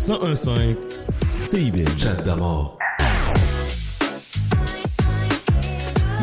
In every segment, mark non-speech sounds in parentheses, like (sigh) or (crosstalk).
1015 CIBL. Chat d'amour.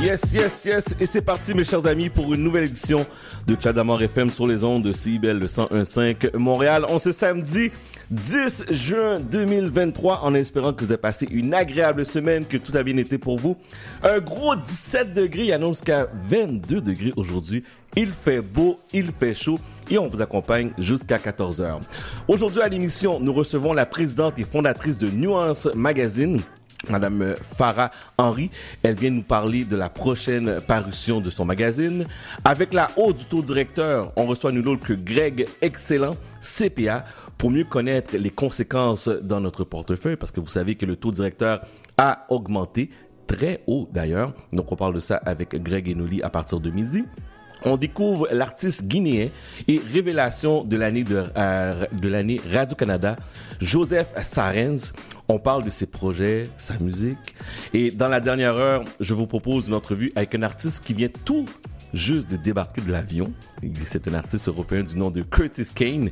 Yes, yes, yes. Et c'est parti, mes chers amis, pour une nouvelle édition de Chadamar FM sur les ondes de CIBL le 1015 Montréal. On se samedi 10 juin 2023 en espérant que vous avez passé une agréable semaine, que tout a bien été pour vous. Un gros 17 degrés, annonce qu'à 22 degrés aujourd'hui. Il fait beau, il fait chaud et on vous accompagne jusqu'à 14 heures. Aujourd'hui à l'émission, nous recevons la présidente et fondatrice de Nuance Magazine. Madame Farah Henry, elle vient nous parler de la prochaine parution de son magazine. Avec la hausse du taux directeur, on reçoit nul autre que Greg Excellent, CPA, pour mieux connaître les conséquences dans notre portefeuille, parce que vous savez que le taux directeur a augmenté très haut d'ailleurs. Donc on parle de ça avec Greg Enoli à partir de midi. On découvre l'artiste guinéen et révélation de l'année de, euh, l'année Radio-Canada, Joseph Sarens. On parle de ses projets, sa musique. Et dans la dernière heure, je vous propose une entrevue avec un artiste qui vient tout juste de débarquer de l'avion. C'est un artiste européen du nom de Curtis Kane.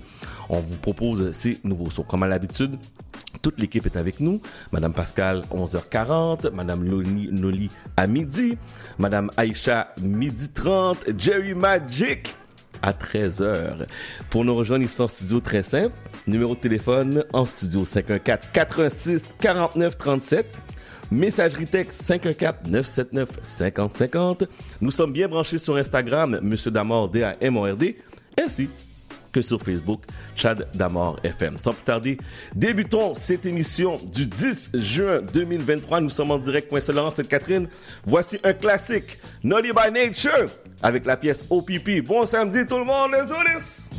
On vous propose ses nouveaux sons. Comme à l'habitude, toute l'équipe est avec nous. Madame Pascal, 11h40. Madame Loli, Noli à midi. Madame Aïcha, midi 30. Jerry Magic à 13h. Pour nous rejoindre ici en studio, très simple. Numéro de téléphone en studio 514 86 49 37. Messagerie texte 514 979 5050. Nous sommes bien branchés sur Instagram, Monsieur Damord, D-A-M-O-R-D, ainsi que sur Facebook, Chad Damord FM. Sans plus tarder, débutons cette émission du 10 juin 2023. Nous sommes en direct, Coin cette Catherine. Voici un classique, Naughty by Nature, avec la pièce OPP. Bon samedi tout le monde, les audices!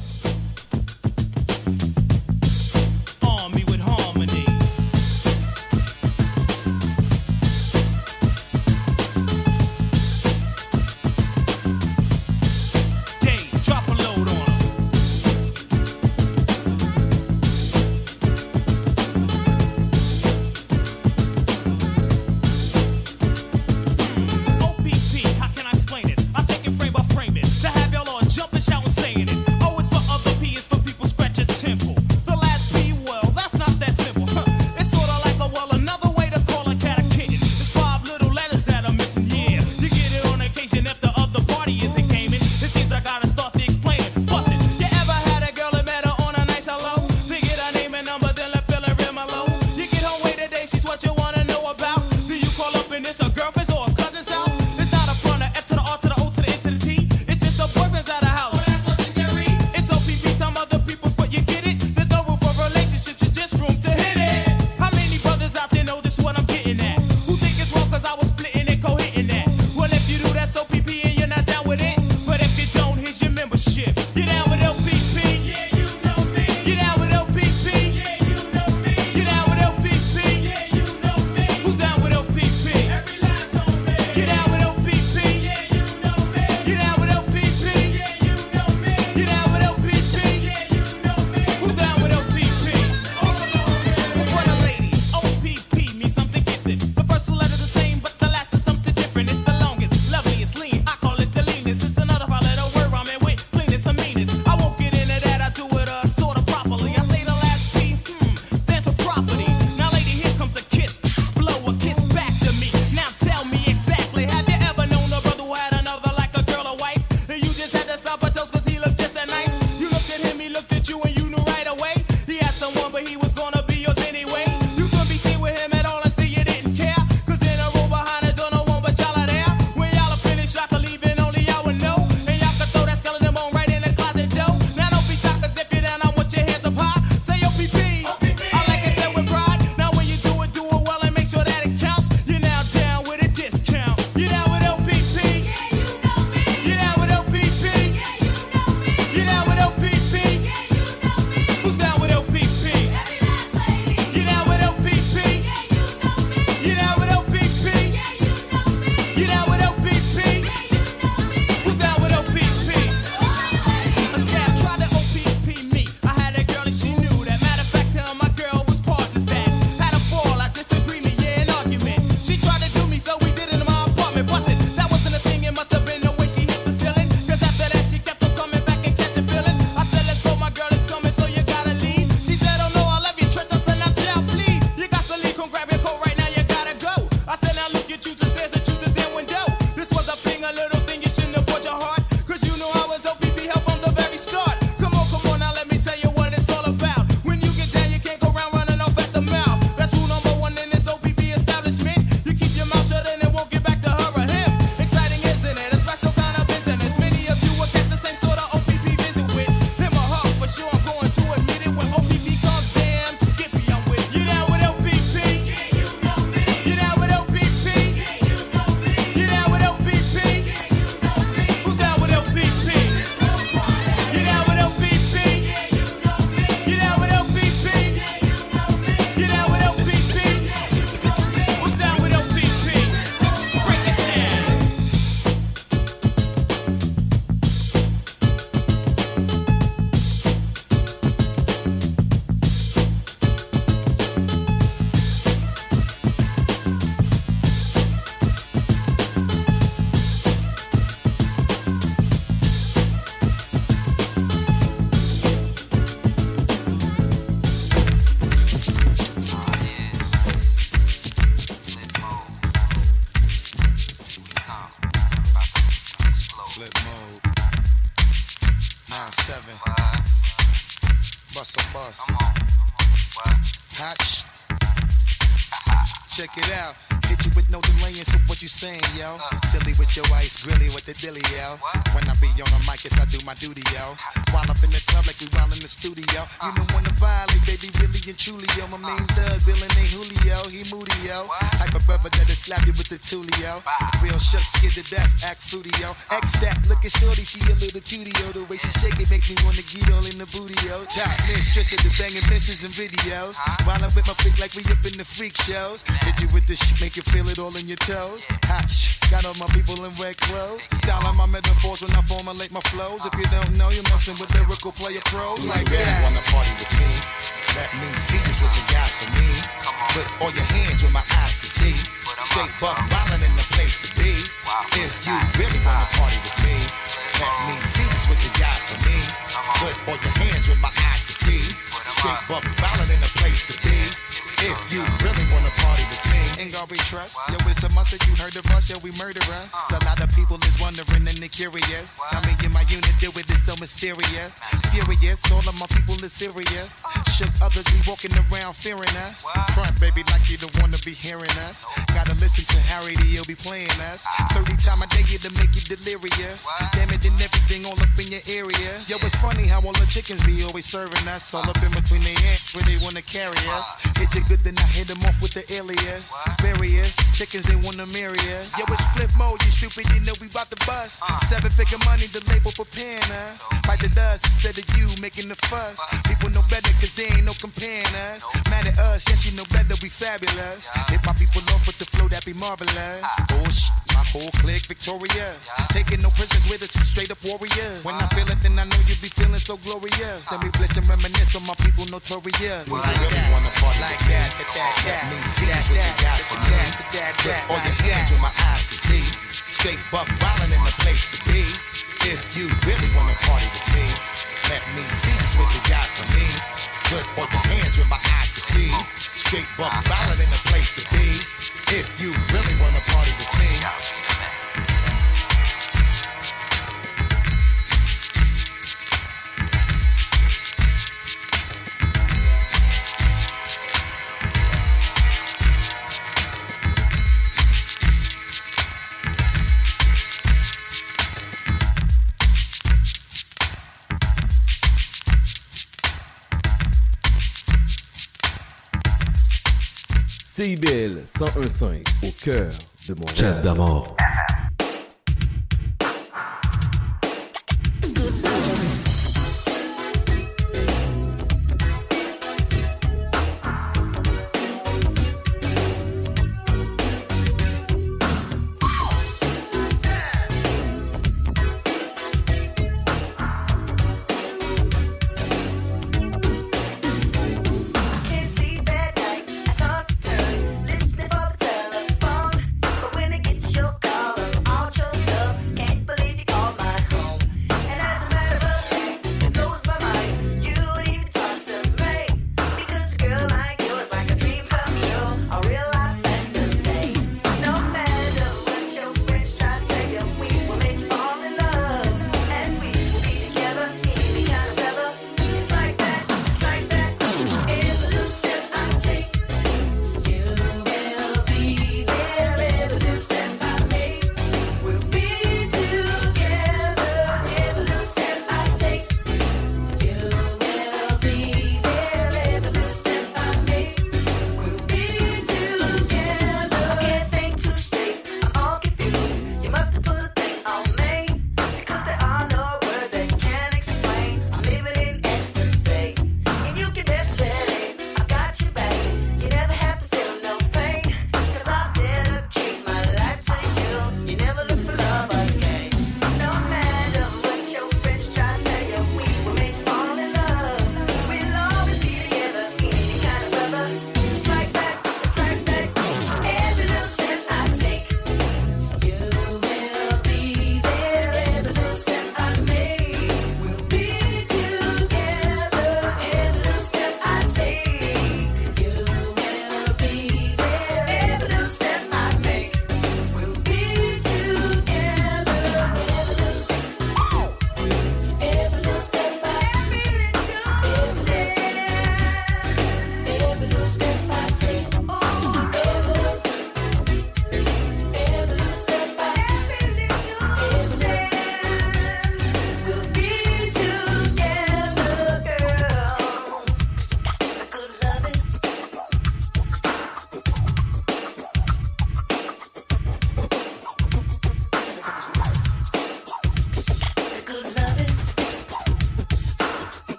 Act yo. X that, look at shorty, she a little cutie, yo. The way she shake it make me wanna get all in the booty, yo. Top mistress of the banging misses and videos. While I'm with my freak like we up in the freak shows. Hit you with the shit, make you feel it all in your toes. Hot shh, got all my people in red clothes. Dialing my metaphors when I formulate my flows. If you don't know, you're messing with lyrical player pros Do like you really that. wanna party with me? Let me see just what you got for me. Put all your hands where my eyes can see. Straight buck violin in the place to be. If you really wanna party with me, let me see just what you got for me. Put all your hands where my eyes can see. Straight buck violin in the place to be. If you really wanna party Ain't gonna be trust. Yo, it's a must that you heard of us. Yo, we murder us. A lot of people is wondering and they curious. I mean, in my unit deal with it so mysterious. Furious, all of my people is serious. Shook others be walking around fearing us. Front, baby, like you don't wanna be hearing us. Gotta listen to Harry, he'll be playing us. 30 time a day to make you delirious. Damaging everything all up in your area. Yo, it's funny how all the chickens be always serving us. All up in between their ants where they wanna carry us. Hit you good, then I hit them off with the alias. Chickens, they wanna marry us. Yo, it's flip mode, you stupid, you know we bout to bust. Uh. Seven figure money, the label preparing us. Fight the dust instead of you making the fuss. People know better cause they ain't no comparing us. Mad at us, yes, you know better, we fabulous. Hit my people off with the flow that be marvelous. Ah. Oh shit, my whole clique victorious. Taking no prisoners with us, straight up warriors. When I feel it, then I know you be feeling so glorious. Then we blitz and reminisce on my people notorious. Do you really wanna party Like with me? that, that, that, Let me see that, what you got for that, me. that, that, Put that, all your hands that. where my eyes can see. Straight buck violin in the place to be. If you really wanna party with me, let me see just what you got for me. Put all your hands where my eyes can see. Straight buck violin in the place to be. If you really wanna party with me. CIBL 101.5 au cœur de mon Chat d'amour.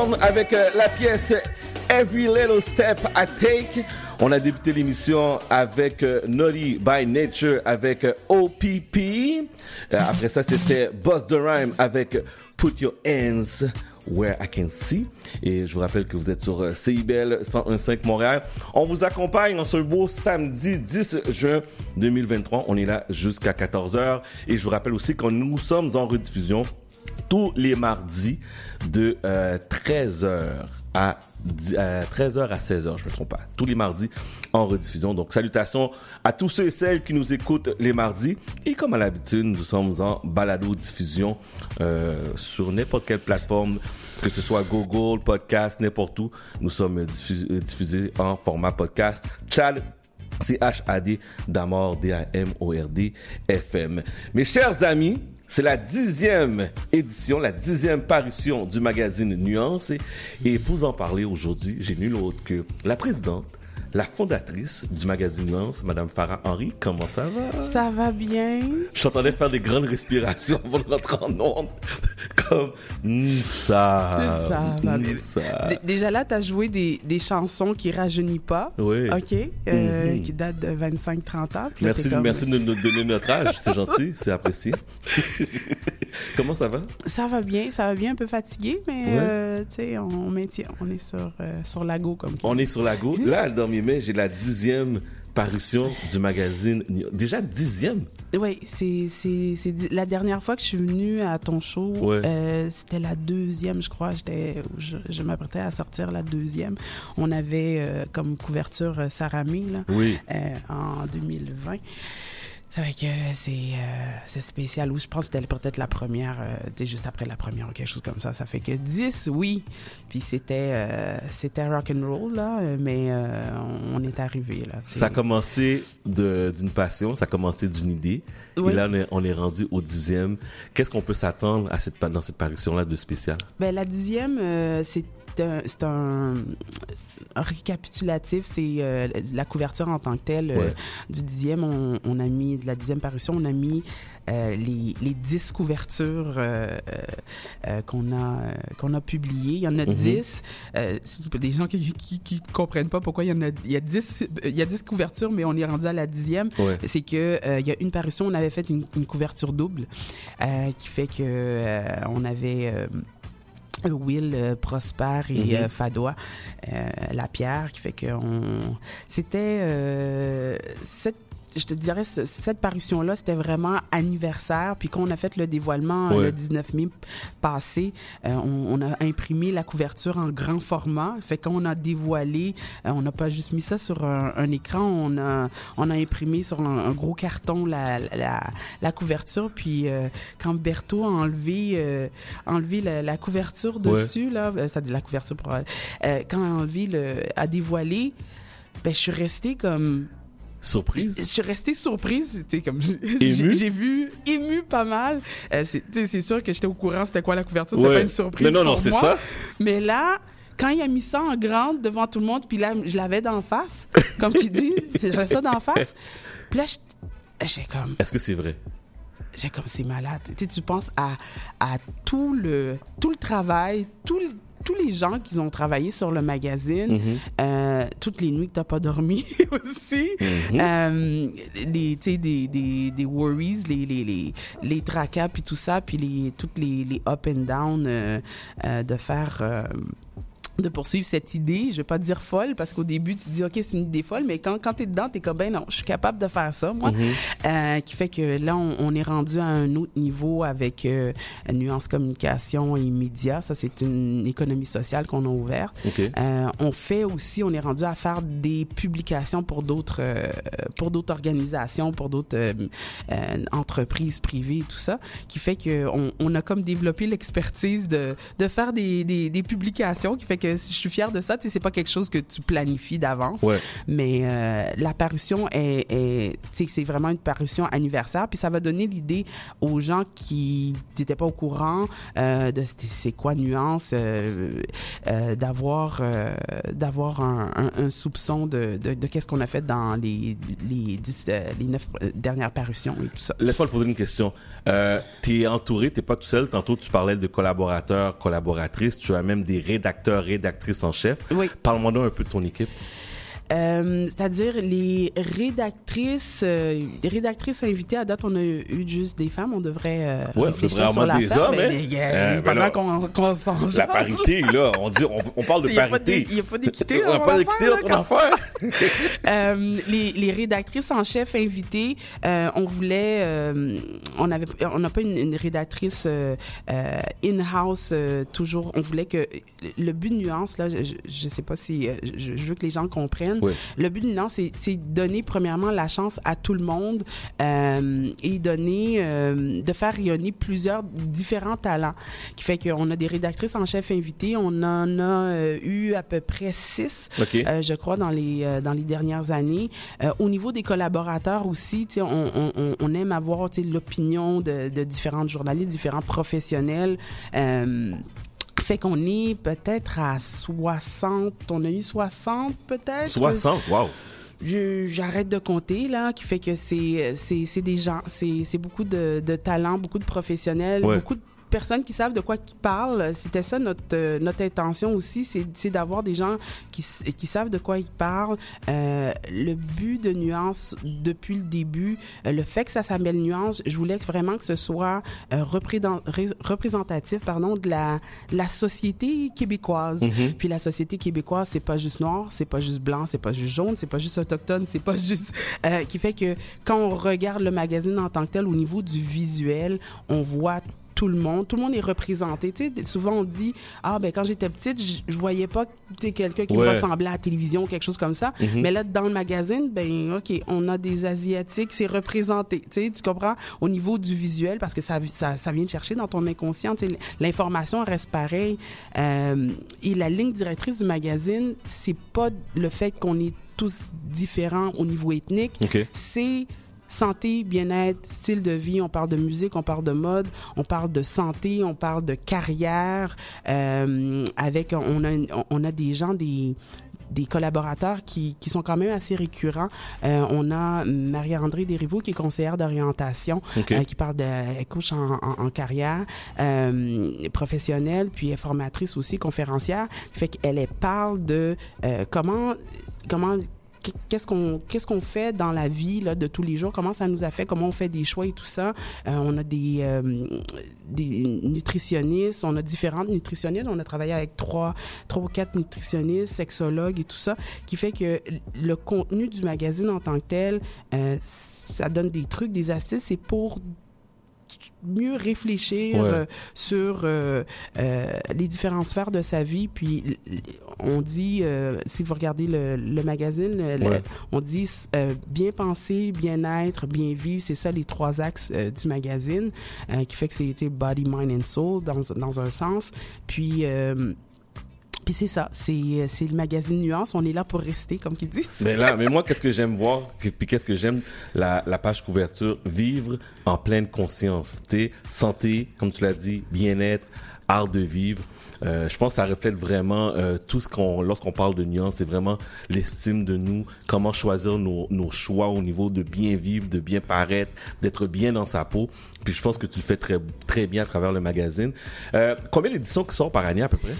Avec euh, la pièce Every Little Step I Take. On a débuté l'émission avec euh, Naughty by Nature avec euh, OPP. Après ça, c'était Boss the Rhyme avec Put Your Hands Where I Can See. Et je vous rappelle que vous êtes sur CIBL 101.5 Montréal. On vous accompagne en ce beau samedi 10 juin 2023. On est là jusqu'à 14h. Et je vous rappelle aussi que nous sommes en rediffusion tous les mardis de 13h à, 10 à 13h à 16h, je me trompe pas. Tous les mardis en rediffusion. Donc salutations à tous ceux et celles qui nous écoutent les mardis. Et comme à l'habitude, nous sommes en balado diffusion euh, sur n'importe quelle plateforme, que ce soit Google, podcast, n'importe où. Nous sommes diffus- euh, diffusés en format podcast. Chad C-H-A-D, Damord, D-A-M-O-R-D, FM. Mes chers amis, c'est la dixième édition, la dixième parution du magazine Nuance. Et, pour en parler aujourd'hui, j'ai nul autre que la présidente, la fondatrice du magazine Nuance, Madame Farah Henry. Comment ça va? Ça va bien. Je t'entendais faire des grandes respirations avant de rentrer en onde. (laughs) Comme, mm, ça. Ça va bien. Déjà là, tu as joué des, des chansons qui rajeunissent pas. Oui. OK. euh, Mhm. Qui datent de 25-30 ans. Merci, t'es comme- merci de nous donner notre âge. C'est gentil, (laughs) c'est apprécié. (laughs) Comment ça va? Ça va bien, ça va bien, un peu fatigué, mais Ouais. euh, tu sais, on, maintient, on est sur, euh, sur la go comme On est sur la go. Là, dans mes mains, j'ai la dixième parution du magazine. Déjà dixième? Oui, c'est la dernière fois que je suis venue à ton show, Ouais. euh, c'était la deuxième, je crois. Je, je m'apprêtais à sortir la deuxième. On avait euh, comme couverture euh, Sarah May, là, Oui. euh, en 2020. C'est vrai que c'est euh, c'est spécial. Ou je pense que c'était peut-être la première, euh, tu sais, juste après la première ou quelque chose comme ça. Ça fait que 10, oui. Puis c'était euh, c'était rock and roll là, euh, mais euh, on est arrivé là. Ça a commencé d'une passion, ça a commencé d'une idée. Oui. Et là, on est, on est rendu au dixième. Qu'est-ce qu'on peut s'attendre à cette, dans cette parution-là de spécial? Ben, la dixième, euh, c'est un, c'est un récapitulatif, c'est euh, la couverture en tant que telle euh, Ouais. du dixième. On, on a mis, de la dixième parution, on a mis euh, les, les dix couvertures qu'on a, qu'on a publiées. Il y en a Mhm. dix. Des gens qui, qui, qui comprennent pas pourquoi il y en a, il y a dix, il y a dix couvertures, mais on est rendu à la dixième Ouais. c'est que il y a une parution, on avait fait une, une couverture double qui fait que on avait Will, euh, Prosper et euh, Fadois, euh, La Pierre, qui fait que on... c'était euh, cette je te dirais, ce- cette parution-là, c'était vraiment anniversaire. Puis quand on a fait le dévoilement euh, Ouais. le 19 mai passé, euh, on, on a imprimé la couverture en grand format. Fait qu'on a dévoilé, euh, on n'a pas juste mis ça sur un, un écran, on a, on a imprimé sur un, un gros carton la, la, la couverture. Puis euh, quand Berthaud a enlevé, euh, enlevé la, la couverture Ouais. dessus, là, euh, c'est-à-dire la couverture pour, euh, quand a enlevé le, a dévoilé, ben, je suis restée comme je Surprise? suis restée surprise, c'était comme j'ai vu ému pas mal. Euh, c'est tu sûr que j'étais au courant c'était quoi la couverture, Ouais. c'était pas une surprise Mais non, non, pour moi. ça. Mais là, quand il a mis ça en grande devant tout le monde, puis là je l'avais d'en face, comme tu dis, j'avais ça d'en face. Puis là je- j'ai comme Est-ce que c'est vrai? J'ai comme c'est malade. Tu, sais, tu penses à, à tout le tout le travail, tout le- tous les gens qui ont travaillé sur le magazine, Mhm. euh, toutes les nuits que t'as pas dormi (laughs) aussi, Mhm. euh, les, tu sais, des, des, des worries, les, les, les, les tracas, puis tout ça, puis les, toutes les, les up and down euh, euh, de faire... de poursuivre cette idée, je vais pas dire folle parce qu'au début tu te dis ok c'est une idée folle mais quand quand t'es dedans t'es comme ben non je suis capable de faire ça moi. Euh, qui fait que là on, on est rendu à un autre niveau avec euh, nuance communication et médias ça c'est une économie sociale qu'on a ouverte. OK. euh, on fait aussi, on est rendu à faire des publications pour d'autres, euh, pour d'autres organisations, pour d'autres euh, euh, entreprises privées, tout ça, qui fait que on, on a comme développé l'expertise de, de faire des, des, des publications, qui fait que je suis fière de ça. Tu sais, c'est pas quelque chose que tu planifies d'avance. Ouais. Mais euh, la parution est, est tu sais, c'est vraiment une parution anniversaire. Puis ça va donner l'idée aux gens qui n'étaient pas au courant euh, de c'est- quoi nuance, euh, d'avoir d'avoir un, un- un soupçon de, de, de qu'est-ce qu'on a fait dans les les, dix, les neuf dernières parutions et tout ça. Laisse-moi te poser une question. Euh, t'es entouré, t'es pas tout seul. Tantôt, tu parlais de collaborateurs, collaboratrices. Tu as même des rédacteurs, rédactrices en chef. Oui. Parle-moi donc un peu de ton équipe. Euh, C'est-à-dire les rédactrices, euh, les rédactrices invitées à date, on a eu juste des femmes. On devrait euh, Ouais, on réfléchir devrait sur avoir la des femme, hommes, mais hein? gars, Euh, ben pendant qu'on qu'on s'en La parité, là, on dit, on, on parle de Il y a pas parité. il y a pas d'équité On n'a pas d'équité là, affaire. (laughs) Euh, les, les rédactrices en chef invitées, euh, on voulait, euh, on avait, on n'a pas une, une rédactrice euh, euh, in-house euh, toujours. On voulait que le but de nuance là, je, je- je sais pas si je, je veux que les gens comprennent. Oui. Le but de nuance, c'est, donner premièrement la chance à tout le monde euh, et donner, euh, de faire rayonner plusieurs différents talents. Qui fait qu'on a des rédactrices en chef invitées, on en a euh, eu à peu près six euh, je crois, dans les, euh, dans les dernières années. Au niveau des collaborateurs aussi, on, on, on- aime avoir l'opinion de, de différents journalistes, différents professionnels. Euh, fait qu'on est peut-être à 60, on a eu 60 peut-être? 60, wow. J'arrête de compter, là, qui fait que c'est des gens, c'est c'est beaucoup de, de talents, beaucoup de professionnels, Ouais. beaucoup de personnes qui savent de quoi ils parlent. C'était ça notre, euh, notre intention aussi, c'est c'est d'avoir des gens qui, qui savent de quoi ils parlent. Euh, le but de Nuance, depuis le début, euh, le fait que ça s'appelle Nuance, je voulais vraiment que ce soit euh, représent- ré- représentatif pardon, de la, la société québécoise. Mhm. Puis la société québécoise, c'est pas juste noir, c'est pas juste blanc, c'est pas juste jaune, c'est pas juste autochtone, c'est pas (laughs) juste... euh, qui fait que quand on regarde le magazine en tant que tel, au niveau du visuel, on voit tout le monde, tout le monde est représenté. Tu sais, souvent on dit ah ben quand j'étais petite, je, voyais pas quelqu'un qui Ouais. me ressemblait à la télévision, quelque chose comme ça. Mais là dans le magazine, ben ok, on a des asiatiques, c'est représenté. Tu sais, tu comprends? Au niveau du visuel parce que ça ça, ça vient te chercher dans ton inconscient. Tu sais, L'information reste pareille. Euh, et la ligne directrice du magazine, c'est pas le fait qu'on est tous différents au niveau ethnique c'est santé, bien-être, style de vie. On parle de musique, on parle de mode, on parle de santé, on parle de carrière. Euh, avec, on a, on a des gens, des des collaborateurs qui, qui sont quand même assez récurrents. Euh, on a Marie-André Desrivaux qui est conseillère d'orientation, OK. euh, qui parle de elle coach en, en, en carrière euh, professionnelle, puis est formatrice aussi, conférencière. Fait qu'elle elle parle de euh, comment comment qu'est-ce qu'on qu'est-ce qu'on fait dans la vie là, de tous les jours, comment ça nous affecte, comment on fait des choix et tout ça? Euh, on a des euh, des nutritionnistes, on a différentes nutritionnistes, on a travaillé avec trois trois ou quatre nutritionnistes, sexologues et tout ça, qui fait que le contenu du magazine en tant que tel, euh, ça donne des trucs, des astuces, c'est pour mieux réfléchir Ouais. euh, sur euh, euh, les différentes sphères de sa vie. Puis on dit, si vous regardez le, le magazine, le- on dit bien penser, bien-être, bien vivre. C'est ça les trois axes du magazine, qui fait que c'était body, mind and soul dans, dans un sens. Puis puis c'est ça, c'est c'est le magazine Nuance. On est là pour rester, comme qu'ils disent. Mais là, mais moi, qu'est-ce que j'aime voir, puis qu'est-ce que j'aime, la, la page couverture, vivre en pleine conscience. Sais, santé, comme tu l'as dit, bien-être, art de vivre. Euh, je pense que ça reflète vraiment euh, tout ce qu'on, lorsqu'on parle de nuance, c'est vraiment l'estime de nous, comment choisir nos, nos choix au niveau de bien vivre, de bien paraître, d'être bien dans sa peau. Puis je pense que tu le fais très, très bien à travers le magazine. Euh, combien d'éditions qui sortent par année à peu près?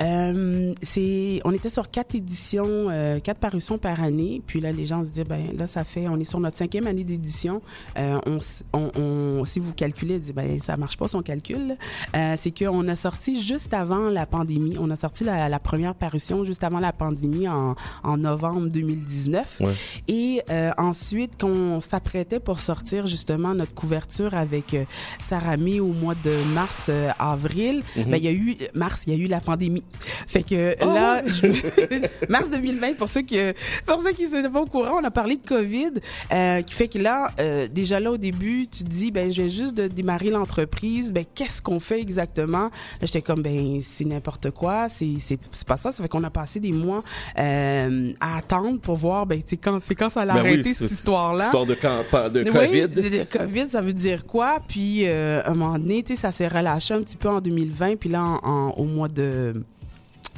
Euh, c'est, on était sur quatre éditions, euh, quatre parutions par année. Puis là, les gens se disent, ben là, ça fait, on est sur notre cinquième année d'édition. Euh, on, on, on- si vous calculez, dit, ben ça marche pas son calcul. Euh, c'est qu'on a sorti juste avant la pandémie. On a sorti la, la première parution juste avant la pandémie en, en novembre 2019. Ouais. Et euh, ensuite, quand on s'apprêtait pour sortir justement notre couverture avec Sarah au mois de mars, avril, ben, il y a eu mars, il y a eu la pandémie. Fait que Oh. là, je- (laughs) mars 2020, pour ceux qui, pour ceux qui ne sont pas au courant, on a parlé de COVID, euh, qui fait que là, euh, déjà là au début, tu te dis, ben je viens juste de démarrer l'entreprise, ben qu'est-ce qu'on fait exactement? Là, j'étais comme, ben c'est n'importe quoi, c'est c'est pas ça. Ça fait qu'on a passé des mois euh, à attendre pour voir, ben c'est quand c'est quand ça allait Ben arrêter cette histoire-là. Histoire de, camp- de COVID. de COVID, ça veut dire quoi? Puis, euh, à un moment donné, tu sais, ça s'est relâché un petit peu en 2020. Puis là, en- en- au mois de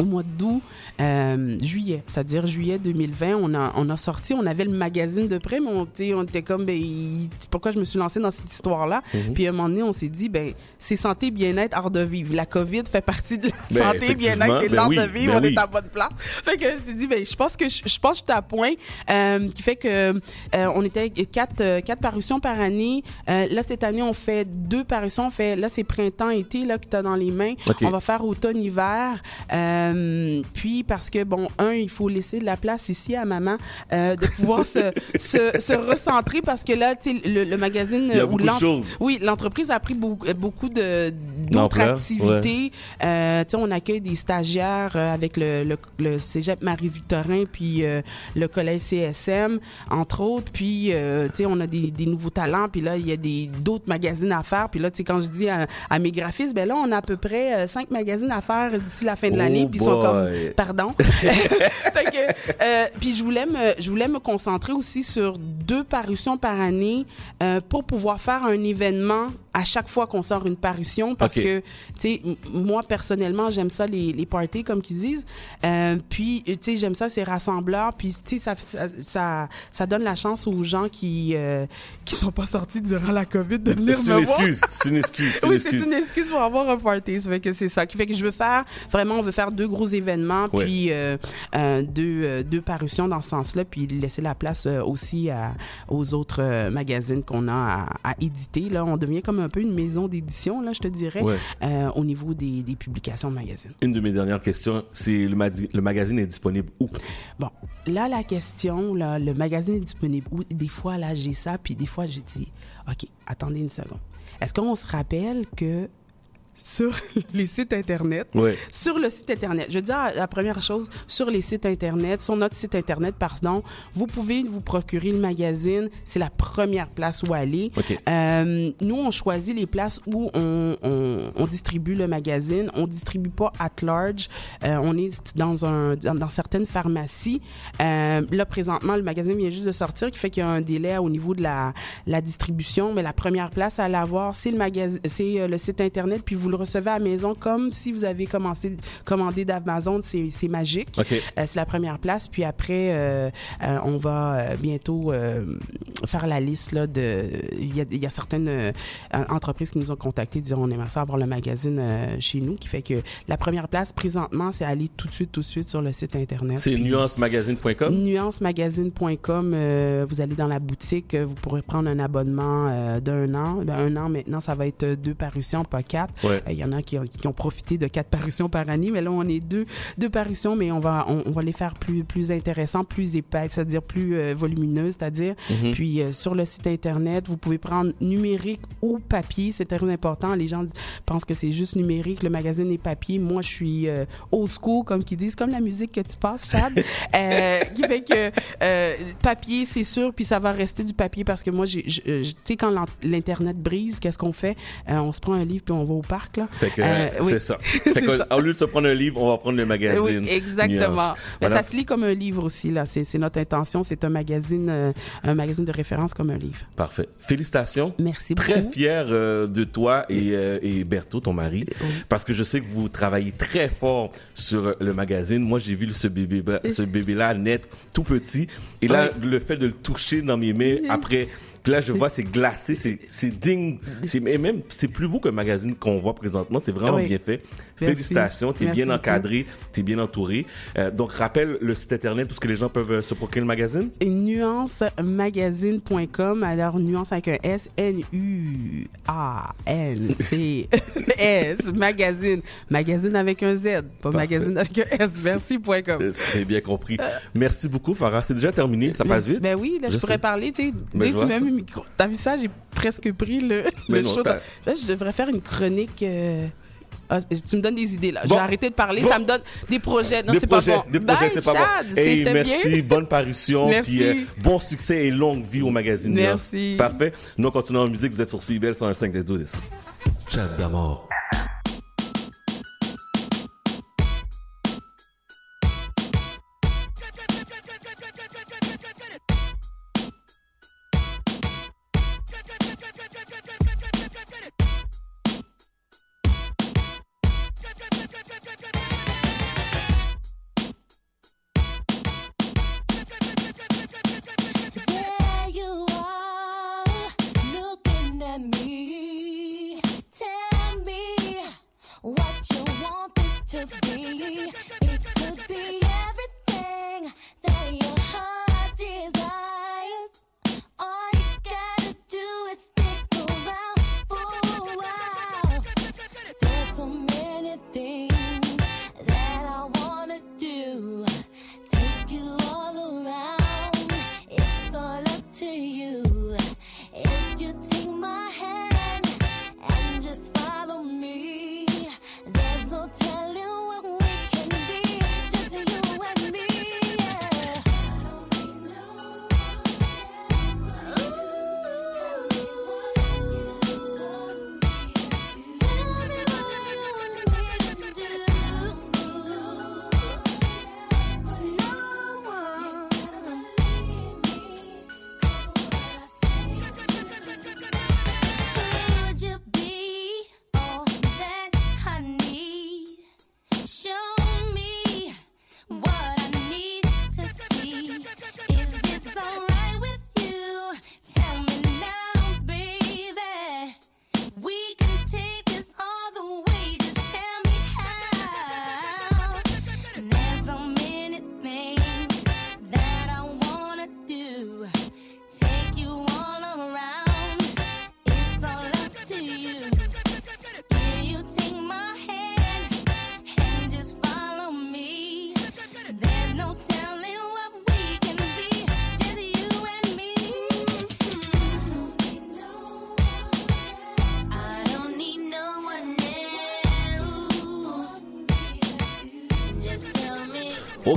au mois d'août, euh, juillet, c'est-à-dire juillet 2020, on a, on a sorti, on avait le magazine de près, mais on, on était comme, ben, il- pourquoi je me suis lancée dans cette histoire-là? Mhm. Puis à un moment donné, on s'est dit, ben, c'est santé, bien-être, art de vivre. La COVID fait partie de la Ben, santé, bien-être et de effectivement, l'art ben de vivre. ben on oui. est à bonne place. (laughs) Fait que je me suis dit, ben, je pense que je, je pense que je suis à point, euh, qui fait que euh, on était quatre, euh, quatre parutions par année. Là, cette année, on fait deux parutions. On fait, là, c'est printemps-été, là, que tu as dans les mains. On va faire automne-hiver. Euh, puis, parce que, bon, un, il faut laisser de la place ici à maman euh, de pouvoir se, (laughs) se, se recentrer parce que là, tu sais, le, le magazine Il y a ou beaucoup de l'en- choses. oui, l'entreprise a pris beaucoup, beaucoup de d'autres activités. Euh, tu sais, on accueille des stagiaires euh, avec le, le, le Cégep Marie-Victorin puis euh, le collège CSM, entre autres. Puis, euh, tu sais, on a des, des nouveaux talents. Puis là, il y a des d'autres magazines à faire. Puis là, tu sais, quand je dis à, à mes graphistes, ben là, on a à peu près euh, cinq magazines à faire d'ici la fin de Oh l'année. Puis ils sont comme, boy. (laughs) pardon. (laughs) fait que, euh, puis je voulais me, je voulais me concentrer aussi sur deux parutions par année euh, pour pouvoir faire un événement à chaque fois qu'on sort une parution parce que, tu sais, moi personnellement, j'aime ça les, les parties comme qu'ils disent. Euh, puis, tu sais, j'aime ça ces rassembleurs. Puis, tu sais, ça, ça, ça, ça donne la chance aux gens qui euh, qui sont pas sortis durant la COVID de venir me une voir. excuse. C'est une excuse. C'est une Oui, c'est excuse. une excuse pour avoir un party. Ça fait que c'est ça qui fait que je veux faire vraiment, on veut faire deux gros événements, Ouais. puis euh, euh, deux euh, deux parutions dans ce sens-là, puis laisser la place euh, aussi à, aux autres magazines qu'on a à, à éditer. Là, on devient comme un peu une maison d'édition, là, je te dirais, Ouais. euh, au niveau des, des publications de magazines. Une de mes dernières questions, c'est le magazine est disponible où? Bon, là, la question, là, le magazine est disponible où? Des fois, là, j'ai ça, puis des fois, j'ai dit, OK, attendez une seconde. Est-ce qu'on se rappelle que sur (laughs) les sites Internet, Ouais. sur le site Internet, je veux dire la première chose, sur les sites Internet, sur notre site Internet, pardon, vous pouvez vous procurer le magazine. C'est la première place où aller. OK. Euh, nous, on choisit les places où on, on, on distribue le magazine. On distribue pas at large. Euh, on est dans un dans, dans certaines pharmacies. Euh, là, présentement, le magazine vient juste de sortir, qui fait qu'il y a un délai au niveau de la, la distribution. Mais la première place à l'avoir, c'est le magazine, c'est euh, le site internet. Puis vous le recevez à la maison comme si vous avez commencé commandé d'Amazon. C'est c'est magique. OK. Euh, c'est la première place. Puis après, euh, euh, on va euh, bientôt euh, faire la liste là de. Il y a, il y a certaines euh, entreprises qui nous ont contactés disant on aimerait ça avoir le magazine euh, chez nous, qui fait que la première place présentement, c'est aller tout de suite, tout de suite sur le site internet. C'est nuancemagazine.com. nuancemagazine.com, euh, vous allez dans la boutique, vous pourrez prendre un abonnement euh, d'un an. Ben, un an maintenant, ça va être deux parutions, pas quatre. Ouais. Euh, Il y en a qui ont, qui ont profité de quatre (laughs) parutions par année, mais là on est deux, deux parutions, mais on va on, on va les faire plus plus intéressants, plus épais, c'est-à-dire plus euh, volumineuses, c'est-à-dire. Mhm. Puis euh, sur le site internet, vous pouvez prendre numérique ou papier, c'est très important. Les gens pensent que c'est juste numérique, le magazine est papier. Moi, je suis euh, old school, comme qu'ils disent, comme la musique que tu passes, Chad, (laughs) euh, qui fait que euh, papier, c'est sûr, puis ça va rester du papier parce que moi, tu sais, quand l'internet brise, qu'est-ce qu'on fait? Euh, On se prend un livre puis on va au parc là. Fait que Euh, oui. c'est ça. (laughs) Fait que, ça. au lieu de se prendre un livre, on va prendre le magazine. Oui, exactement. Mais Voilà. ça se lit comme un livre aussi là. C'est, notre intention. C'est un magazine, euh, un magazine de référence comme un livre. Parfait. Félicitations. Merci Très beaucoup. fier euh, de toi et, euh, et Berthaud, ton mari, parce que je sais que vous travaillez très fort sur euh, le magazine. Moi, j'ai vu ce bébé, ce bébé-là naître tout petit, et là, le fait de le toucher dans mes mains après. Puis là, je vois, c'est glacé, c'est, digne. Et même, c'est plus beau le magazine qu'on voit présentement. C'est vraiment Oui. bien fait. Merci. Félicitations. T'es bien encadré. T'es bien entouré. Euh, donc, rappelle le site internet où ce que les gens peuvent euh, se procurer le magazine? nuancemagazine.com alors nuance avec un S N U A N C S (laughs) magazine magazine avec un Z pas Parfait. magazine avec un S merci.com Euh, C'est bien compris. Merci beaucoup, Farah. C'est déjà terminé. Ça passe vite? ben oui là je, Je pourrais sais. parler tu sais Je micro t'as vu ça? J'ai presque pris le, (laughs) Mais le non, show là je devrais faire une chronique euh, Ah, tu me donnes des idées là. Je Bon. vais arrêter de parler. Bon. Ça me donne des projets. Non, c'est pas bon. des projets, c'est pas bon. Hey, merci, bien. bonne parution, Merci. puis euh, bon succès et longue vie au magazine. Merci. Parfait. Nous continuons en musique. Vous êtes sur CBL 105 Let's do this. Chat d'amour.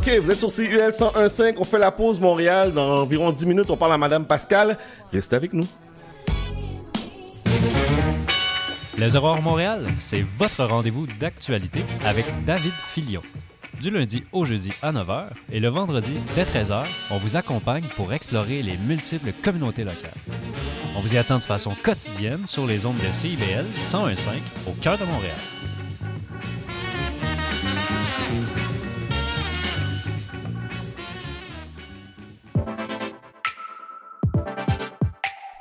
OK, vous êtes sur CUL 101.5. On fait la pause Montréal. Dans environ 10 minutes, on parle à Madame Pascal. Restez avec nous. Les Aurores Montréal, c'est votre rendez-vous d'actualité avec David Filion. Du lundi au jeudi à 9h et le vendredi dès 13h, on vous accompagne pour explorer les multiples communautés locales. On vous y attend de façon quotidienne sur les ondes de CIBL 101.5 au cœur de Montréal.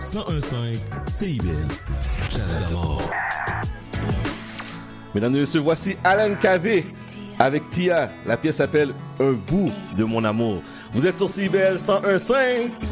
1015 CIBL. Chat d'amour. Mesdames et messieurs, voici Alan Cavé avec Tia. La pièce s'appelle Un bout de mon amour. Vous êtes sur CBL 101.5.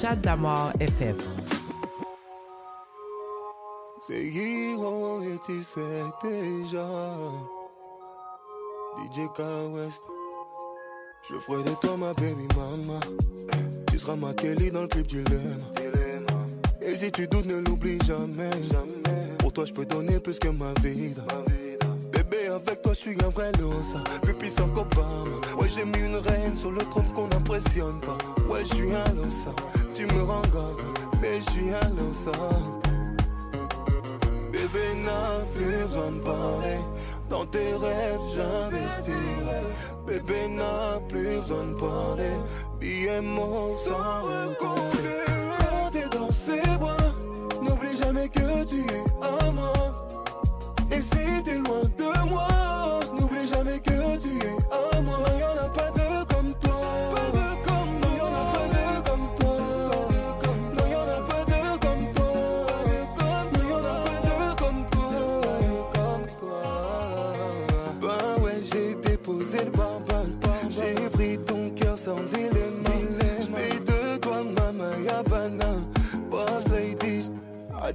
Chat d'Amor FM. et tu sais déjà. DJ K West. Je ferai de toi ma baby mama. Tu seras ma Kelly dans le clip du Lema. Et si tu doutes, ne l'oublie jamais. jamais. Pour toi, je peux donner plus que ma vie. Ma avec toi, je suis un vrai losa. Plus puissant qu'Obama. Ouais, j'ai mis une reine sur le trône qu'on n'impressionne pas. Ouais, je suis un losa tu me rends mais je suis à l'ensemble. Bébé n'a plus besoin de parler, dans tes rêves j'investirai. Bébé n'a plus besoin de parler, billets mots sans recoller. Quand t'es dans ses bras, n'oublie jamais que tu es.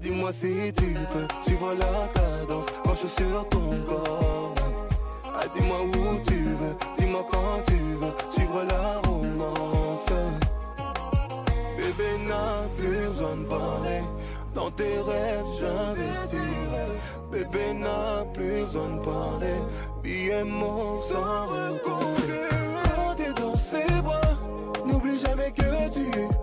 dis-moi si tu peux suivre la cadence, marche sur ton corps. Ah, dis-moi où tu veux, dis-moi quand tu veux, suivre la romance. Bébé n'a plus besoin de parler, dans tes rêves j'investirai. Bébé n'a plus besoin de parler, billets mauve sans recoller. Quand t'es dans ses bras, n'oublie jamais que tu es.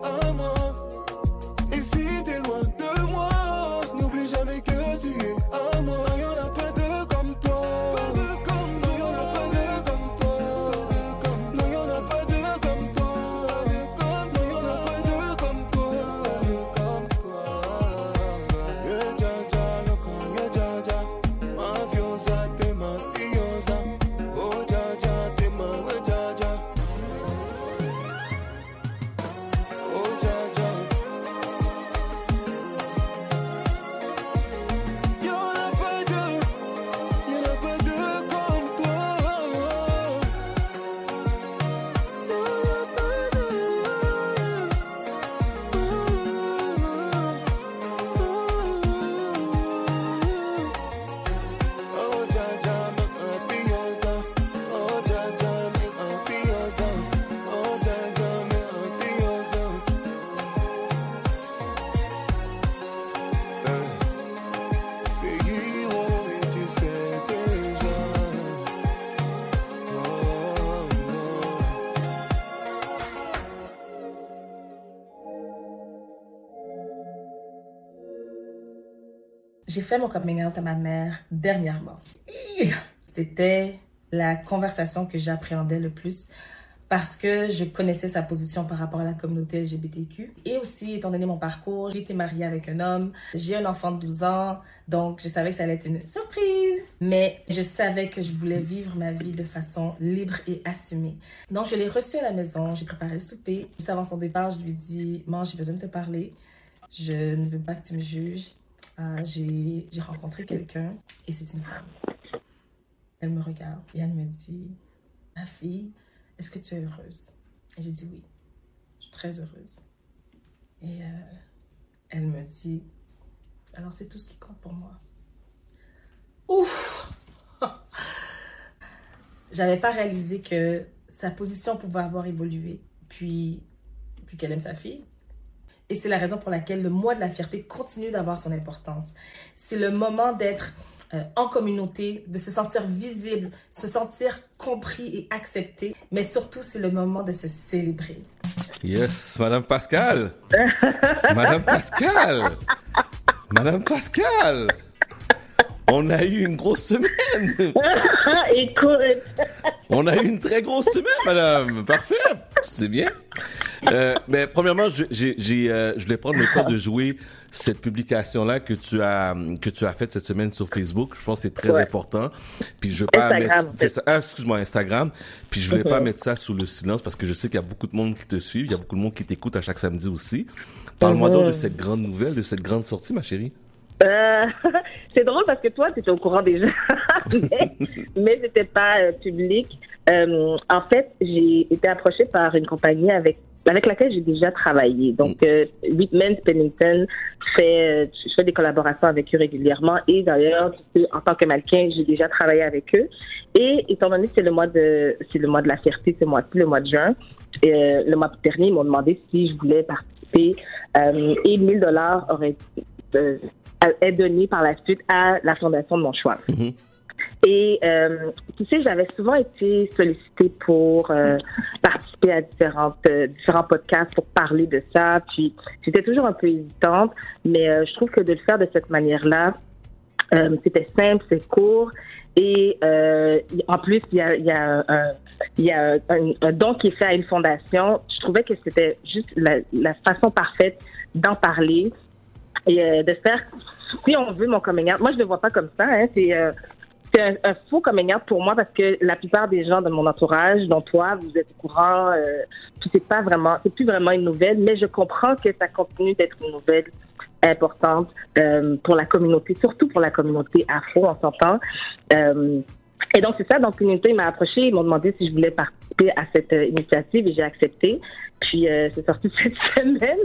fait mon coming out à ma mère dernièrement. C'était la conversation que j'appréhendais le plus parce que je connaissais sa position par rapport à la communauté LGBTQ. Et aussi, étant donné mon parcours, j'ai été mariée avec un homme, j'ai un enfant de 12 ans, donc je savais que ça allait être une surprise. Mais je savais que je voulais vivre ma vie de façon libre et assumée. Donc je l'ai reçu à la maison, j'ai préparé le souper. Juste avant son départ, je lui dis, « Maman, j'ai besoin de te parler. Je ne veux pas que tu me juges. Euh, j'ai rencontré quelqu'un et c'est une femme. Elle me regarde et elle me dit, ma fille, est-ce que tu es heureuse? Et j'ai dit oui, je suis très heureuse. Et euh, elle me dit, alors c'est tout ce qui compte pour moi. Ouf (laughs) J'avais pas réalisé que sa position pouvait avoir évolué, puis, puis qu'elle aime sa fille. Et c'est la raison pour laquelle le mois de la fierté continue d'avoir son importance. C'est le moment d'être euh, en communauté, de se sentir visible, se sentir compris et accepté, mais surtout c'est le moment de se célébrer. Yes, Madame Pascal. Madame Pascal. Madame Pascal. On a eu une grosse semaine. (laughs) Écoute. On a eu une très grosse semaine, madame. Parfait. C'est bien. Euh, mais premièrement, je, j'ai, j'ai, euh, je voulais prendre le temps de jouer cette publication-là que tu as que tu as faite cette semaine sur Facebook. Je pense que c'est très Ouais. important. Puis je veux pas Instagram, mettre, c'est ah, excuse-moi, Instagram. Puis je voulais Mhm. pas mettre ça sous le silence parce que je sais qu'il y a beaucoup de monde qui te suit, il y a beaucoup de monde qui t'écoute à chaque samedi aussi. Parle-moi donc Mhm. de cette grande nouvelle, de cette grande sortie, ma chérie. Euh, (laughs) c'est drôle parce que toi, tu étais au courant déjà, (laughs) mais, mais c'était pas euh, public. Euh, en fait, j'ai été approchée par une compagnie avec avec laquelle j'ai déjà travaillé. Donc, euh, Whitman Pennington fait, euh, je fais des collaborations avec eux régulièrement et d'ailleurs, en tant que mannequin, j'ai déjà travaillé avec eux. Et étant donné que c'est le mois de, c'est le mois de la fierté, ce mois-ci, le mois de juin, euh, le mois dernier, ils m'ont demandé si je voulais participer euh, et 1000 dollars auraient euh, est donné par la suite à la fondation de mon choix. Et euh, tu sais, j'avais souvent été sollicitée pour euh, participer à différentes, euh, différents podcasts pour parler de ça. Puis j'étais toujours un peu hésitante, mais euh, je trouve que de le faire de cette manière-là, euh, c'était simple, c'est court. Et euh, en plus, il y a, y a, un, y a un, un don qui est fait à une fondation. Je trouvais que c'était juste la, la façon parfaite d'en parler et euh, de faire, si on veut, mon coming out. Moi, je ne le vois pas comme ça. Hein, c'est euh, un, faux coming out pour moi parce que la plupart des gens de mon entourage, dont toi, vous êtes au courant, euh, c'est pas vraiment, c'est plus vraiment une nouvelle, mais je comprends que ça continue d'être une nouvelle importante euh, pour la communauté, surtout pour la communauté afro, on s'entend. Euh, et donc, c'est ça. Donc, l'unité m'a approché, ils m'ont demandé si je voulais participer à cette euh, initiative et j'ai accepté. Puis, euh, c'est sorti (laughs) cette semaine.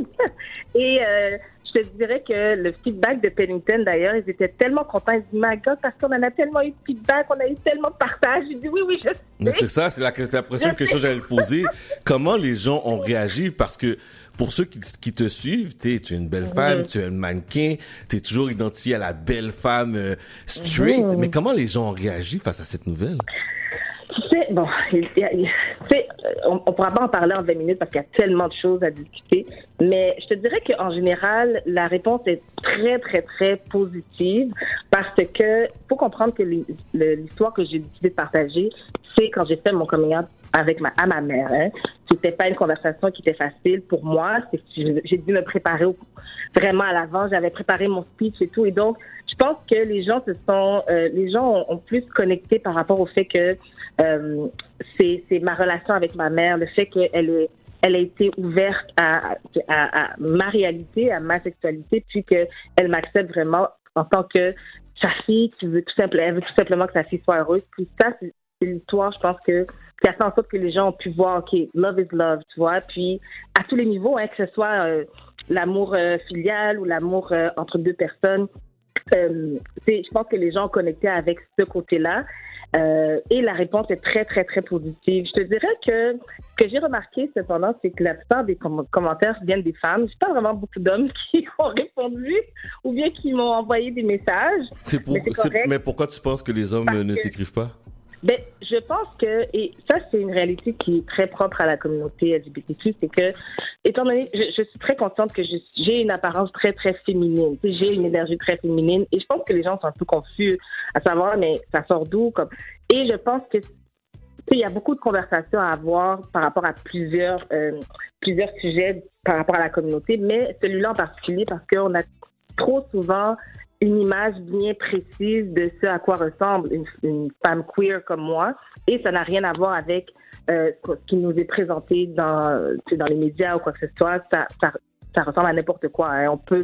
et euh, je te dirais que le feedback de Pennington, d'ailleurs, ils étaient tellement contents. Ils disent, my God, parce qu'on en a tellement eu de feedback, on a eu tellement de partage. J'ai dit, oui, oui, je sais. Mais c'est ça, c'est la, la question que j'allais poser. Comment les gens ont réagi? Parce que pour ceux qui, qui te suivent, tu es une belle femme, tu es un mannequin, tu es toujours identifié à la belle femme euh, straight. Mais comment les gens ont réagi face à cette nouvelle? Bon, il il euh, on, on pourra pas en parler en 20 minutes parce qu'il y a tellement de choses à discuter. Mais je te dirais qu'en général, la réponse est très, très, très positive parce que faut comprendre que l'histoire que j'ai décidé de partager, c'est quand j'ai fait mon coming avec ma, à ma mère. Hein. C'était pas une conversation qui était facile pour moi. J'ai dû me préparer vraiment à l'avant. J'avais préparé mon speech et tout. Et donc, je pense que les gens se sont, euh, les gens ont, ont plus connecté par rapport au fait que euh, c'est ma relation avec ma mère, le fait qu'elle est elle a été ouverte à, ma réalité, à ma sexualité, puis qu'elle m'accepte vraiment en tant que sa fille qui veut tout simplement, elle veut tout simplement que sa fille soit heureuse. Puis ça, c'est l'histoire, je pense que qui a fait en sorte que les gens ont pu voir, OK, love is love, tu vois. Puis à tous les niveaux, hein, que ce soit euh, l'amour euh, filial ou l'amour euh, entre deux personnes, je pense que les gens ont connecté avec ce côté-là. Euh, et la réponse est très, très, très positive. Je te dirais que ce que j'ai remarqué cependant, c'est que la plupart des com- commentaires viennent des femmes. Je pas vraiment beaucoup d'hommes (laughs) qui ont répondu ou bien qui m'ont envoyé des messages. C'est pour, Mais pourquoi tu penses que les hommes Parce ne t'écrivent pas? Ben, je pense que, et ça, c'est une réalité qui est très propre à la communauté LGBTQ, c'est que, étant donné, je, je suis très consciente que j'ai une apparence très, très féminine. J'ai une énergie très féminine et je pense que les gens sont un peu confus à savoir, mais ça sort d'où? Comme... Et je pense que, il y a beaucoup de conversations à avoir par rapport à plusieurs, euh, plusieurs sujets par rapport à la communauté, mais celui-là en particulier parce qu'on a trop souvent une image bien précise de ce à quoi ressemble une, femme queer comme moi et ça n'a rien à voir avec euh, ce qui nous est présenté dans, dans les médias ou quoi que ce soit. Ça, ça, ressemble à n'importe quoi. hein. On peut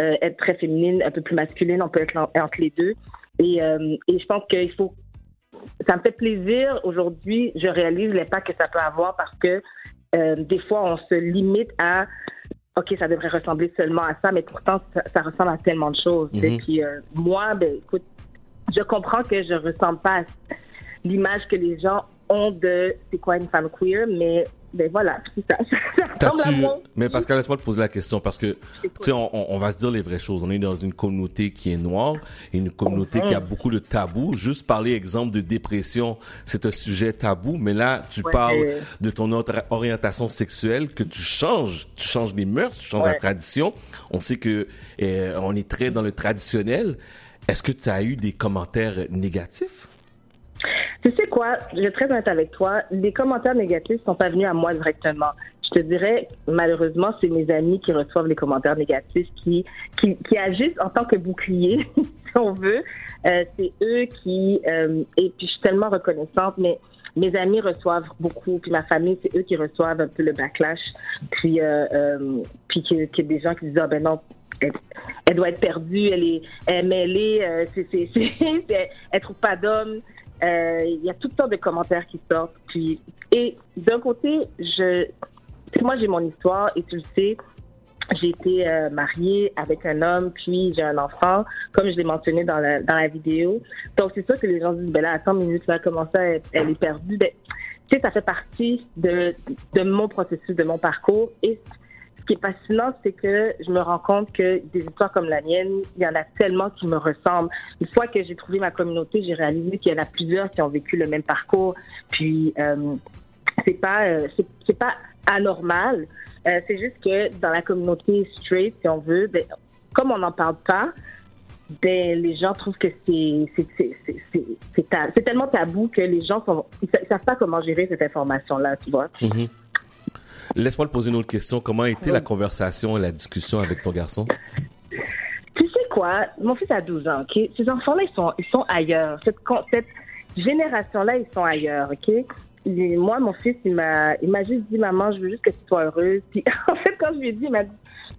euh, être très féminine, un peu plus masculine, on peut être en- entre les deux. Et, euh, et je pense qu'il faut ça me fait plaisir aujourd'hui, je réalise l'impact que ça peut avoir parce que des fois, on se limite à OK, ça devrait ressembler seulement à ça, mais pourtant, ça, ça ressemble à tellement de choses. Mhm. Puis euh, moi, ben, écoute, je comprends que je ressemble pas à l'image que les gens ont de c'est quoi une femme queer, mais ben voilà, c'est ça. (laughs) ça moi. Mais Pascal, laisse-moi te poser la question parce que, tu sais, on, on- va se dire les vraies choses. On est dans une communauté qui est noire et une communauté qui a Mhm. beaucoup de tabous. Juste parler, exemple, de dépression, c'est un sujet tabou, mais là, tu Ouais. parles de ton autre orientation sexuelle, que tu changes, tu changes les mœurs, tu changes la tradition. On sait que euh, on est très dans le traditionnel. Est-ce que tu as eu des commentaires négatifs? Tu sais quoi, je vais très honnête avec toi, les commentaires négatifs sont pas venus à moi directement. Je te dirais, malheureusement, c'est mes amis qui reçoivent les commentaires négatifs, qui, qui, agissent en tant que bouclier, (laughs) si on veut. Euh, c'est eux qui, euh, et puis je suis tellement reconnaissante, mais mes amis reçoivent beaucoup, puis ma famille, c'est eux qui reçoivent un peu le backlash, puis, euh, euh, puis a des gens qui disent, ah ben non, elle, elle doit être perdue, elle est, elle mêlée, euh, c'est, c'est, c'est, (laughs) c'est- elle trouve pas d'homme. Euh, Il y a toutes sortes de commentaires qui sortent. Puis, et d'un côté, je, moi j'ai mon histoire et tu le sais, j'ai été euh, mariée avec un homme, puis j'ai un enfant, comme je l'ai mentionné dans la, dans la vidéo. Donc c'est sûr que les gens disent, ben là, attends une minute, là, comment ça, elle, est perdue? Ben, tu sais, ça fait partie de, de mon processus, de mon parcours. Et qui est fascinant, c'est que je me rends compte que des histoires comme la mienne, il y en a tellement qui me ressemblent. Une fois que j'ai trouvé ma communauté, j'ai réalisé qu'il y en a plusieurs qui ont vécu le même parcours. Puis euh, c'est pas euh, c'est- pas anormal. Euh, c'est juste que dans la communauté straight, si on veut, ben, comme on n'en parle pas, ben les gens trouvent que c'est tellement tabou que les gens ils savent pas comment gérer cette information là, tu vois. Mhm. Laisse-moi te poser une autre question. Comment a été la conversation et la discussion avec ton garçon? Tu sais quoi? Mon fils a 12 ans, OK? Ces enfants-là, ils sont, ils sont ailleurs. Cette, cette génération-là, ils sont ailleurs, OK? Et moi, mon fils, il m'a, il m'a juste dit, maman, je veux juste que tu sois heureuse. Puis, (laughs) en fait, quand je lui ai dit, il m'a dit,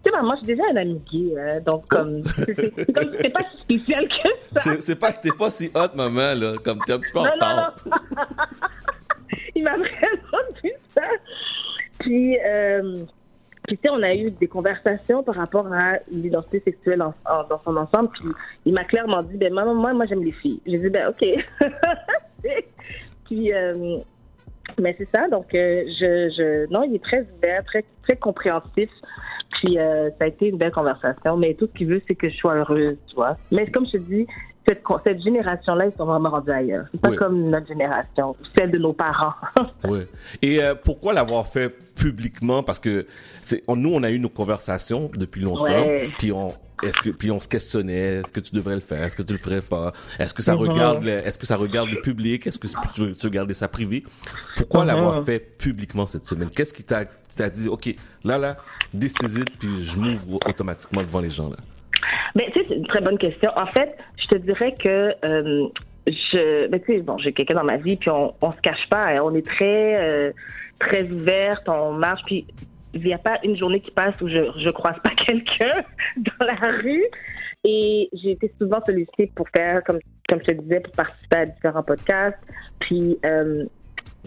tu sais, maman, je suis déjà un ami gay, hein, donc, comme, c'est, c'est- c'est comme, c'est pas si spécial que ça. (laughs) C'est c'est pas, t'es pas si hot, maman, là. Comme t'es un petit peu en retard. (laughs) il m'a vraiment dit ça. Puis, euh, puis tu sais, on a eu des conversations par rapport à l'identité sexuelle en- dans son ensemble. Puis il m'a clairement dit, ben maman, moi, moi j'aime les filles. J'ai dit, ben ok. (laughs) puis, euh, mais c'est ça. Donc, euh, je, je, non, il est très ouvert, très, très compréhensif. Puis ça a été une belle conversation. Mais tout ce qu'il veut, c'est que je sois heureuse, tu vois. Mais comme je te dis, cette, cette génération-là, ils sont vraiment rendus ailleurs. C'est pas Oui. comme notre génération, celle de nos parents. (laughs) Oui. Et euh, pourquoi l'avoir fait publiquement? Parce que on- nous on a eu nos conversations depuis longtemps, Ouais. puis on est-ce que puis on se questionnait est-ce que tu devrais le faire, est-ce que tu le ferais pas, est-ce que ça Mhm. regarde le- est-ce que ça regarde le public, est-ce que tu veux, tu veux garder ça privé? Pourquoi Mhm. l'avoir fait publiquement cette semaine? Qu'est-ce qui t'a dit OK, là là, it, puis je m'ouvre automatiquement devant les gens là? Sais, c'est une très bonne question. En fait, je te dirais que euh, je, ben, sais, bon, j'ai quelqu'un dans ma vie, puis on, on se cache pas, hein. on est très, euh, très ouverte, on marche, puis il n'y a pas une journée qui passe où je, je croise pas (laughs) quelqu'un dans la rue. Et j'ai été souvent sollicitée pour faire, comme, comme je te disais, pour participer à différents podcasts. Puis, euh,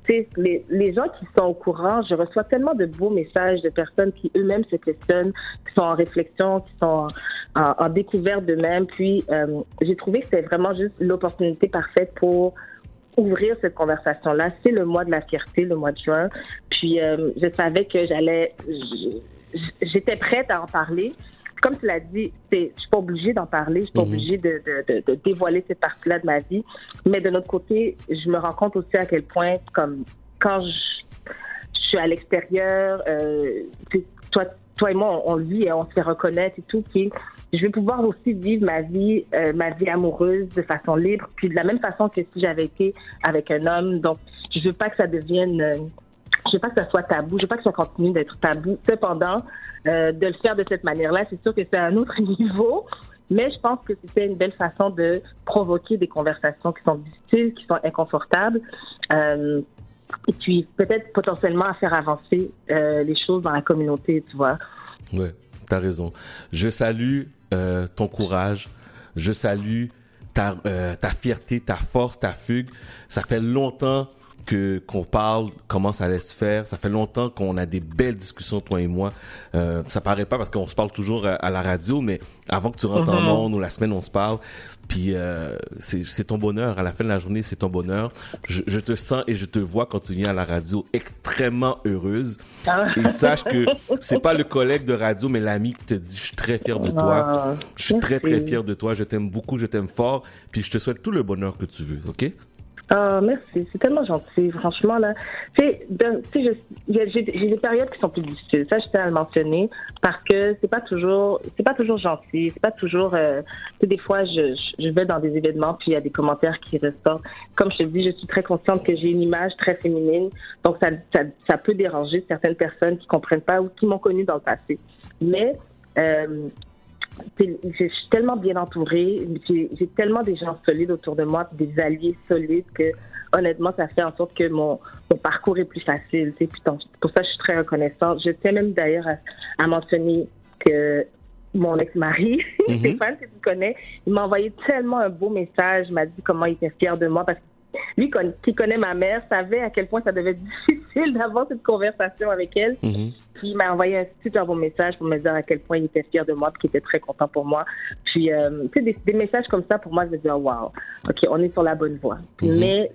les, les gens qui sont au courant, je reçois tellement de beaux messages de personnes qui eux-mêmes se questionnent, qui sont en réflexion, qui sont en, découverte d'eux-mêmes. Puis, euh, j'ai trouvé que c'était vraiment juste l'opportunité parfaite pour ouvrir cette conversation-là. C'est le mois de la fierté, le mois de juin. Puis, euh, je savais que j'allais, j'étais prête à en parler. Comme tu l'as dit, c'est, je suis pas obligée d'en parler, je suis pas Mhm. obligée de, de, de, de dévoiler cette partie-là de ma vie. Mais de notre côté, je me rends compte aussi à quel point, comme quand je, je suis à l'extérieur, euh, toi, toi et moi, on, on vit et on se fait reconnaître et tout. Puis je vais pouvoir aussi vivre ma vie, euh, ma vie amoureuse de façon libre, puis de la même façon que si j'avais été avec un homme. Donc, je veux pas que ça devienne, euh, je veux pas que ça soit tabou, je veux pas que ça continue d'être tabou. Cependant, euh, de le faire de cette manière-là, c'est sûr que c'est un autre (laughs) niveau. Mais je pense que c'était une belle façon de provoquer des conversations qui sont difficiles, qui sont inconfortables. Euh, et puis peut-être potentiellement à faire avancer euh, les choses dans la communauté, tu vois. Ouais, t'as raison. Je salue ton courage. Je salue ta, ta fierté, ta force, ta fugue. Ça fait longtemps que qu'on parle comment ça allait se faire. Ça fait longtemps qu'on a des belles discussions toi et moi. Euh, ça paraît pas parce qu'on se parle toujours à, à la radio, mais avant que tu rentres Mhm. en ondes ou la semaine on se parle. Puis euh, c'est c'est ton bonheur. À la fin de la journée, c'est ton bonheur. Je, je te sens et je te vois quand tu viens à la radio extrêmement heureuse. Ah. Et sache que c'est pas le collègue de radio, mais l'ami qui te dit je suis très fier de toi. Ah, Je suis très très fier de toi. Je t'aime beaucoup, je t'aime fort. Puis je te souhaite tout le bonheur que tu veux. Ok? Ah, merci, c'est tellement gentil, franchement, là. Tu sais, j'ai des périodes qui sont plus difficiles, ça, je tiens à le mentionner, parce que c'est pas toujours, c'est pas toujours gentil, c'est pas toujours, euh, des fois, je, vais dans des événements, puis il y a des commentaires qui ressortent. Comme je te dis, je suis très consciente que j'ai une image très féminine, donc ça, ça, ça peut déranger certaines personnes qui comprennent pas ou qui m'ont connue dans le passé. Mais, euh, je suis tellement bien entourée, j'ai tellement des gens solides autour de moi, des alliés solides que honnêtement, ça fait en sorte que mon, mon parcours est plus facile. Puis pour ça, je suis très reconnaissante. Je tiens même d'ailleurs à, à mentionner que mon ex-mari, (laughs) Mhm. Stéphane, que tu connais, il m'a envoyé tellement un beau message, il m'a dit comment il était fier de moi parce que lui, qui connaît ma mère, savait à quel point ça devait être (laughs) difficile d'avoir cette conversation avec elle. Puis il m'a envoyé un super beau message pour me dire à quel point il était fier de moi, puis qu'il était très content pour moi. Puis, euh, tu sais, des, des messages comme ça, pour moi, je me dis, oh, wow, OK, on est sur la bonne voie. Mhm. Mais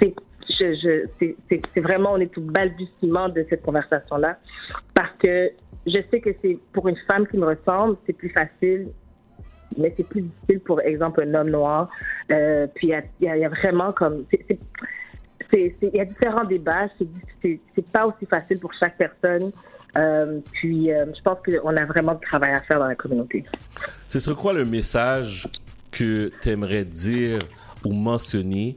c'est je, je, c'est- vraiment, on est au balbutiement de cette conversation-là. Parce que je sais que c'est pour une femme qui me ressemble, c'est plus facile mais c'est plus difficile pour exemple un homme noir. Euh, puis il y a, vraiment comme il y a différents débats. C'est pas aussi facile pour chaque personne. Euh, puis euh, je pense qu'on a vraiment du travail à faire dans la communauté. Ce serait quoi le message que tu aimerais dire ou mentionner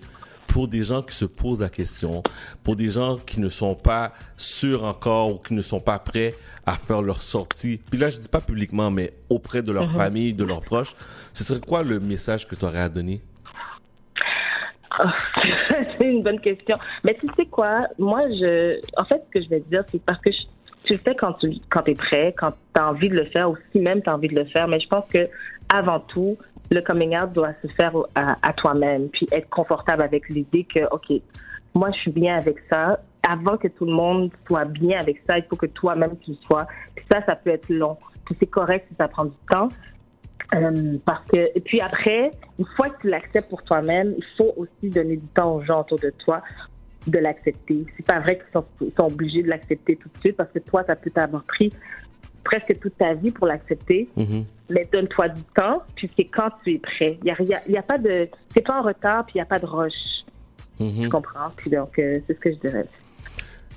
pour des gens qui se posent la question, pour des gens qui ne sont pas sûrs encore ou qui ne sont pas prêts à faire leur sortie. Puis là, je dis pas publiquement, mais auprès de leur Mhm. famille, de leurs proches. Ce serait quoi le message que tu aurais à donner? Ah, (laughs) c'est une bonne question. Mais tu sais quoi, moi, je, en fait, ce que je vais te dire, c'est parce que je- tu le fais quand tu quand es prêt, quand tu as envie de le faire, ou si même tu as envie de le faire. Mais je pense que avant tout, le coming out doit se faire à, toi-même, puis être confortable avec l'idée que, OK, moi, je suis bien avec ça. Avant que tout le monde soit bien avec ça, il faut que toi-même tu le sois. Puis ça, ça peut être long. Puis c'est correct si ça prend du temps. Euh, parce que et puis après, une fois que tu l'acceptes pour toi-même, il faut aussi donner du temps aux gens autour de toi de l'accepter. C'est pas vrai qu'ils sont, sont obligés de l'accepter tout de suite parce que toi, ça peut t'avoir pris presque toute ta vie pour l'accepter. Mais donne-toi du temps, puis c'est quand tu es prêt. Il y a, il y a- il y a pas de, c'est pas en retard, puis il y a pas de rush. Tu comprends? Puis donc euh, c'est ce que je dirais.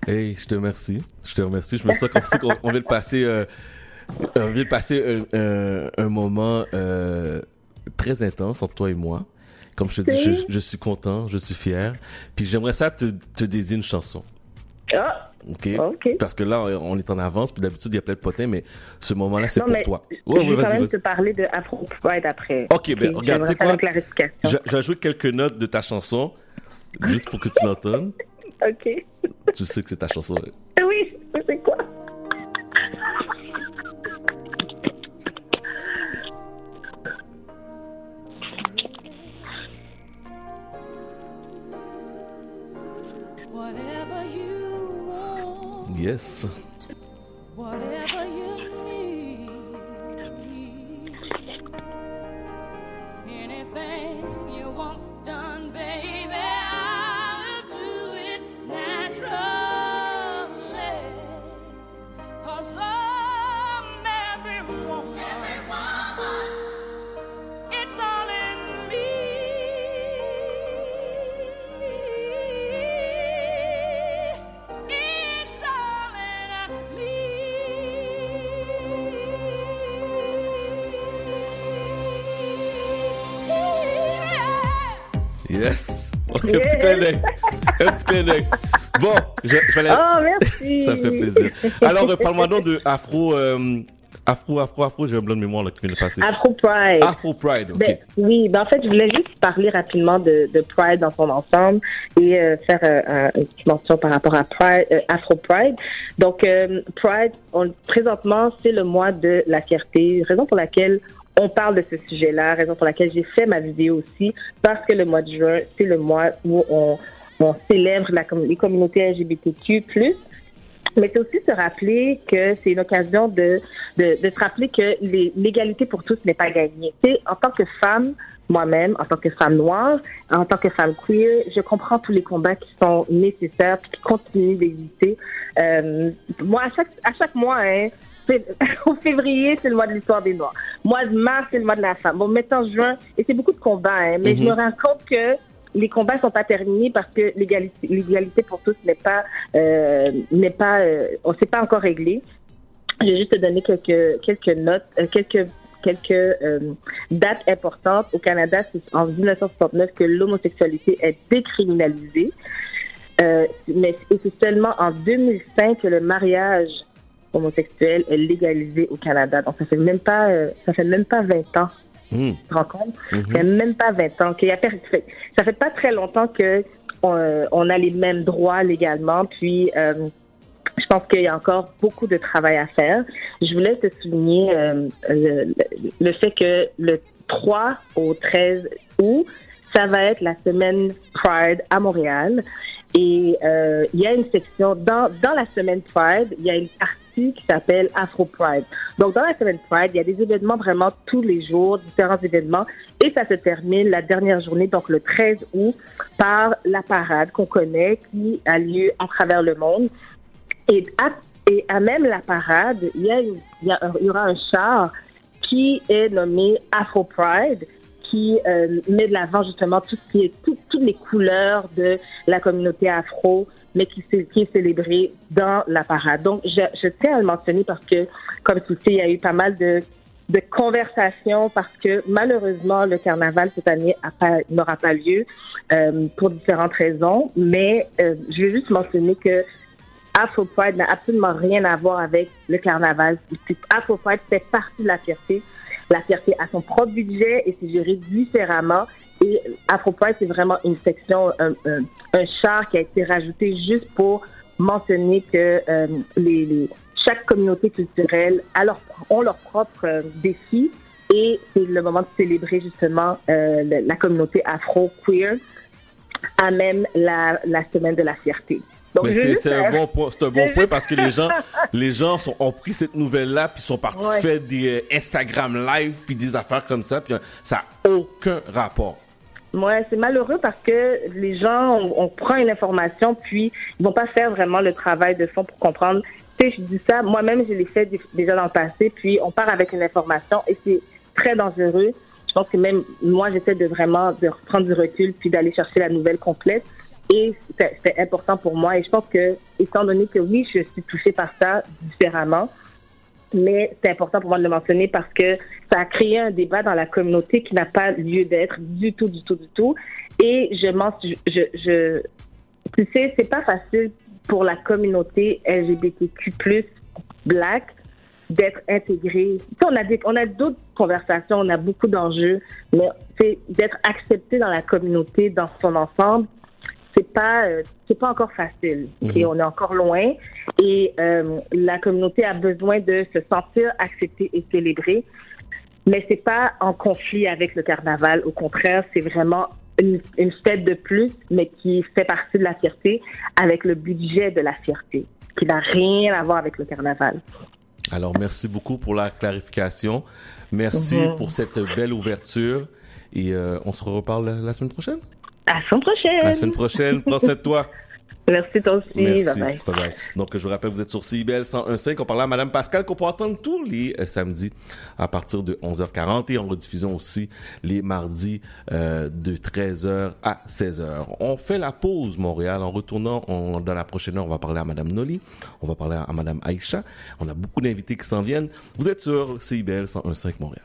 Hey, je te remercie. Je te remercie. Je me sens comme si on, vient de passer, euh, on vient de passer un, un- un moment euh, très intense entre toi et moi. Comme je te dis, je, je suis content, je suis fier. Puis j'aimerais ça te, te dédier une chanson. Ah, OK? Parce que là, on est en avance, puis d'habitude, il y a plein de potins, mais ce moment-là, c'est pour mais toi. Je Ouais, vais quand même te parler de Afro Pride après. Ok, ben, regarde, tu j'aimerais faire quoi? jouer quelques notes de ta chanson, juste pour que tu l'entendes. (laughs) Ok. Tu sais que c'est ta chanson. Yes. Petit clin d'œil. Un petit clin d'œil. Bon, je, je vais aller. Oh, merci. Ça me fait plaisir. Alors, parle-moi donc de Afro, euh, Afro, Afro, Afro, j'ai un blanc de mémoire là, qui vient de passer. Afro Pride. Afro Pride, ok. Ben, oui, ben en fait, je voulais juste parler rapidement de, de Pride dans son ensemble et euh, faire euh, un- une petite mention par rapport à Pride, euh, Afro Pride. Donc, Pride, on, présentement, c'est le mois de la fierté, raison pour laquelle on parle de ce sujet-là, raison pour laquelle j'ai fait ma vidéo aussi, parce que le mois de juin, c'est le mois où on, célèbre la, les communautés LGBTQ+. Mais c'est aussi se rappeler que c'est une occasion de, se rappeler que l'égalité pour tous n'est pas gagnée. En tant que femme, moi-même, en tant que femme noire, en tant que femme queer, je comprends tous les combats qui sont nécessaires puis qui continuent d'exister. Euh, moi, à chaque, à chaque mois, hein, (laughs) au février, c'est le mois de l'histoire des Noirs. Mois de mars, c'est le mois de la femme. Bon, maintenant, juin, et c'est beaucoup de combats, hein, mais je Mhm. me rends compte que les combats sont pas terminés parce que l'égalité, pour tous n'est pas, euh, n'est pas, euh, on s'est pas encore réglé. Je vais juste te donner quelques, quelques notes, euh, quelques, quelques euh, dates importantes. Au Canada, c'est en 1969 que l'homosexualité est décriminalisée. Euh, mais c'est seulement en 2005 que le mariage homosexuel est légalisé au Canada. Donc ça fait même pas, euh, ça fait même pas 20 ans. Hmm. Tu te rends compte? Mhm. Ça fait même pas 20 ans qu'il y a ça fait pas très longtemps que on, euh, on a les mêmes droits légalement. Puis euh, je pense qu'il y a encore beaucoup de travail à faire. Je voulais te souligner euh, le, fait que le 3 au 13 août, ça va être la semaine Pride à Montréal. Et euh, il y a une section dans, dans la semaine Pride, il y a une partie qui s'appelle Afro Pride. Donc dans la semaine Pride, il y a des événements vraiment tous les jours, différents événements, et ça se termine la dernière journée, donc le 13 août, par la parade qu'on connaît qui a lieu à travers le monde. Et à, et à même la parade, il y, a il y aura un char qui est nommé Afro Pride, qui euh, met de l'avant justement tout ce qui est tout- toutes les couleurs de la communauté afro, mais qui, est célébré dans la parade. Donc, je, tiens à le mentionner parce que, comme tu sais, il y a eu pas mal de, de conversations parce que malheureusement, le carnaval cette année n'aura pas lieu euh, pour différentes raisons. Mais euh, je vais juste mentionner que Afro Pride n'a absolument rien à voir avec le carnaval. Afro Pride fait partie de la fierté. La fierté a son propre budget et c'est géré différemment. Et Afro Pride, c'est vraiment une section, un, char qui a été rajouté juste pour mentionner que euh, les, les- chaque communauté culturelle a leur, ont leurs propres euh, défis et c'est le moment de célébrer justement euh, le- la communauté afro-queer à même la, la semaine de la fierté. C'est un bon point, c'est un bon point parce que les gens, les gens sont, ont pris cette nouvelle-là puis sont partis Ouais. faire des euh, Instagram live puis des affaires comme ça puis euh, ça a aucun rapport. Ouais, c'est malheureux parce que les gens, on, on prend une information, puis ils vont pas faire vraiment le travail de fond pour comprendre. Tu sais, je dis ça, moi-même, je l'ai fait dé- déjà dans le passé, puis on part avec une information et c'est très dangereux. Je pense que même moi, j'essaie de vraiment de reprendre du recul puis d'aller chercher la nouvelle complète. Et c'est important pour moi. Et je pense que, étant donné que oui, je suis touchée par ça différemment, mais c'est important pour moi de le mentionner parce que ça a créé un débat dans la communauté qui n'a pas lieu d'être du tout, du tout, du tout. Et je pense, je, je, tu sais, c'est pas facile pour la communauté LGBTQ+, black, d'être intégrée. On a on a d'autres conversations, on a beaucoup d'enjeux, mais c'est d'être accepté dans la communauté dans son ensemble, c'est pas euh, c'est pas encore facile. Mhm. Et on est encore loin. Et euh, la communauté a besoin de se sentir acceptée et célébrée. Mais c'est pas en conflit avec le carnaval. Au contraire, c'est vraiment une, une fête de plus, mais qui fait partie de la fierté avec le budget de la fierté, qui n'a rien à voir avec le carnaval. Alors merci beaucoup pour la clarification, merci Mhm. pour cette belle ouverture et euh, on se reparle la, la semaine prochaine? À la semaine prochaine. La semaine prochaine, prends de toi. (laughs) Merci toi aussi. Merci. Bye bye. Bye-bye. Donc, je vous rappelle, vous êtes sur CIBL 101.5. On parlait à Madame Pascal qu'on peut entendre tous les euh, samedis à partir de 11h40 et en rediffusion aussi les mardis euh, de 13h à 16h. On fait la pause, Montréal. En retournant, on, dans la prochaine heure, on va parler à Madame Noli. On va parler à Madame Aïcha. On a beaucoup d'invités qui s'en viennent. Vous êtes sur CIBL 101.5 Montréal.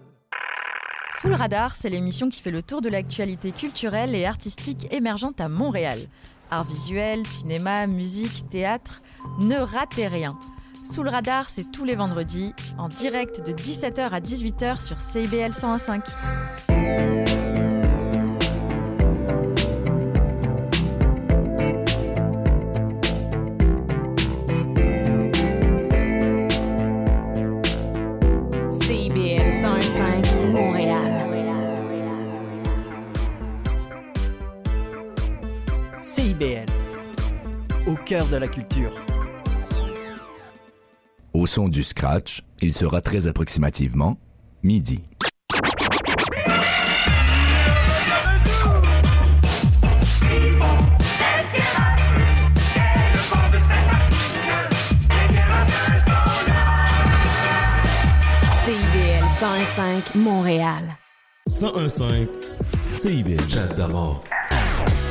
Sous le radar, c'est l'émission qui fait le tour de l'actualité culturelle et artistique émergente à Montréal. Arts visuels, cinéma, musique, théâtre, ne ratez rien. Sous le radar, c'est tous les vendredis, en direct de 17h à 18h sur CIBL 101.5. CIBL, au cœur de la culture. Au son du scratch, il sera très approximativement midi. CIBL 101.5 Montréal. 1015 CIBL. Chat d'amour.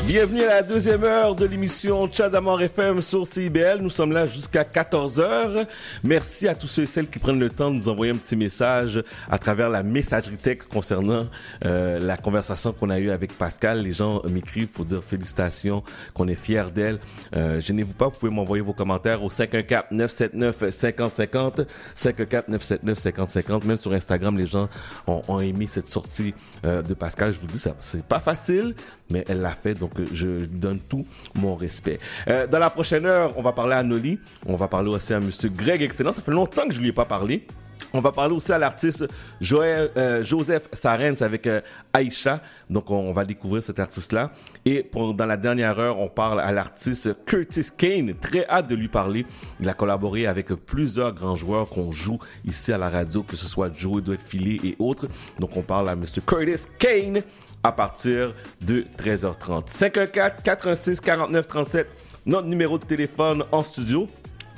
Bienvenue à la deuxième heure de l'émission Chat d'Amour FM sur CIBL. Nous sommes là jusqu'à 14h. Merci à tous ceux et celles qui prennent le temps de nous envoyer un petit message à travers la messagerie texte concernant euh, la conversation qu'on a eue avec Pascal. Les gens m'écrivent pour dire félicitations, qu'on est fiers d'elle. Euh, gênez-vous pas, vous pouvez m'envoyer vos commentaires au 514-979-5050, 514-979-5050. Même sur Instagram, les gens ont, ont aimé cette sortie euh, de Pascal. Je vous dis, ça c'est pas facile, mais elle l'a fait, donc euh, je lui donne tout mon respect. Euh, dans la prochaine heure, on va parler à Noli, on va parler aussi à Monsieur Greg Excellent. Ça fait longtemps que je lui ai pas parlé. On va parler aussi à l'artiste euh, Joseph Sarens avec euh, Aïcha. Donc, on, va découvrir cet artiste-là. Et pour, dans la dernière heure, on parle à l'artiste Curtis Kane. Très hâte de lui parler. Il a collaboré avec plusieurs grands joueurs qu'on joue ici à la radio, que ce soit Joe Doit Filé et autres. Donc, on parle à Mr. Curtis Kane à partir de 13h30. 514 86 49 37, notre numéro de téléphone en studio.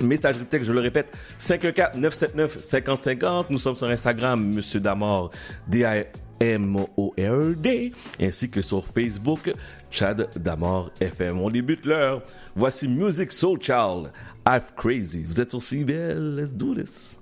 Messagerie texte, je le répète, 514-979-5050. Nous sommes sur Instagram, Monsieur Damord, D-A-M-O-R-D, ainsi que sur Facebook, Chad Damord FM. On débute l'heure. Voici Music Soul Child, Crazy. Vous êtes sur CBL, let's do this.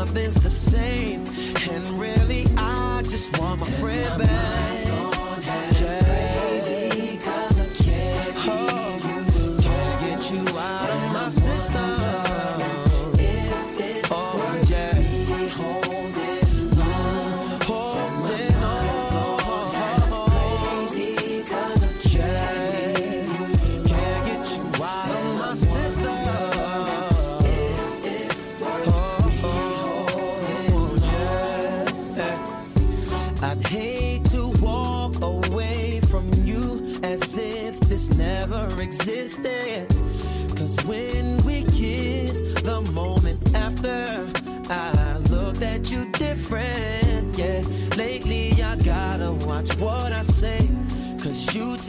Nothing's the same, and really I just want my friend back.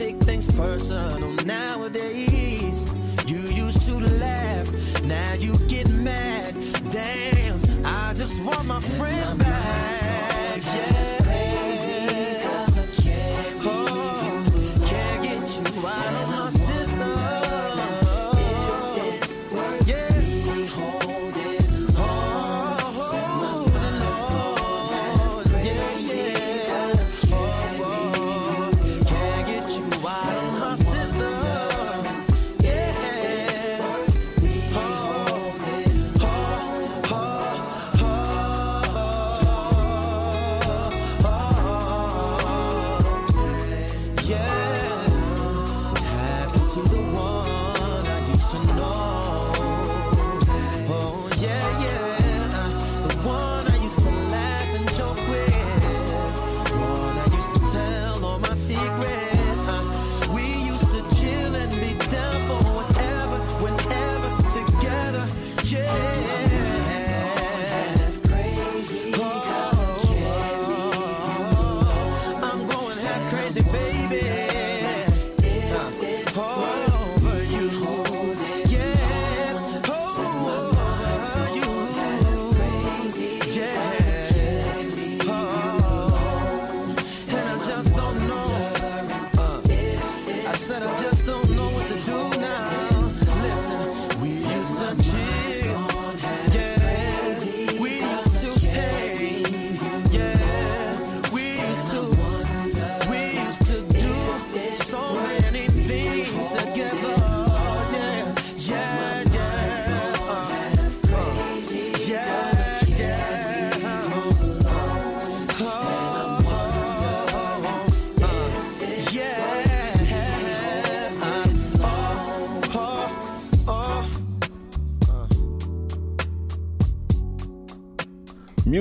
Take things personal nowadays. You used to laugh, now you get mad. Damn, I just want my friend back.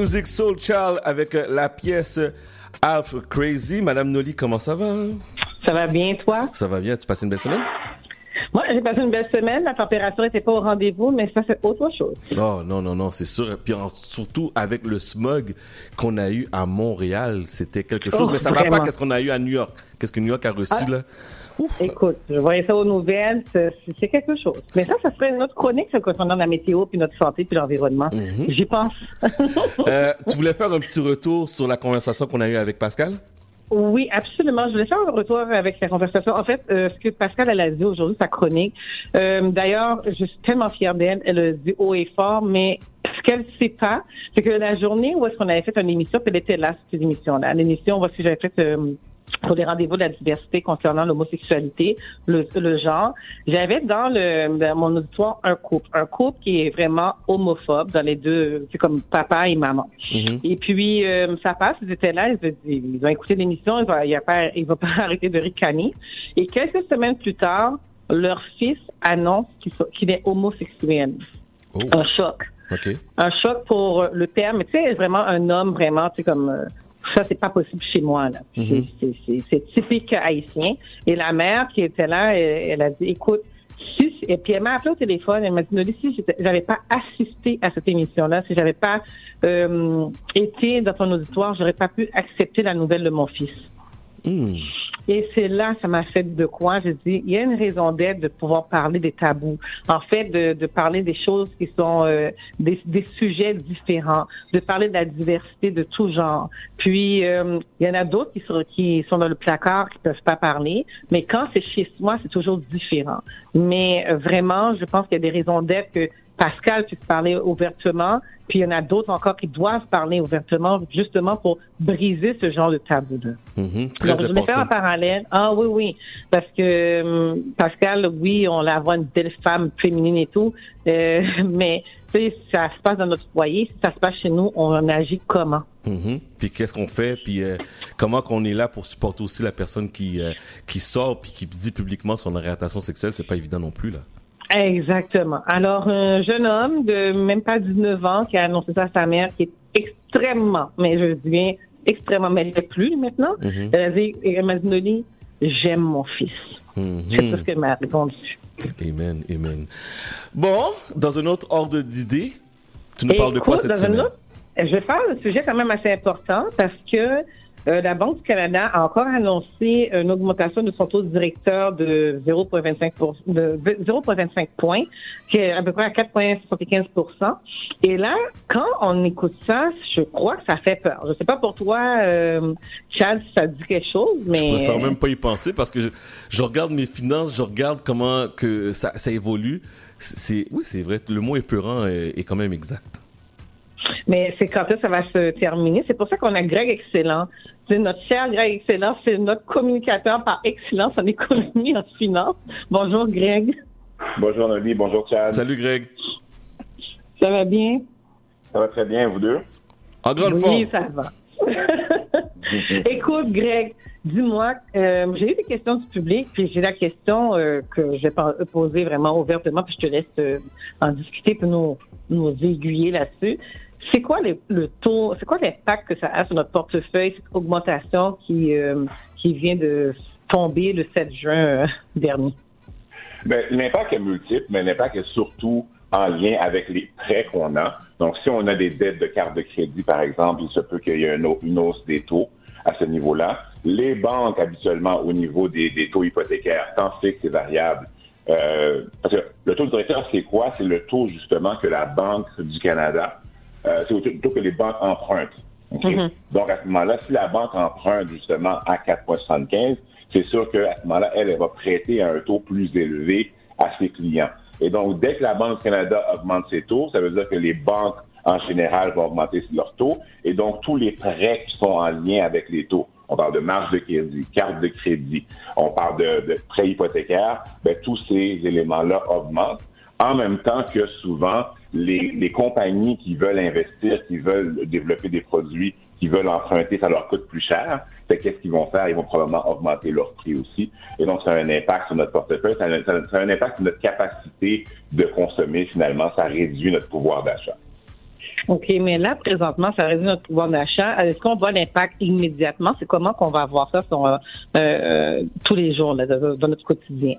Music Soul Child avec euh, la pièce Half Crazy. Madame Noli, comment ça va? Ça va bien, toi? Ça va bien. Tu passes une belle semaine? Moi, j'ai passé une belle semaine. La température n'était pas au rendez-vous, mais ça, c'est autre chose. Oh non, non, non, c'est sûr. Puis en- surtout avec le smog qu'on a eu à Montréal, c'était quelque chose. Oh, Mais ça va pas qu'est-ce qu'on a eu à New York. Qu'est-ce que New York a reçu Ah. là? Écoute, je voyais ça aux nouvelles, c'est quelque chose. Mais ça, ça serait une autre chronique, ça, concernant la météo, puis notre santé, puis l'environnement. J'y pense. (laughs) Euh, tu voulais faire un petit retour sur la conversation qu'on a eue avec Pascal? Oui, absolument. Je voulais faire un retour avec la conversation. En fait, euh, ce que Pascal elle a dit aujourd'hui, sa chronique. Euh, D'ailleurs, je suis tellement fière d'elle. Elle a dit haut et fort, mais ce qu'elle sait pas, c'est que la journée où est-ce qu'on avait fait une émission, puis elle était là, cette émission-là. L'émission, que j'avais fait euh, sur les rendez-vous de la diversité concernant l'homosexualité, le, le genre. J'avais dans le dans mon auditoire un couple, un couple qui est vraiment homophobe dans les deux, c'est comme papa et maman. Et puis euh, ça passe, ils étaient là, ils, ils, ils ont écouté l'émission, ils vont, il va pas, va pas (laughs) arrêter de ricaner. Et quelques semaines plus tard, leur fils annonce qu'il est homosexuel. Un choc Un choc pour le terme. Mais Tu sais, vraiment un homme, vraiment, tu sais, comme euh, ça, c'est pas possible chez moi. Là. C'est- Mhm. c'est- typique haïtien. Et la mère qui était là, elle, elle a dit, écoute, si, et puis elle m'a appelé au téléphone, elle m'a dit, Noli, si j'avais pas assisté à cette émission-là, si j'avais pas euh, été dans ton auditoire, j'aurais pas pu accepter la nouvelle de mon fils. Et c'est là, ça m'a fait de quoi. J'ai dit, il y a une raison d'être de pouvoir parler des tabous. En fait, de, parler des choses qui sont euh, des, sujets différents, de parler de la diversité de tout genre. Puis, euh, il y en a d'autres qui sont, qui sont dans le placard, qui peuvent pas parler. Mais quand c'est chez moi, c'est toujours différent. Mais euh, vraiment, je pense qu'il y a des raisons d'être que Pascal puisse parler ouvertement, puis il y en a d'autres encore qui doivent parler ouvertement, justement pour briser ce genre de tabou-là. Mhm. Donc, je voulais faire un parallèle. Ah oui, oui. Parce que hum, Pascal, oui, on la voit une belle femme féminine et tout, euh, (laughs) mais ça se passe dans notre foyer, si ça se passe chez nous, on agit comment? Mhm. Puis qu'est-ce qu'on fait? Puis euh, comment qu'on est là pour supporter aussi la personne qui euh, qui sort puis qui dit publiquement son orientation sexuelle, c'est pas évident non plus là. Exactement. Alors, un jeune homme de même pas 19 ans qui a annoncé ça à sa mère, qui est extrêmement, mais je dis bien extrêmement, mais elle plus maintenant. Mhm. Elle a dit, elle m'a dit, j'aime mon fils. Mhm. C'est tout ce qu'elle m'a répondu. Amen, amen. Bon, dans un autre ordre d'idée, tu nous parles de quoi cette dans un semaine? autre- Je vais faire un sujet quand même assez important parce que euh, la Banque du Canada a encore annoncé une augmentation de son taux directeur de 0,25 pour- de 0,25 points, qui est à peu près à 4,75% Et là, quand on écoute ça, je crois que ça fait peur. Je sais pas pour toi, euh, Chad, si ça dit quelque chose, mais Je préfère même pas y penser parce que je, je regarde mes finances, je regarde comment que ça, ça évolue. C'est oui, c'est vrai. Le mot épeurant est, est quand même exact. Mais c'est quand ça va se terminer. C'est pour ça qu'on a Greg Excellent. C'est notre cher Greg Excellent. C'est notre communicateur par excellence en économie et en finance. Bonjour, Greg. Bonjour Noli, bonjour Chad. Salut Greg. Ça va bien? Ça va très bien, vous deux? En grande oui, ça va. (laughs) Écoute, Greg, dis-moi, euh, j'ai eu des questions du public, puis j'ai la question euh, que je vais poser vraiment ouvertement, puis je te laisse euh, en discuter pour nous, nous aiguiller là-dessus. C'est quoi le, taux, c'est quoi l'impact que ça a sur notre portefeuille, cette augmentation qui, euh, qui vient de tomber le 7 juin euh, dernier? Ben, l'impact est multiple, mais l'impact est surtout en lien avec les prêts qu'on a. Donc, si on a des dettes de carte de crédit, par exemple, il se peut qu'il y ait une, au- une hausse des taux à ce niveau-là. Les banques, habituellement, au niveau des, taux hypothécaires, tant fixes et variables, euh, parce que le taux directeur, c'est quoi? C'est le taux, justement, que la Banque du Canada, c'est le taux que les banques empruntent. OK? Donc, à ce moment-là, si la banque emprunte, justement, à 4,75, c'est sûr qu'à ce moment-là, elle, elle va prêter à un taux plus élevé à ses clients. Et donc, dès que la Banque du Canada augmente ses taux, ça veut dire que les banques, en général, vont augmenter leurs taux. Et donc, tous les prêts qui sont en lien avec les taux, on parle de marge de crédit, carte de crédit, on parle de, de prêts hypothécaires, ben, tous ces éléments-là augmentent. En même temps que souvent, les, les compagnies qui veulent investir, qui veulent développer des produits, qui veulent emprunter, ça leur coûte plus cher. Fait que qu'est-ce qu'ils vont faire? Ils vont probablement augmenter leur prix aussi. Et donc, ça a un impact sur notre portefeuille, ça a un, impact sur notre capacité de consommer finalement. Ça réduit notre pouvoir d'achat. OK, mais là, présentement, ça réduit notre pouvoir d'achat. Est-ce qu'on voit l'impact immédiatement? C'est comment qu'on va avoir ça sur, euh, euh, tous les jours là, dans notre quotidien?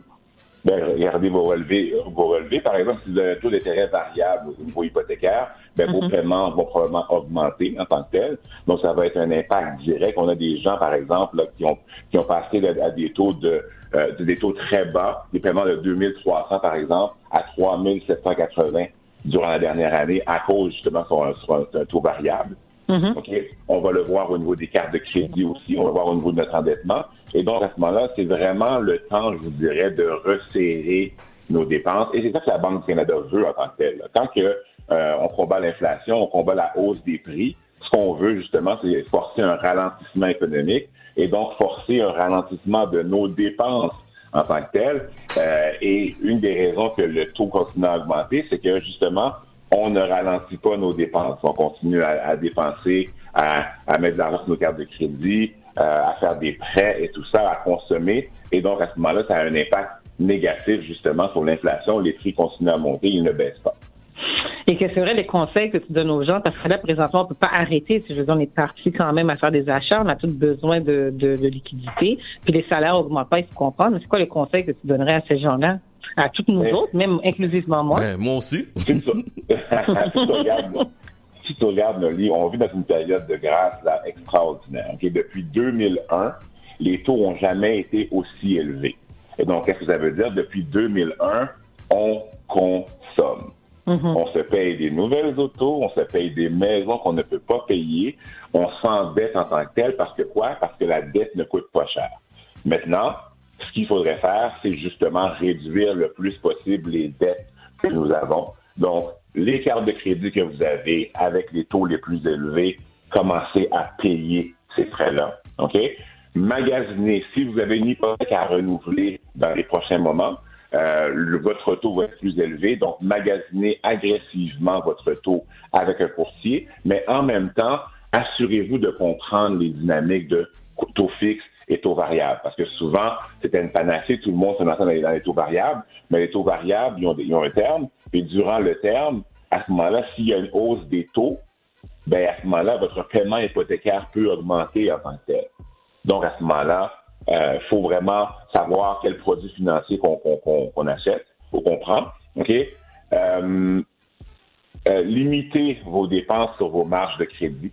Ben, regardez vos relevés, vos relevés. Par exemple, si vous avez un taux d'intérêt variable au niveau hypothécaire, ben, vos Mhm. paiements vont probablement augmenter en tant que tel. Donc, ça va être un impact direct. On a des gens, par exemple, là, qui ont qui ont passé à, des taux de euh, des taux très bas, des paiements de 2300 par exemple, à 3780 durant la dernière année à cause justement sur un, sur un taux variable. OK? On va le voir au niveau des cartes de crédit aussi, on va le voir au niveau de notre endettement. Et donc, à ce moment-là, c'est vraiment le temps, je vous dirais, de resserrer nos dépenses. Et c'est ça que la Banque du Canada veut en tant que telle. Tant que euh, on combat l'inflation, on combat la hausse des prix, ce qu'on veut justement, c'est forcer un ralentissement économique et donc forcer un ralentissement de nos dépenses en tant que telles. Euh, et une des raisons que le taux continue à augmenter, c'est que justement, on ne ralentit pas nos dépenses. On continue à, dépenser, à, mettre de l'argent sur nos cartes de crédit, euh, à faire des prêts et tout ça, à consommer. Et donc, à ce moment-là, ça a un impact négatif justement sur l'inflation. Les prix continuent à monter, ils ne baissent pas. Et quels seraient les conseils que tu donnes aux gens? Parce que là, présentement, on peut pas arrêter. Si je veux dire, on est parti quand même à faire des achats. On a tous besoin de, de, de liquidité. Puis les salaires augmentent pas, il faut comprendre. Mais c'est quoi les conseils que tu donnerais à ces gens-là? À toutes nous autres, même inclusivement moi. Moi aussi. (laughs) si tu regardes, si tu regardes le livre, on vit dans une période de grâce là, extraordinaire. ok? Depuis 2001, les taux ont jamais été aussi élevés. Et donc, qu'est-ce que ça veut dire? Depuis 2001, on consomme. On se paye des nouvelles autos, on se paye des maisons qu'on ne peut pas payer, on s'endette en tant que tel parce que quoi? Parce que la dette ne coûte pas cher. Maintenant, ce qu'il faudrait faire, c'est justement réduire le plus possible les dettes que nous avons. Donc, les cartes de crédit que vous avez avec les taux les plus élevés, commencez à payer ces frais-là. OK? Magasiner, si vous avez une hypothèque à renouveler dans les prochains moments, euh, votre taux va être plus élevé. Donc, magasiner agressivement votre taux avec un courtier, mais en même temps, assurez-vous de comprendre les dynamiques de taux fixe et taux variable. Parce que souvent, c'était une panacée, tout le monde se lançait dans les, taux variables, mais les taux variables, ils ont, ils ont un terme, et durant le terme, à ce moment-là, s'il y a une hausse des taux, ben à ce moment-là, votre paiement hypothécaire peut augmenter en tant que tel. Donc, à ce moment-là, il faut vraiment savoir quel produit financier qu'on achète ou qu'on prend. OK? Euh, euh, vos dépenses sur vos marges de crédit.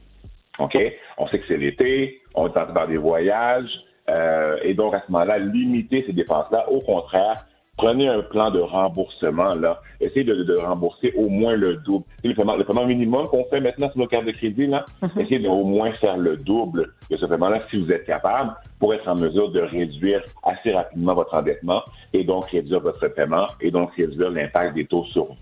OK? On sait que c'est l'été, on est tenté par des voyages, euh, et donc à ce moment-là, limiter ces dépenses-là. Au contraire, prenez un plan de remboursement, là. Essayez de, de rembourser au moins le double. C'est Le paiement, le paiement minimum qu'on fait maintenant sur nos cartes de crédit, là, essayez de au moins faire le double de ce paiement-là si vous êtes capable pour être en mesure de réduire assez rapidement votre endettement et donc réduire votre paiement et donc réduire l'impact des taux sur vous.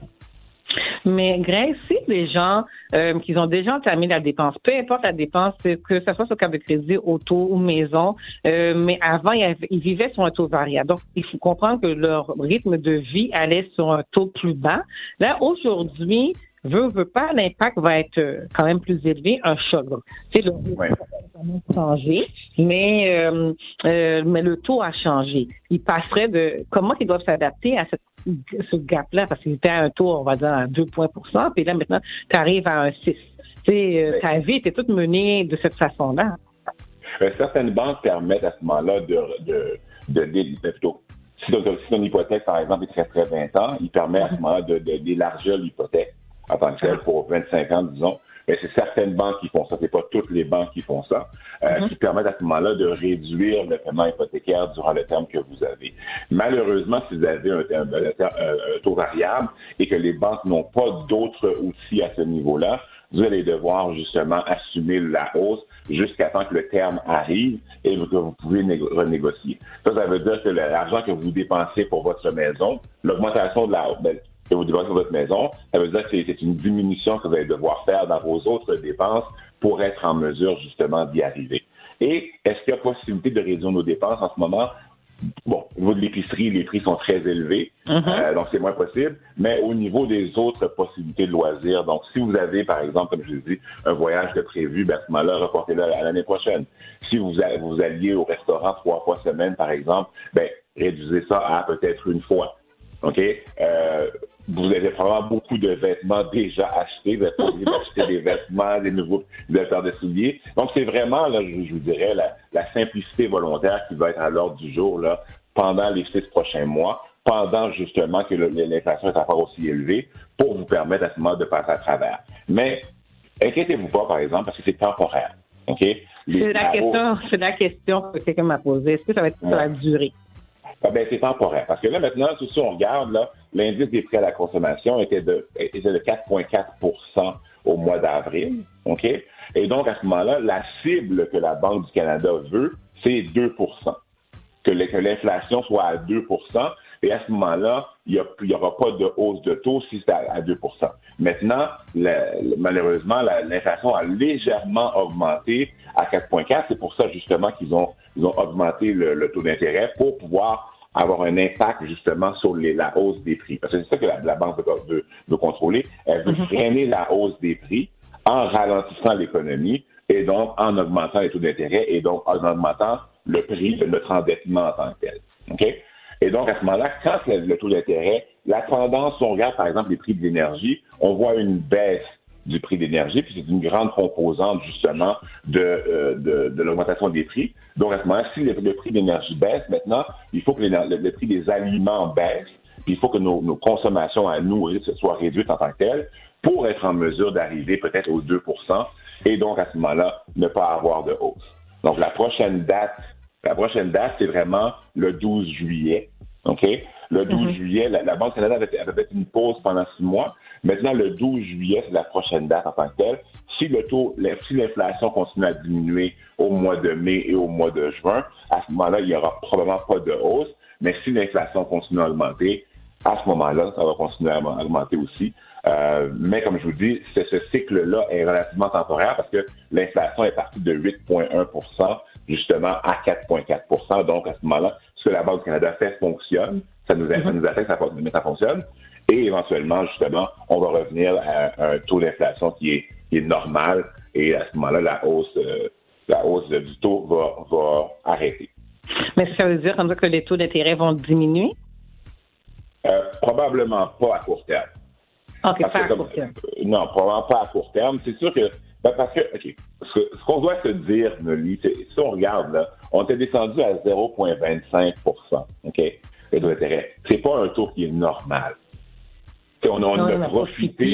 Mais Grace, si les gens euh, qui ont déjà entamé la dépense, peu importe la dépense, que ce soit sur carte de crédit, auto ou maison, euh, mais avant, ils, avaient- ils vivaient sur un taux variable. Donc, il faut comprendre que leur rythme de vie allait sur un taux plus bas. Là, aujourd'hui, veut, veut pas, l'impact va être euh, quand même plus élevé, un choc. Sais, le mais mais, euh, euh, mais le taux a changé. Il passerait de comment ils doivent s'adapter à cette, ce gap-là, parce qu'ils étaient à un taux, on va dire, à 2 points pour cent, puis là, maintenant, tu arrives à un 6. Tu sais, euh, ta vie était toute menée de cette façon-là. Certaines banques permettent à ce moment-là de, de, de, de- plutôt, si ton, si ton hypothèque, par exemple, est très très 20 ans, il permet à ce moment-là de, de- d'élargir l'hypothèque en tant que telle pour 25 ans, disons. Mais c'est certaines banques qui font ça, c'est pas toutes les banques qui font ça, euh, qui permettent à ce moment-là de réduire le paiement hypothécaire durant le terme que vous avez. Malheureusement, si vous avez un, un- un- un taux variable et que les banques n'ont pas d'autres outils à ce niveau-là, vous allez devoir justement assumer la hausse jusqu'à temps que le terme arrive et que vous pouvez négo- renégocier. Ça, ça veut dire que l'argent que vous dépensez pour votre maison, l'augmentation de la ben, que vous dépensez pour votre maison, ça veut dire que c'est- une diminution que vous allez devoir faire dans vos autres dépenses pour être en mesure justement d'y arriver. Et est-ce qu'il y a possibilité de réduire nos dépenses en ce moment? Bon, au niveau de l'épicerie, les prix sont très élevés, euh, donc c'est moins possible. Mais au niveau des autres possibilités de loisirs, donc si vous avez, par exemple, comme je vous dis, un voyage de prévu, ben, à ce moment-là, reportez-le à l'année prochaine. Si vous, vous alliez au restaurant trois fois semaine, par exemple, ben, réduisez ça à peut-être une fois. OK? Euh, vous avez probablement beaucoup de vêtements déjà achetés. Vous êtes obligé d'acheter des vêtements, des nouveaux paires de souliers. Donc, c'est vraiment, là, je, je vous dirais, la, la simplicité volontaire qui va être à l'ordre du jour là, pendant les six prochains mois, pendant justement que l'inflation est encore aussi élevée, pour vous permettre à ce moment de passer à travers. Mais inquiétez-vous pas, par exemple, parce que c'est temporaire. OK? C'est la question, c'est la question que quelqu'un m'a posée. Est-ce que ça va être ça va durer? Ah ben, c'est temporaire. Parce que là, maintenant, si on regarde, là, l'indice des prix à la consommation était de, était de 4,4% au mois d'avril. OK? Et donc, à ce moment-là, la cible que la Banque du Canada veut, c'est 2 que le- que l'inflation soit à 2 et à ce moment-là, il n'y aura pas de hausse de taux si c'est à, à 2% Maintenant, la- malheureusement, la- l'inflation a légèrement augmenté à 4,4 C'est pour ça, justement, qu'ils ont, ils ont augmenté le, le taux d'intérêt pour pouvoir avoir un impact, justement, sur les- la hausse des prix. Parce que c'est ça que la, la banque veut, veut- veut contrôler. Elle veut freiner la hausse des prix en ralentissant l'économie et donc en augmentant les taux d'intérêt et donc en augmentant le prix de notre endettement en tant que tel. OK? Et donc, à ce moment-là, quand le, taux d'intérêt, la tendance, on regarde par exemple les prix de l'énergie, on voit une baisse du prix de l'énergie, puis c'est une grande composante justement de, euh, de, de l'augmentation des prix. Donc, à ce moment-là, si le, prix de l'énergie baisse, maintenant, il faut que le prix des aliments baisse, puis il faut que nos, nos consommations à nous soient réduites en tant que telles pour être en mesure d'arriver peut-être aux 2% et donc à ce moment-là, ne pas avoir de hausse. Donc, la prochaine date, la prochaine date, c'est vraiment le 12 juillet. OK? Le 12 juillet, la, la Banque Canada avait, avait fait une pause pendant six mois. Maintenant, le 12 juillet, c'est la prochaine date en tant que telle. Si le taux, si l'inflation continue à diminuer au mois de mai et au mois de juin, à ce moment-là, il n'y aura probablement pas de hausse. Mais si l'inflation continue à augmenter, à ce moment-là, ça va continuer à augmenter aussi. Euh, mais comme je vous dis, ce cycle-là est relativement temporaire parce que l'inflation est partie de 8,1 justement à 4,4% Donc, à ce moment-là, ce que la Banque du Canada fait fonctionne. Ça nous, ça nous affecte, ça, mais ça fonctionne. Et éventuellement, justement, on va revenir à un taux d'inflation qui est, qui est normal. Et à ce moment-là, la hausse, euh, la hausse du taux va, va arrêter. Mais ça veut dire comme ça que les taux d'intérêt vont diminuer? Euh, probablement pas à court terme. OK, Parce pas que à comme- court terme. euh, Non, probablement pas à court terme. C'est sûr que. Ben, parce que, OK, ce, qu'on doit se dire, c'est si on regarde, là, on était descendu à 0,25 OK, le taux d'intérêt. C'est pas un taux qui est normal. T'sais, on, on a profité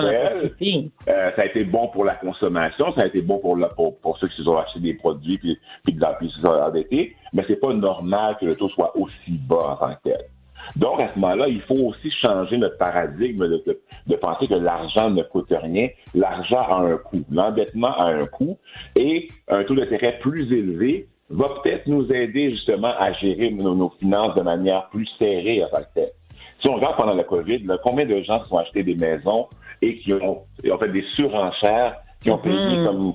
on a profité. Euh, ça a été bon pour la consommation, ça a été bon pour, la- pour, pour ceux qui se sont achetés des produits puis, puis, la- puis se sont endettés, mais c'est pas normal que le taux soit aussi bas en tant que tel. Donc, à ce moment-là, il faut aussi changer notre paradigme de, de, de penser que l'argent ne coûte rien. L'argent a un coût. L'endettement a un coût et un taux d'intérêt plus élevé va peut-être nous aider justement à gérer nos, nos finances de manière plus serrée que tel. Si on regarde pendant la COVID, là, combien de gens se sont achetés des maisons et qui ont, ont fait des surenchères, qui ont payé Mhm. comme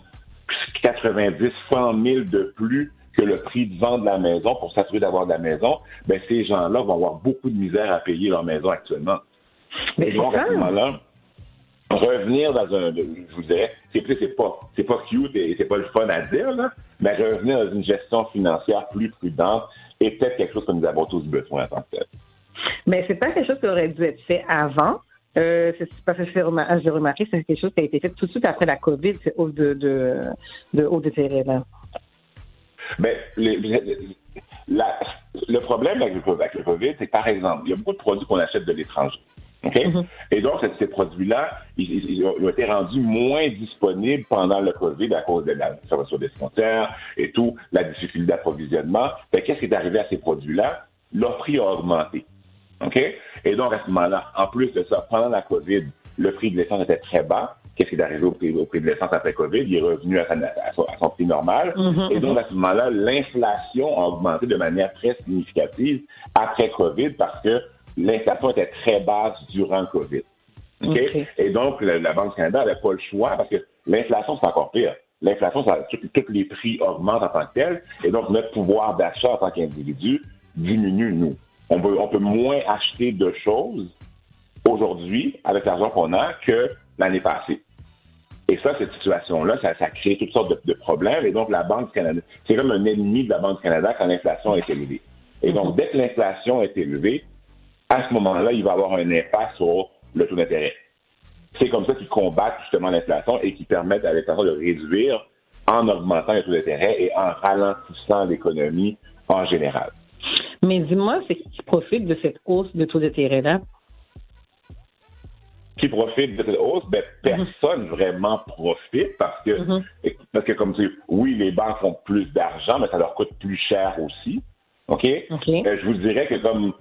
90, 100 000 de plus que le prix de vente de la maison pour s'assurer d'avoir de la maison, ben ces gens-là vont avoir beaucoup de misère à payer leur maison actuellement. Mais c'est donc, à ce moment-là, revenir dans un, je vous dirais, c'est c'est pas, c'est pas cute et c'est pas le fun à dire, là, mais revenir dans une gestion financière plus prudente est peut-être quelque chose que nous avons tous besoin en tant que tel. Mais c'est pas quelque chose qui aurait dû être fait avant. Euh, c'est parce que j'ai remar- j'ai remarqué c'est quelque chose qui a été fait tout de suite après la COVID, c'est hausse de, de, de haut là. Mais les- les- la- le problème avec le, COVID- avec le COVID, c'est que, par exemple, il y a beaucoup de produits qu'on achète de l'étranger. OK? Et donc, ces- produits-là, ils, ont été rendus moins disponibles pendant le COVID à cause de la fermeture des frontières et tout, la difficulté d'approvisionnement. Fait que Qu'est-ce qui est arrivé à ces produits-là? Leur prix a augmenté. OK? Et donc, à ce moment-là, en plus de ça, pendant la COVID, le prix de l'essence était très bas. Qu'est-ce qui est arrivé au prix, au prix de l'essence après COVID? Il est revenu à, son, à son prix normal. Mhm, Et donc, à ce moment-là, l'inflation a augmenté de manière très significative après COVID parce que l'inflation était très basse durant le COVID. Et donc, la, la Banque du Canada n'avait pas le choix parce que l'inflation, c'est encore pire. L'inflation, ça- tous les prix augmentent en tant que tel. Et donc, notre pouvoir d'achat en tant qu'individu diminue, nous. On peut, on peut moins acheter de choses aujourd'hui avec l'argent qu'on a que l'année passée. Et ça, cette situation-là, ça, crée toutes sortes de, problèmes. Et donc, la Banque du Canada, c'est comme un ennemi de la Banque du Canada quand l'inflation est élevée. Et donc, dès que l'inflation est élevée, à ce moment-là, il va avoir un impact sur le taux d'intérêt. C'est comme ça qu'ils combattent justement l'inflation et qui permettent à l'inflation de réduire en augmentant le taux d'intérêt et en ralentissant l'économie en général. Mais dis-moi, c'est qui profite de cette hausse de taux d'intérêt-là? Qui profite de cette hausse, ben, personne vraiment profite parce que, parce que comme tu dis, oui, les banques font plus d'argent, mais ça leur coûte plus cher aussi. OK? Euh, je vous dirais que comme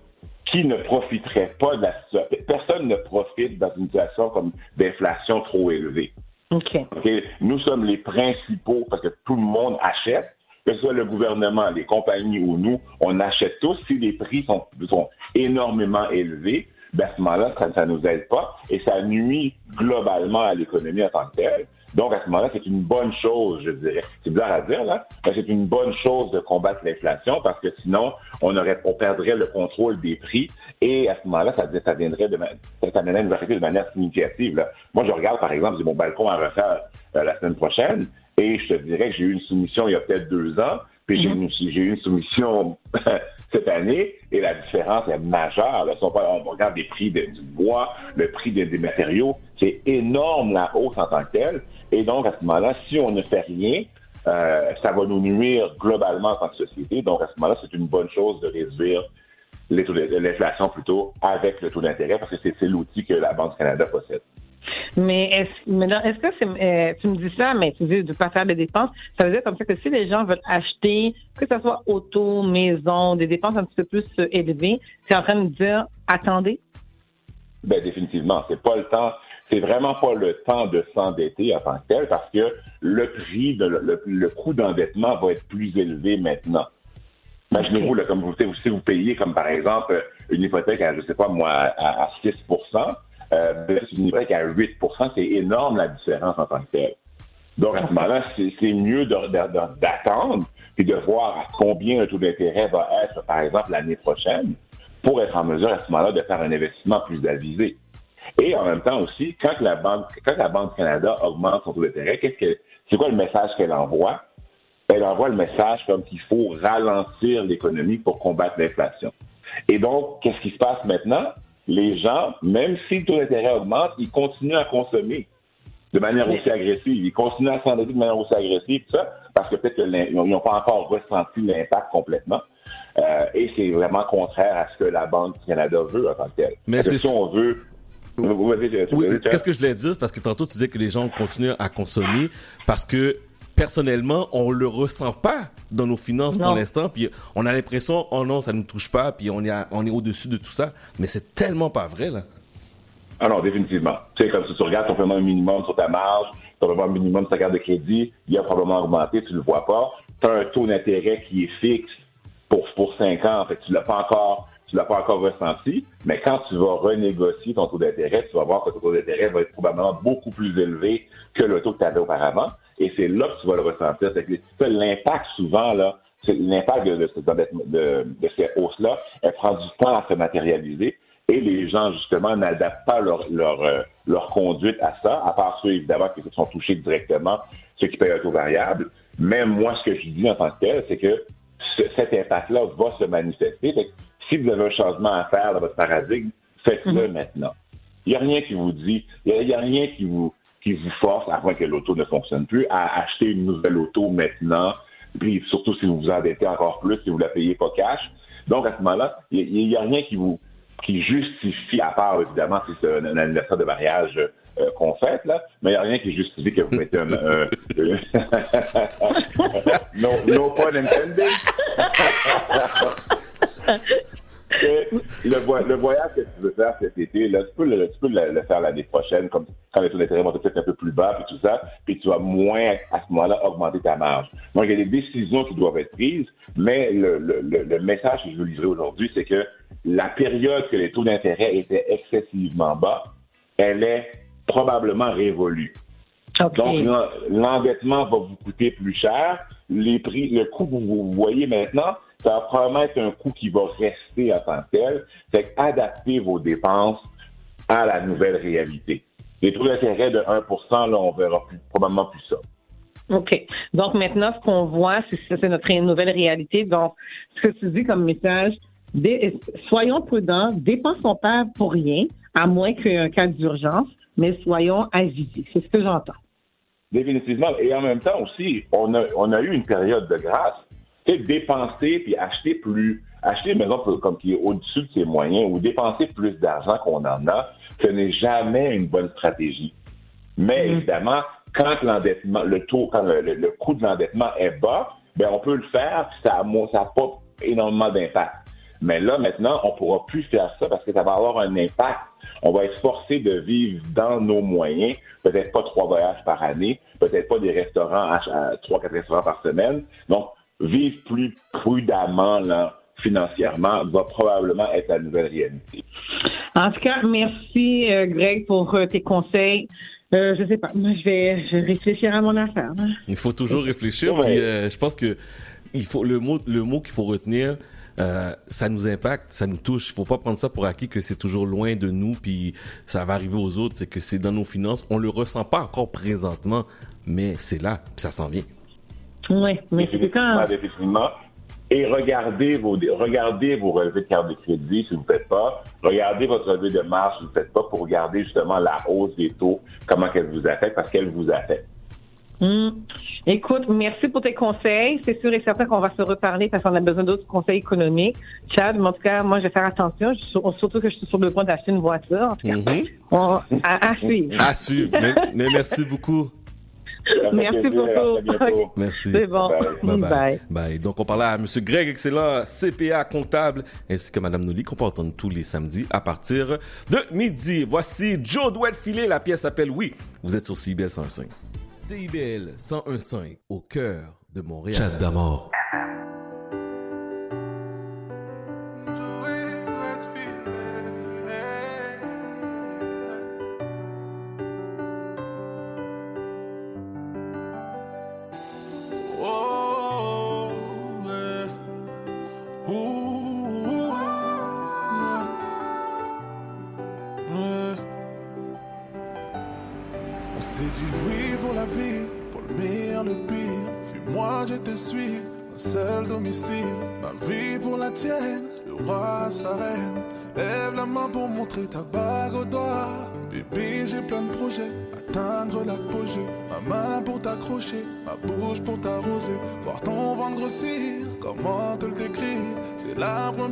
qui ne profiterait pas de la situation, personne ne profite dans une situation comme d'inflation trop élevée. OK. OK? Nous sommes les principaux parce que tout le monde achète, que ce soit le gouvernement, les compagnies ou nous, on achète tous. Si les prix sont, sont énormément élevés, ben à ce moment-là, ça ne nous aide pas et ça nuit globalement à l'économie en tant que telle. Donc, à ce moment-là, c'est une bonne chose, je dirais. C'est bizarre à dire, là, mais c'est une bonne chose de combattre l'inflation parce que sinon, on aurait, on perdrait le contrôle des prix et à ce moment-là, ça, ça viendrait de, ça amènerait une de manière significative, là. Moi, je regarde, par exemple, j'ai mon balcon à refaire euh, la semaine prochaine et je te dirais que j'ai eu une soumission il y a peut-être deux ans puis j'ai une- une soumission (laughs) cette année et la différence est majeure. Là. Si on, regarde les prix de- du bois, le prix des, des matériaux, c'est énorme la hausse en tant que telle. Et donc, à ce moment-là, si on ne fait rien, euh, ça va nous nuire globalement en tant que société. Donc, à ce moment-là, c'est une bonne chose de réduire l'inflation plutôt avec le taux d'intérêt parce que c'est l'outil que la Banque du Canada possède. Mais est-ce là, est-ce que c'est euh, tu me dis ça, mais tu dis de pas faire de dépenses, ça veut dire comme ça que si les gens veulent acheter, que ce soit auto, maison, des dépenses un petit peu plus euh, élevées, c'est en train de dire attendez? Ben définitivement, c'est pas le temps, c'est vraiment pas le temps de s'endetter en tant que tel parce que le prix, de, le, le coût d'endettement va être plus élevé maintenant. Imaginez-vous, là, comme vous, si vous payez, comme par exemple, une hypothèque à, je sais pas moi, à, à 6 euh, une hypothèque à 8 c'est énorme la différence en tant que tel. Donc, à ce moment-là, c'est mieux d'attendre et de voir à combien le taux d'intérêt va être, par exemple, l'année prochaine, pour être en mesure, à ce moment-là, de faire un investissement plus avisé. Et en même temps aussi, quand la Banque, quand la Banque Canada augmente son taux d'intérêt, qu'est-ce que, c'est quoi le message qu'elle envoie? Elle envoie le message comme qu'il faut ralentir l'économie pour combattre l'inflation. Et donc, qu'est-ce qui se passe maintenant? Les gens, même si le taux d'intérêt augmente, ils continuent à consommer de manière aussi agressive. Ils continuent à s'endetter de manière aussi agressive, tout ça, parce que peut-être qu'ils n'ont pas encore ressenti l'impact complètement. Euh, et c'est vraiment contraire à ce que la Banque du Canada veut en tant que telle. Mais c'est si on veut Oui, qu'est-ce que je voulais dire? Parce que tantôt, tu disais que les gens continuent à consommer parce que personnellement, on le ressent pas dans nos finances pour l'instant. Puis on a l'impression, oh non, ça nous touche pas. Puis on est, à- on est au-dessus de tout ça. Mais c'est tellement pas vrai, là. Ah non, définitivement. Tu sais, comme si tu regardes ton paiement minimum sur ta marge, ton paiement minimum sur ta carte de crédit, il a probablement augmenté, tu le vois pas. Tu as un taux d'intérêt qui est fixe pour, pour 5 ans, en fait, tu l'as pas encore, tu l'as pas encore ressenti, mais quand tu vas renégocier ton taux d'intérêt, tu vas voir que ton taux d'intérêt va être probablement beaucoup plus élevé que le taux que tu avais auparavant, et c'est là que tu vas le ressentir. C'est que l'impact souvent, là, c'est l'impact de, de, de- de- ces hausses-là, elle prend du temps à se matérialiser. Et les gens, justement, n'adaptent pas leur, leur, euh, leur conduite à ça, à part ceux, évidemment, qui se sont touchés directement, ceux qui payent un taux variable. Mais moi, ce que je dis en tant que tel, c'est que ce- cet impact-là va se manifester. Fait que si vous avez un changement à faire dans votre paradigme, faites-le maintenant. Il n'y a rien qui vous dit, il n'y a rien qui vous, qui vous force, moins que l'auto ne fonctionne plus, à acheter une nouvelle auto maintenant, puis surtout si vous vous endettez encore plus, si vous la payez pas cash. Donc, à ce moment-là, il n'y a, rien qui vous qui justifie, à part évidemment si c'est un, anniversaire de mariage euh, qu'on fête, là, mais il n'y a rien qui justifie que vous mettez un... un- (laughs) no, no pun intended. Que (laughs) le, vo- le voyage que tu veux faire cet été, là, tu peux le, tu peux le, le faire l'année prochaine, comme quand les taux d'intérêt vont être un peu plus bas, puis tout ça, puis tu vas moins, à ce moment-là, augmenter ta marge. Donc, il y a des décisions qui doivent être prises, mais le, message que je veux livrer aujourd'hui, c'est que la période que les taux d'intérêt étaient excessivement bas, elle est probablement révolue. Donc, l'en- l'endettement va vous coûter plus cher. Les prix, le coût que vous voyez maintenant, ça va probablement être un coût qui va rester en tant que tel. Fait que adaptez vos dépenses à la nouvelle réalité. Les taux d'intérêt de 1 là, on verra plus, probablement plus ça. OK. Donc maintenant, ce qu'on voit, c'est notre nouvelle réalité. Donc, ce que tu dis comme message, soyons prudents, dépensons pas pour rien, à moins qu'il y ait un cas d'urgence, mais soyons avisés. C'est ce que j'entends. Définitivement. Et en même temps aussi, on a, on a eu une période de grâce. Dépenser puis acheter plus, acheter une maison comme qui est au-dessus de ses moyens ou dépenser plus d'argent qu'on en a, ce n'est jamais une bonne stratégie. Mais évidemment, quand l'endettement, le taux, quand le, le- le coût de l'endettement est bas, ben on peut le faire, puis ça n'a ça a pas énormément d'impact. Mais là, maintenant, on pourra plus faire ça parce que ça va avoir un impact. On va être forcé de vivre dans nos moyens, peut-être pas trois voyages par année, peut-être pas des restaurants, à trois, quatre restaurants par semaine. Donc, vivre plus prudemment, là, financièrement, va probablement être la nouvelle réalité. En tout cas, merci, euh, Greg, pour euh, tes conseils. Euh, je sais pas, moi, je vais, je vais réfléchir à mon affaire. hein. Il faut toujours réfléchir. Puis euh, je pense que il faut le mot le mot qu'il faut retenir. euh, ça nous impacte, ça nous touche. Il faut pas prendre ça pour acquis que c'est toujours loin de nous, puis ça va arriver aux autres. C'est que c'est dans nos finances. On le ressent pas encore présentement, mais c'est là, puis ça s'en vient. Oui, mais c'est quand. Et regardez vos, regardez vos relevés de carte de crédit si vous ne faites pas. Regardez votre relevé de marge si vous ne faites pas pour regarder justement la hausse des taux, comment qu'elle vous affecte, parce qu'elle vous affecte. Hmm. Écoute, merci pour tes conseils. C'est sûr et certain qu'on va se reparler parce qu'on a besoin d'autres conseils économiques. Chad, mais en tout cas, moi, je vais faire attention. Je suis sur- surtout que je suis sur le point d'acheter une voiture. En tout cas, on- à, à suivre. À suivre. mais, mais merci beaucoup. Merci beaucoup. Merci. C'est bon. Bye bye. Bye. Bye. Donc, on parlait à M. Greg Excellent, CPA comptable, ainsi que Mme Noli, qu'on peut entendre tous les samedis à partir de midi. Voici Joe Douette Filet. La pièce s'appelle Oui. Vous êtes sur CIBL 101.5. CIBL 101.5, au cœur de Montréal. Chat d'amour.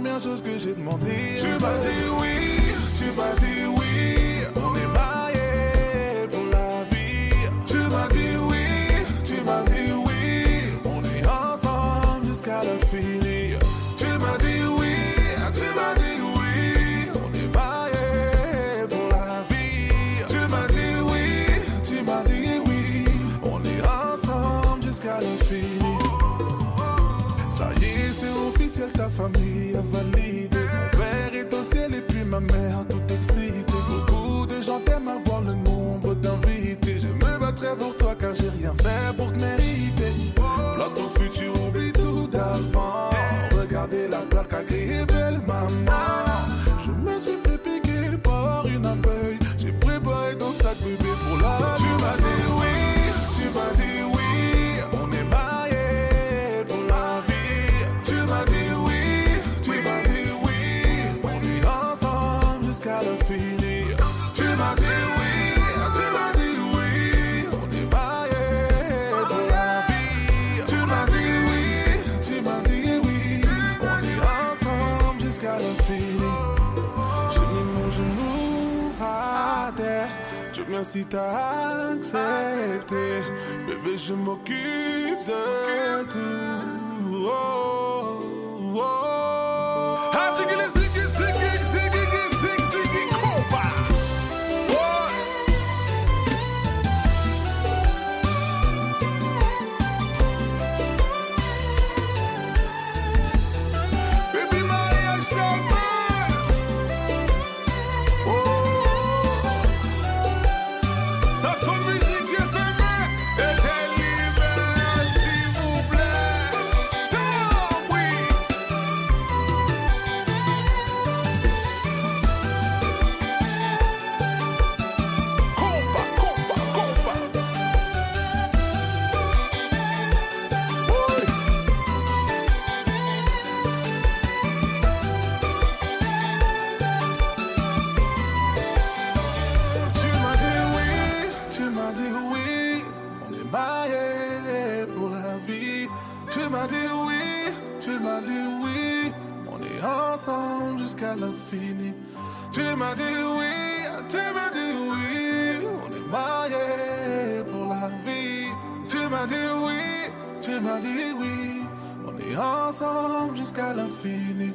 première chose que j'ai demandé. Tu m'as dit oui, tu m'as dit oui, on est mariés pour la vie. Tu m'as dit oui, tu m'as dit oui, on est ensemble jusqu'à la fin. Tu m'as dit oui, tu m'as dit oui, on est mariés pour la vie. Tu m'as dit oui, tu m'as dit oui, on est ensemble jusqu'à la finie. Dieu merci t'as accepté. Bébé, je m'occupe de tout. Oh, oh. Ah, c'est que les m'as dit oui, on est ensemble jusqu'à l'infini.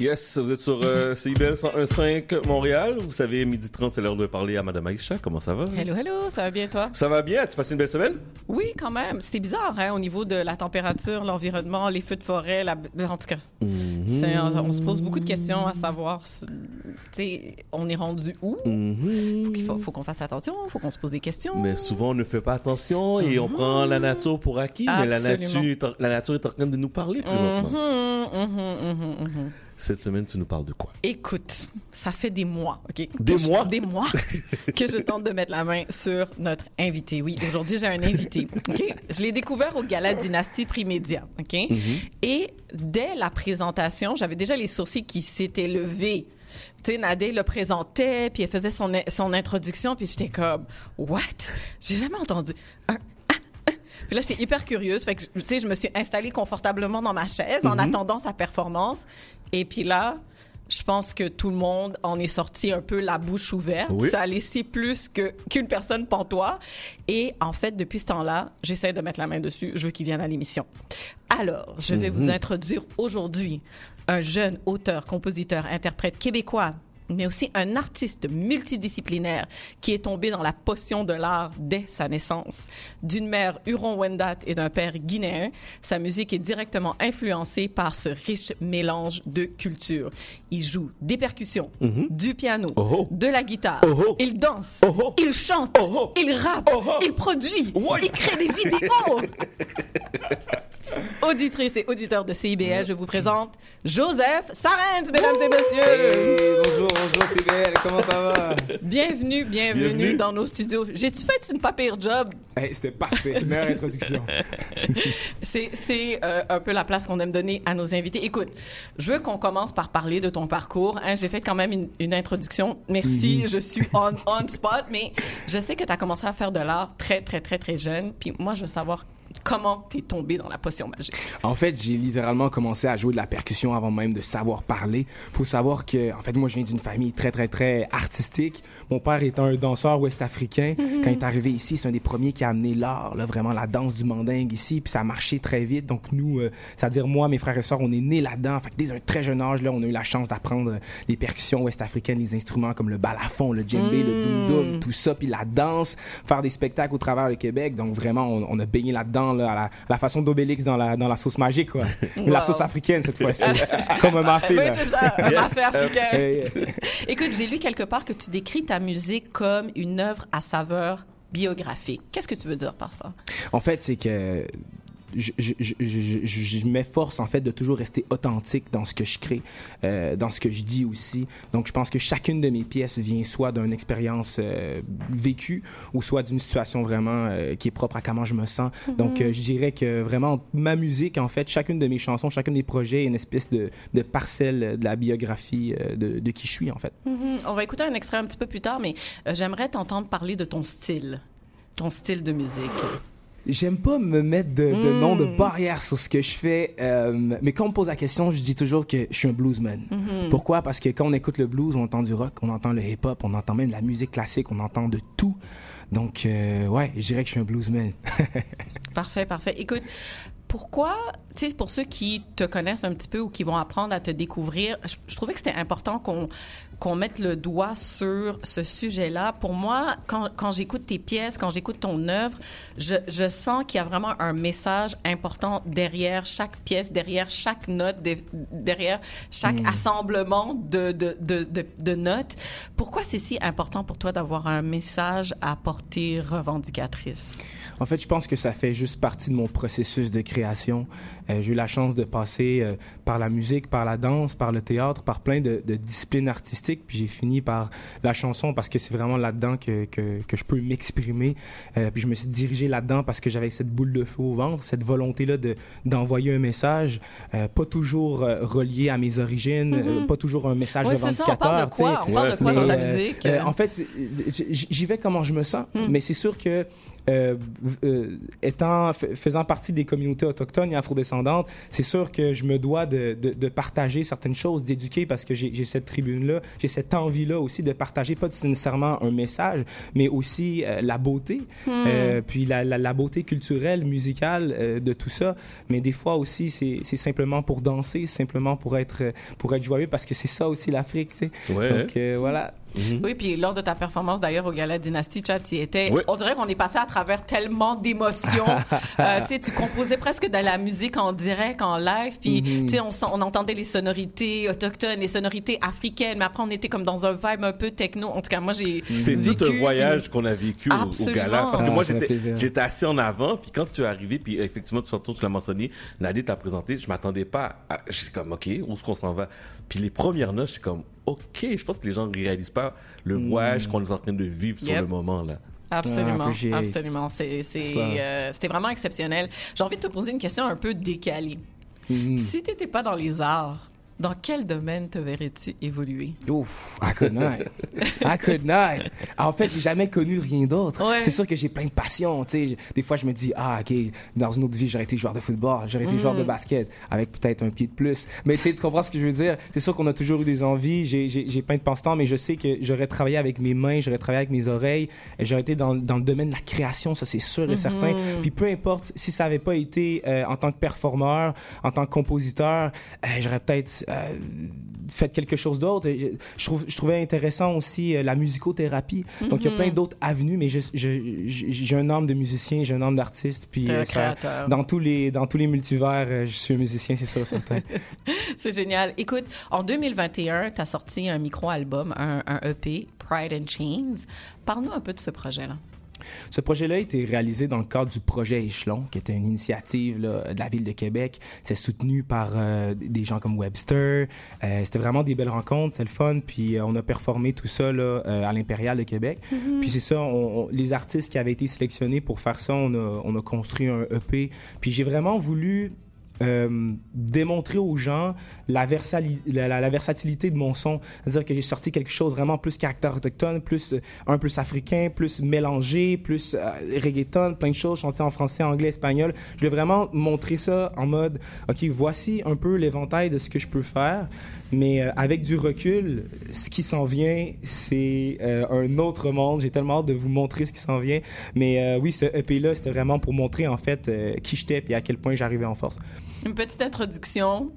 Yes, vous êtes sur euh, CIBL 101.5 Montréal. Vous savez, midi 30, c'est l'heure de parler à Madame Aïcha. Comment ça va? Hello, hello, ça va bien toi? Ça va bien? Tu passes une belle semaine? Oui, quand même. C'était bizarre, hein, au niveau de la température, l'environnement, les feux de forêt, la... en tout cas. c'est- on, on se pose beaucoup de questions à savoir, tu sais, on est rendu où? Faut qu'il faut, faut qu'on fasse attention, faut qu'on se pose des questions. Mais souvent, on ne fait pas attention et on prend la nature pour acquis. Mais la nature, est en- la nature est en train de nous parler présentement. Cette semaine, tu nous parles de quoi? Écoute, ça fait des mois, OK? Des Que je- mois? Des mois (laughs) que je tente de mettre la main sur notre invité. Oui, aujourd'hui, j'ai un invité, OK? Je l'ai découvert au Gala Dynastie Primédia, OK? Mhm. Et dès la présentation, j'avais déjà les sourcils qui s'étaient levés Tu sais, Nadé le présentait, puis elle faisait son, son introduction, puis j'étais comme, what? J'ai jamais entendu. ah, ah. Puis là, j'étais hyper curieuse. Fait que, tu sais, je me suis installée confortablement dans ma chaise en Mhm. attendant sa performance. Et puis là, je pense que tout le monde en est sorti un peu la bouche ouverte. Oui. Ça a laissé plus que qu'une personne pantois. Et en fait, depuis ce temps-là, j'essaie de mettre la main dessus. Je veux qu'il vienne à l'émission. Alors, je vais vous Mhm. introduire aujourd'hui un jeune auteur, compositeur, interprète québécois, mais aussi un artiste multidisciplinaire qui est tombé dans la potion de l'art dès sa naissance. D'une mère Huron-Wendat et d'un père guinéen, sa musique est directement influencée par ce riche mélange de cultures. Il joue des percussions, Mhm. du piano, Oh. de la guitare, Oh. il danse, il chante, il rappe, il produit, il crée des vidéos. (laughs) Auditrice et auditeur de CIBL, je vous présente Joseph Sarens, mesdames et messieurs. bonjour, bonjour CBL, comment ça va? Bienvenue, bienvenue, Bienvenue. dans nos studios. J'ai-tu fait une pas pire job? Hey, C'était parfait, meilleure introduction. (laughs) C'est euh, un peu la place qu'on aime donner à nos invités. Écoute, je veux qu'on commence par parler de ton parcours. hein. J'ai fait quand même une, une introduction. Merci, Mhm. je suis on, on spot, mais je sais que tu as commencé à faire de l'art très, très, très, très jeune. Puis moi, je veux savoir comment tu es tombé dans la potion magique? En fait, j'ai littéralement commencé à jouer de la percussion avant même de savoir parler. Faut savoir que, en fait, moi, je viens d'une famille très, très, très artistique. Mon père est un danseur ouest-africain. Mhm. Quand il est arrivé ici, c'est un des premiers qui a amené l'art, là, vraiment la danse du mandingue ici. Puis ça a marché très vite. Donc nous, euh, c'est-à-dire moi, mes frères et sœurs, on est nés là-dedans. Fait que dès un très jeune âge, là, on a eu la chance d'apprendre les percussions ouest-africaines, les instruments comme le balafon, le djembé, le Mm. dum-dum, tout ça, puis la danse, faire des spectacles au travers le Québec. Donc vraiment, on, on a baigné là-dedans, la, façon d'Obélix dans la, dans la sauce magique, quoi. (laughs) Mais La Wow. sauce africaine cette fois-ci, (laughs) comme un mafé. Oui, c'est ça, un mafé africain. (laughs) Écoute, j'ai lu quelque part que tu décris ta musique comme une œuvre à saveur biographique. Qu'est-ce que tu veux dire par ça? En fait, c'est que je, je, je, je, je- je m'efforce en fait de toujours rester authentique dans ce que je crée, euh, dans ce que je dis aussi. Donc, je pense que chacune de mes pièces vient soit d'une expérience euh, vécue ou soit d'une situation vraiment euh, qui est propre à comment je me sens. Donc, euh, je dirais que vraiment ma musique, en fait, chacune de mes chansons, chacun des projets est une espèce de, de parcelle de la biographie de, de qui je suis en fait. Mhm. On va écouter un extrait un petit peu plus tard, mais j'aimerais t'entendre parler de ton style, ton style de musique. J'aime pas me mettre de, de Mm. nom de barrière sur ce que je fais, euh, mais quand on me pose la question, je dis toujours que je suis un bluesman. Mhm. Pourquoi? Parce que quand on écoute le blues, on entend du rock, on entend le hip-hop, on entend même la musique classique, on entend de tout. Donc, euh, ouais, je dirais que je suis un bluesman. (laughs) Parfait, parfait. Écoute, pourquoi, tu sais, pour ceux qui te connaissent un petit peu ou qui vont apprendre à te découvrir, je, je trouvais que c'était important qu'on qu'on mette le doigt sur ce sujet-là. Pour moi, quand, quand j'écoute tes pièces, quand j'écoute ton œuvre, je, je sens qu'il y a vraiment un message important derrière chaque pièce, derrière chaque note, de- derrière chaque Mm. assemblement de, de, de, de, de notes. Pourquoi c'est si important pour toi d'avoir un message à portée revendicatrice? En fait, je pense que ça fait juste partie de mon processus de création. Euh, j'ai eu la chance de passer euh, par la musique, par la danse, par le théâtre, par plein de disciplines artistiques, puis j'ai fini par la chanson parce que c'est vraiment là-dedans que, que, que je peux m'exprimer. Euh, puis je me suis dirigé là-dedans parce que j'avais cette boule de feu au ventre, cette volonté-là de, d'envoyer un message, euh, pas toujours euh, relié à mes origines, euh, pas toujours un message Ouais, c'est ça, on revendicateur. parle de quoi? tu sais. On parle de quoi Mais, dans ta musique? euh, en fait, j'y vais comment je me sens, mais c'est sûr que euh, euh, étant faisant partie des communautés autochtones et afrodescendantes, c'est sûr que je me dois de, de, de partager certaines choses, d'éduquer parce que j'ai cette tribune-là, j'ai cette envie-là aussi de partager pas nécessairement un message, mais aussi euh, la beauté, Hmm. euh, puis la, la, la beauté culturelle, musicale euh, de tout ça. Mais des fois aussi, c'est simplement pour danser, simplement pour être pour être joyeux parce que c'est ça aussi l'Afrique, tu sais. Ouais. Donc euh, voilà. Oui, puis lors de ta performance d'ailleurs au Gala Dynasty, Chat, tu y étais. Oui. On dirait qu'on est passé à travers tellement d'émotions. (laughs) Euh, tu sais, tu composais presque de la musique en direct, en live, puis Mhm. tu sais, on, entendait les sonorités autochtones, les sonorités africaines, mais après on était comme dans un vibe un peu techno. En tout cas, moi j'ai C'est vécu tout un voyage une- qu'on a vécu au- au, gala. Parce que Ah, moi, j'étais, assis en avant, puis quand tu es arrivé, puis effectivement, tu surtout tu l'as mentionné, Nadie t'a présenté, je m'attendais pas à, j'étais comme, OK, où est-ce qu'on s'en va? Puis les premières notes, j'étais comme, OK, je pense que les gens réalisent pas le voyage qu'on est en train de vivre sur Yep. le moment, là. Absolument, Ah, absolument. Euh, c'était vraiment exceptionnel. J'ai envie de te poser une question un peu décalée. Mhm. Si tu n'étais pas dans les arts, Dans quel domaine te verrais-tu évoluer? Ouf, I could not. I could not. En fait, j'ai jamais connu rien d'autre. Ouais. C'est sûr que j'ai plein de passions. Des fois, je me dis, ah, ok, dans une autre vie, j'aurais été joueur de football, j'aurais été Mm. joueur de basket, avec peut-être un pied de plus. Mais tu comprends ce que je veux dire? C'est sûr qu'on a toujours eu des envies. J'ai- plein de passe-temps, mais je sais que j'aurais travaillé avec mes mains, j'aurais travaillé avec mes oreilles, j'aurais été dans, dans le domaine de la création, ça c'est sûr et Mhm. certain. Puis peu importe si ça avait pas été euh, en tant que performeur, en tant que compositeur, euh, j'aurais peut-être euh, fait quelque chose d'autre. Je, je trouve, je trouvais intéressant aussi euh, la musicothérapie. Donc il y a plein d'autres avenues, mais je- je- je- j'ai un âme de musicien, j'ai un âme d'artiste. Puis euh, ça- dans tous les dans tous les multivers, euh, je suis un musicien, c'est sûr certain. (laughs) C'est génial. Écoute, en 2021, tu as sorti un micro-album, un, un EP, Pride and Chains. Parle-nous un peu de ce projet-là. Ce projet-là a été réalisé dans le cadre du projet Échelon, qui était une initiative là, de la ville de Québec. C'est soutenu par euh, des gens comme Webster. Euh, c'était vraiment des belles rencontres, c'était le fun. Puis euh, on a performé tout ça là, à l'Impérial de Québec. Mhm. Puis c'est ça, on- on- les artistes qui avaient été sélectionnés pour faire ça, on a, on a construit un EP. Puis j'ai vraiment voulu euh, démontrer aux gens la, versatilité de mon son. C'est-à-dire que j'ai sorti quelque chose vraiment plus caractère autochtone, plus euh, un plus africain, plus mélangé, plus euh, reggaeton, plein de choses chanté en français, anglais, espagnol. Je voulais vraiment montrer ça en mode, OK, voici un peu l'éventail de ce que je peux faire, mais avec du recul, ce qui s'en vient, c'est un autre monde. J'ai tellement hâte de vous montrer ce qui s'en vient. Mais oui, ce EP-là, c'était vraiment pour montrer en fait qui j'étais et à quel point j'arrivais en force. Une petite introduction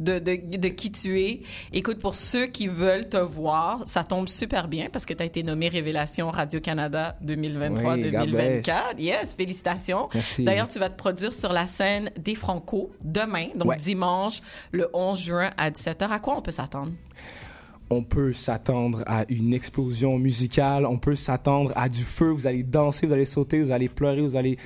de, de, de qui tu es. Écoute, pour ceux qui veulent te voir, ça tombe super bien parce que tu as été nommé Révélation Radio-Canada 2023-2024. yes, félicitations. D'ailleurs, tu vas te produire sur la scène des Franco demain, donc Ouais. dimanche, le 11 juin à 17h. À quoi on peut s'attendre? On peut s'attendre à une explosion musicale, on peut s'attendre à du feu, vous allez danser, vous allez sauter, vous allez pleurer, vous allez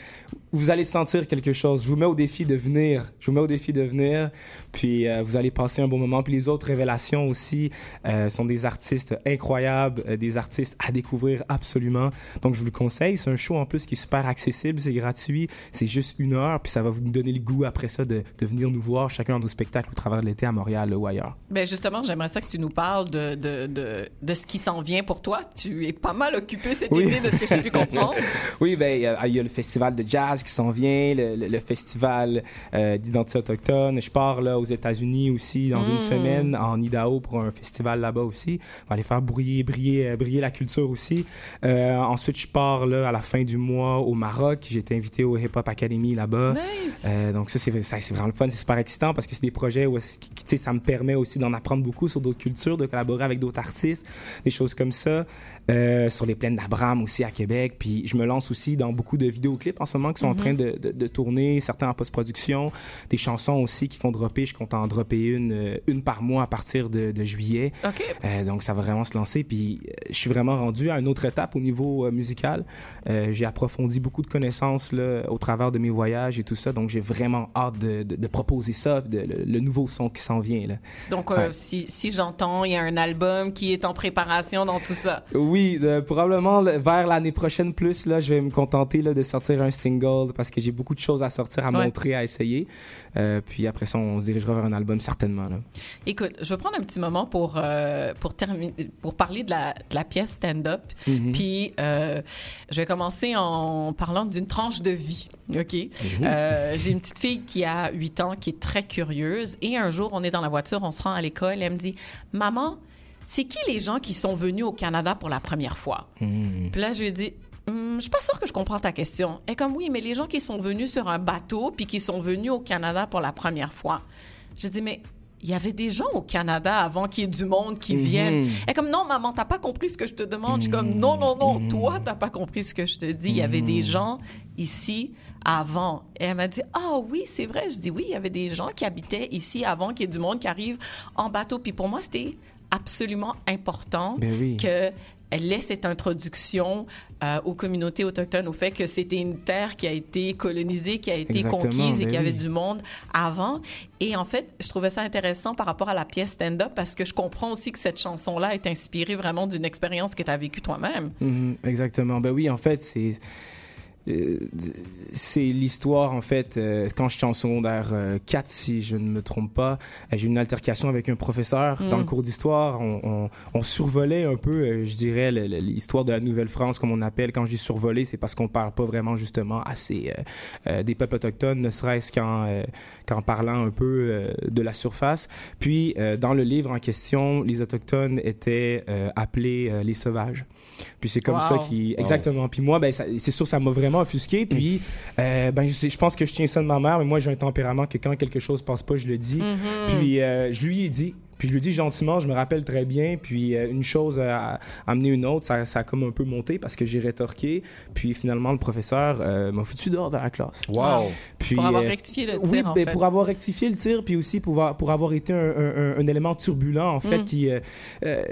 vous allez sentir quelque chose. Je vous mets au défi de venir, je vous mets au défi de venir, puis euh, vous allez passer un bon moment. Puis les autres révélations aussi euh, sont des artistes incroyables, euh, des artistes à découvrir absolument. Donc je vous le conseille, c'est un show en plus qui est super accessible, c'est gratuit, c'est juste une heure, puis ça va vous donner le goût après ça de, de venir nous voir chacun dans nos spectacles au travers de l'été à Montréal ou ailleurs. Ben justement, j'aimerais ça que tu nous parles de, de, de, de ce qui s'en vient pour toi. Tu es pas mal occupé cet Oui. été de ce que j'ai pu (laughs) comprendre. oui, ben il y a- il y a le festival de jazz qui s'en vient, le, le- le festival euh, d'identité autochtone. Je pars là aux États-Unis aussi dans une Mm. semaine en Idaho pour un festival là-bas aussi. On va aller faire briller, briller, euh, briller la culture aussi. Euh, ensuite, je pars là à la fin du mois au Maroc. J'ai été invité au Hip Hop Academy là-bas. Nice. Euh, donc ça c'est vraiment le fun, c'est super excitant parce que c'est des projets où sais ça me permet aussi d'en apprendre beaucoup sur d'autres cultures, de collaborer avec d'autres artistes, des choses comme ça. Euh, sur les plaines d'Abraham aussi à Québec, puis je me lance aussi dans beaucoup de vidéoclips en ce moment qui sont en Mhm. train de, de, de tourner, certains en post-production, des chansons aussi qui font dropper, je compte en dropper une euh, une par mois à partir de, de juillet. OK. Euh, donc ça va vraiment se lancer. Puis je suis vraiment rendu à une autre étape au niveau musical. Euh, j'ai approfondi beaucoup de connaissances là, au travers de mes voyages et tout ça. Donc j'ai vraiment hâte de, proposer ça, le, le nouveau son qui s'en vient. Là. Donc, Ouais. si, si j'entends, il y a un album qui est en préparation dans tout ça. Oui, euh, probablement vers l'année prochaine plus, là, je vais me contenter là, de sortir un single parce que j'ai beaucoup de choses à sortir, à Ouais. montrer, à essayer. Euh, puis après ça, on se dirigera vers un album certainement. Là. Écoute, je vais prendre un petit moment pour, euh, pour, terminer, pour parler de la, de la pièce stand-up. Mhm. Puis, je vais commencer en parlant d'une tranche de vie. OK? Mhm. Euh, J'ai une petite fille qui a 8 ans, qui est très curieuse. Et un jour, on est dans la voiture, on se rend à l'école. Elle me dit Maman, c'est qui les gens qui sont venus au Canada pour la première fois? Mhm. Puis là, je lui ai dit, Hum, je suis pas sûre que je comprends ta question. Et comme oui, mais les gens qui sont venus sur un bateau puis qui sont venus au Canada pour la première fois. J'ai dit, mais il y avait des gens au Canada avant qu'il y ait du monde qui Mhm. viennent. Et comme non, maman, t'as pas compris ce que je te demande. Je suis comme non, non, non, toi, t'as pas compris ce que je te dis. Il y avait des gens ici avant. Et elle m'a dit, ah oui, c'est vrai. Je dis oui, il y avait des gens qui habitaient ici avant qu'il y ait du monde qui arrive en bateau. Puis pour moi, c'était absolument important Ben oui. que elle laisse cette introduction euh, aux communautés autochtones, au fait que c'était une terre qui a été colonisée, qui a été Exactement, conquise et ben qu'il y avait oui. du monde avant. Et en fait, je trouvais ça intéressant par rapport à la pièce stand-up parce que je comprends aussi que cette chanson-là est inspirée vraiment d'une expérience que tu as vécue toi-même. Mhm, exactement. Ben oui, en fait, c'est c'est l'histoire, en fait, euh, quand j'étais en secondaire euh, 4, si je ne me trompe pas, euh, j'ai eu une altercation avec un professeur Mm. dans le cours d'histoire. On, on- on survolait un peu, euh, je dirais, l'histoire de la Nouvelle-France, comme on appelle. Quand je dis survoler, c'est parce qu'on parle pas vraiment, justement, assez euh, euh, des peuples autochtones, ne serait-ce qu'en euh, qu'en parlant un peu euh, de la surface. Puis, euh, dans le livre en question, les Autochtones étaient euh, appelés euh, les sauvages. Puis c'est comme Wow. ça qui... Wow. Exactement. Puis moi, ben, c'est sûr, ça m'a vraiment offusqué. Puis, euh, ben, je, je pense que je tiens ça de ma mère, mais moi, j'ai un tempérament que quand quelque chose passe pas, je le dis. Mhm. Puis euh, je lui ai dit. Puis je lui dit gentiment, je me rappelle très bien. Puis euh, une chose a, amené une autre, ça, ça a comme un peu monté parce que j'ai rétorqué. Puis finalement, le professeur euh, m'a foutu dehors de la classe. Wow. Puis, Pour avoir euh, rectifié le oui, tir, en ben, fait. pour avoir rectifié le tir, puis aussi pour, avoir- pour avoir été un, un- un- un élément turbulent, en fait, Mm. qui... euh, euh,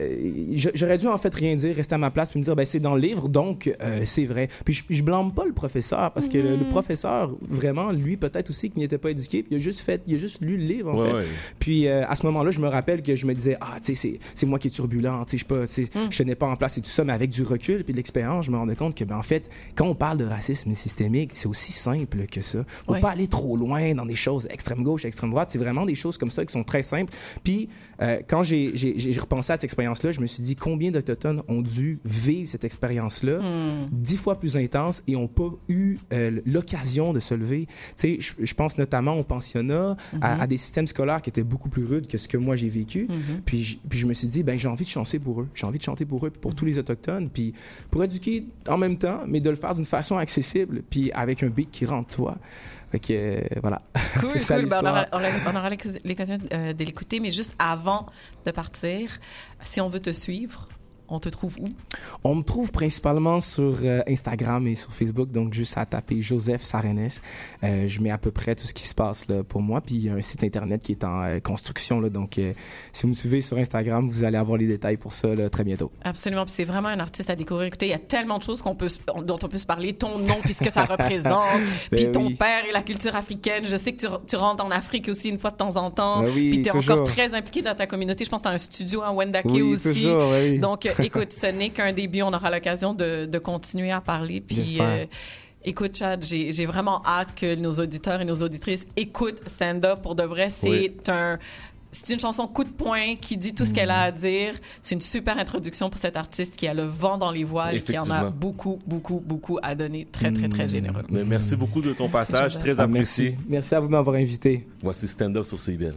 J'aurais dû, en fait, rien dire, rester à ma place, puis me dire, ben, c'est dans le livre, donc euh, c'est vrai. Puis je, je blâme pas le professeur, parce que le, le Mm. professeur, vraiment, lui, peut-être aussi, qu'il n'était pas éduqué, puis il a juste fait, il a juste lu le livre, en Ouais, fait. ouais. Puis euh, à ce moment-là, je me rappelle que je me disais, ah, tu sais, c'est- c'est moi qui est turbulent, tu sais, je Mm. tenais pas en place et tout ça, mais avec du recul puis de l'expérience, je me rendais compte que, ben, en fait, quand on parle de racisme systémique, c'est aussi simple que ça. Faut Ouais. pas aller trop loin dans des choses extrême gauche, extrême droite. C'est vraiment des choses comme ça qui sont très simples. Puis euh, quand j'ai repensé à cette expérience-là, je me suis dit combien d'Autochtones ont dû vivre cette expérience-là Hmm. dix fois plus intense et n'ont pas eu euh, l'occasion de se lever. Tu sais, je, je pense notamment au pensionnat, à, Mhm. à des systèmes scolaires qui étaient beaucoup plus rudes que ce que moi j'ai vécu. Mhm. Puis, j- puis je me suis dit, ben j'ai envie de chanter pour eux. J'ai envie de chanter pour eux, pour tous les autochtones, puis pour éduquer en même temps, mais de le faire d'une façon accessible, puis avec un beat qui rentre, toi. Voilà. (laughs) Cool, ça, cool. Ben, on aura, l'histoire. on aura- on aura l'occasion euh, de l'écouter, mais juste avant de partir, si on veut te suivre, on te trouve où? On me trouve principalement sur euh, Instagram et sur Facebook, donc juste à taper Joseph Sarenes. Euh, je mets à peu près tout ce qui se passe là, pour moi, puis il y a un site internet qui est en euh, construction, là, donc si vous me suivez sur Instagram, vous allez avoir les détails pour ça là, très bientôt. Absolument. Puis c'est vraiment un artiste à découvrir. Écoutez, il y a tellement de choses qu'on peut, dont on peut se parler. Ton nom, puis ce que ça (laughs) représente. Ben puis ton oui. père et la culture africaine. Je sais que tu, re- tu rentres en Afrique aussi une fois de temps en temps. Ben oui, puis tu es toujours. encore très impliqué dans ta communauté. Je pense que tu as un studio à Wendake Oui, aussi. toujours, ben oui. Donc, écoute, ce n'est qu'un début. On aura l'occasion de, de continuer à parler. Puis, J'espère. Écoute, Chad, j'ai vraiment hâte que nos auditeurs et nos auditrices écoutent Stand Up. Pour de vrai, c'est Oui. un... C'est une chanson coup de poing qui dit tout ce qu'elle a à dire. C'est une super introduction pour cet artiste qui a le vent dans les voiles et qui en a beaucoup, beaucoup, beaucoup à donner. Très, très, très généreux. Mais merci beaucoup de ton passage, très Ah, apprécié. merci. Merci à vous de m'avoir invité. Voici Stand Up sur CBL.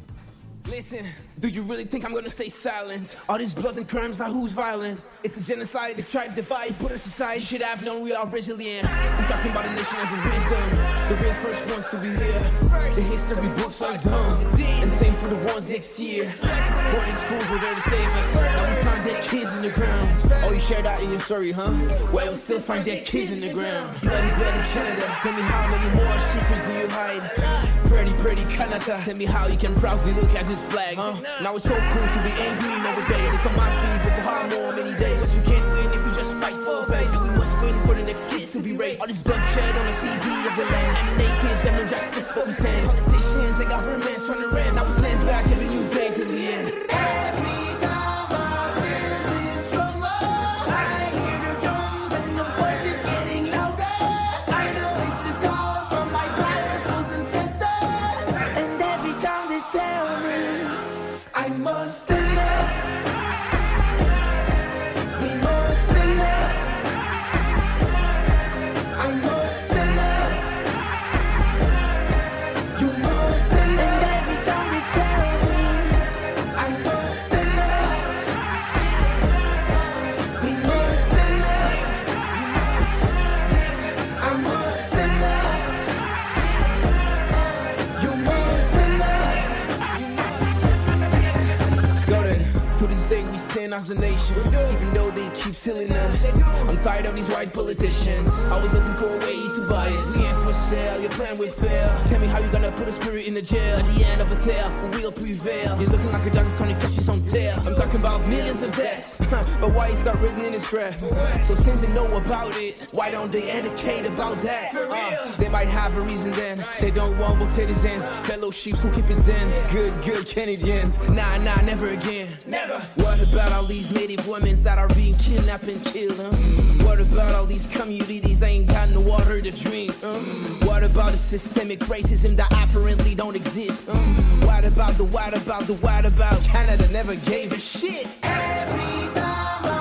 Listen, do you really think I'm gonna stay silent? All these bloods and crimes, now who's violent? It's a genocide, they try to divide, put us aside. Should have known we are resilient. We talking about a nation of wisdom. The real first ones to be here. The history books are dumb. And same for the ones next year. Boarding schools were there to save us. Now we find dead kids in the ground. Oh, you shared that in your story, huh? Well, we still find dead kids in the ground. Bloody, bloody Canada. Tell me how many more secrets do you hide? Pretty, pretty Canada. Tell me how you can proudly look at this flag. Huh? Now it's so cool to be angry nowadays. It's on my feed, but for how more many days? Cause you can't win if you just fight for face. And we must win for the next kids to be raised. All this bloodshed on the CV of the land. And the natives, them no justice for we stand. Politicians and governments as a nation, even though keep stealing us. I'm tired of these white politicians, always looking for a way to buy us. We ain't for sale, your plan will fail. Tell me how you gonna put a spirit in the jail. At the end of a tale, we will prevail. You're looking like a dog that's gonna catch his own tail. I'm talking about millions of deaths, (laughs) but why is that written in the script? So since they know about it, why don't they educate about that? Uh, they might have a reason then. They don't want both citizens, fellow sheep who keep it zen. Good, good Canadians. Nah, nah, never again. Never. What about all these native women that are being kidnapped and killed? Huh? What about all these communities that ain't got no water to drink? Um, what about the systemic racism that apparently don't exist? Um, what about the what about the what about Canada never gave a shit? Every time I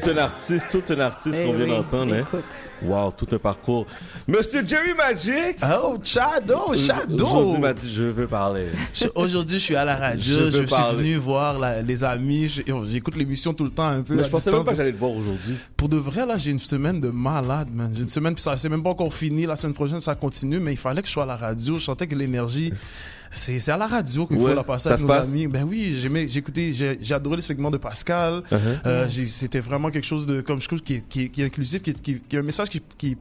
tout un artiste, tout un artiste Eh qu'on vient oui, d'entendre. Hein? Wow, tout un parcours. Monsieur Jerry Magic. Oh, Chado, Chado. Aujourd'hui, il m'a dit, je veux parler. Aujourd'hui, je suis à la radio. Je suis parler. venu voir la- les amis. J'écoute l'émission tout le temps un peu. Mais je pensais distance. même pas que j'allais le voir aujourd'hui. Pour de vrai, là, j'ai une semaine de malade, man. J'ai une semaine, puis ça c'est même pas encore fini. La semaine prochaine, ça continue, mais il fallait que je sois à la radio. Je sentais que l'énergie, c'est c'est à la radio qu'il faut Ouais, la passer avec nos passe? amis. Ben oui, j'aimais- j'ai écouté, j'ai j'ai adoré le segment de Pascal. Uh-huh. Euh, C'était vraiment quelque chose de, comme je trouve, qui est, qui qui est inclusif, qui est, qui qui est un message qui, qui,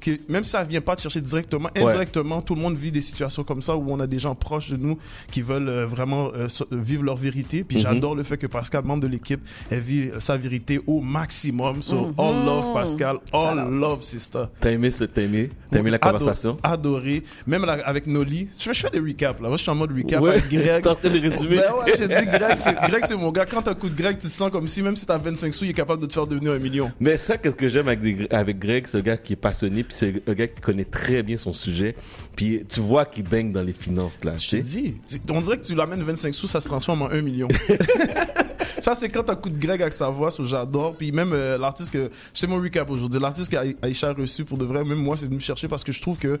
qui- même si ça vient pas te chercher directement, Ouais. indirectement, tout le monde vit des situations comme ça où on a des gens proches de nous qui veulent euh, vraiment euh, vivre leur vérité. Puis Mhm. j'adore le fait que Pascal, membre de l'équipe, elle vit sa vérité au maximum. So, Mhm. all love Pascal, all love sister. T'as aimé ce, t'as aimé, t'as aimé la conversation? Adoré. Même là, avec Noli. Je fais, je fais des recaps là. Moi, je suis en mode recap Ouais. avec Greg. (laughs) Train de résumer. Ben ouais, j'ai dit Greg, c'est, Greg, c'est mon gars. Quand t'as un coup de Greg, tu te sens comme si même si t'as 25 sous, il est capable de te faire devenir un million. Mais ça, qu'est-ce que j'aime avec, des- avec Greg, c'est un gars qui est passionné, puis c'est un gars qui connaît très bien son sujet, puis tu vois qu'il baigne dans les finances là. Je te dis, on dirait que tu l'amènes 25 sous, ça se transforme en 1 million. (laughs) ça, c'est quand t'as coup de Greg avec sa voix, j'adore. Puis même euh, l'artiste que. C'est mon recap aujourd'hui. L'artiste qu'Aïcha a reçu pour de vrai, même moi, c'est venu me chercher parce que je trouve que,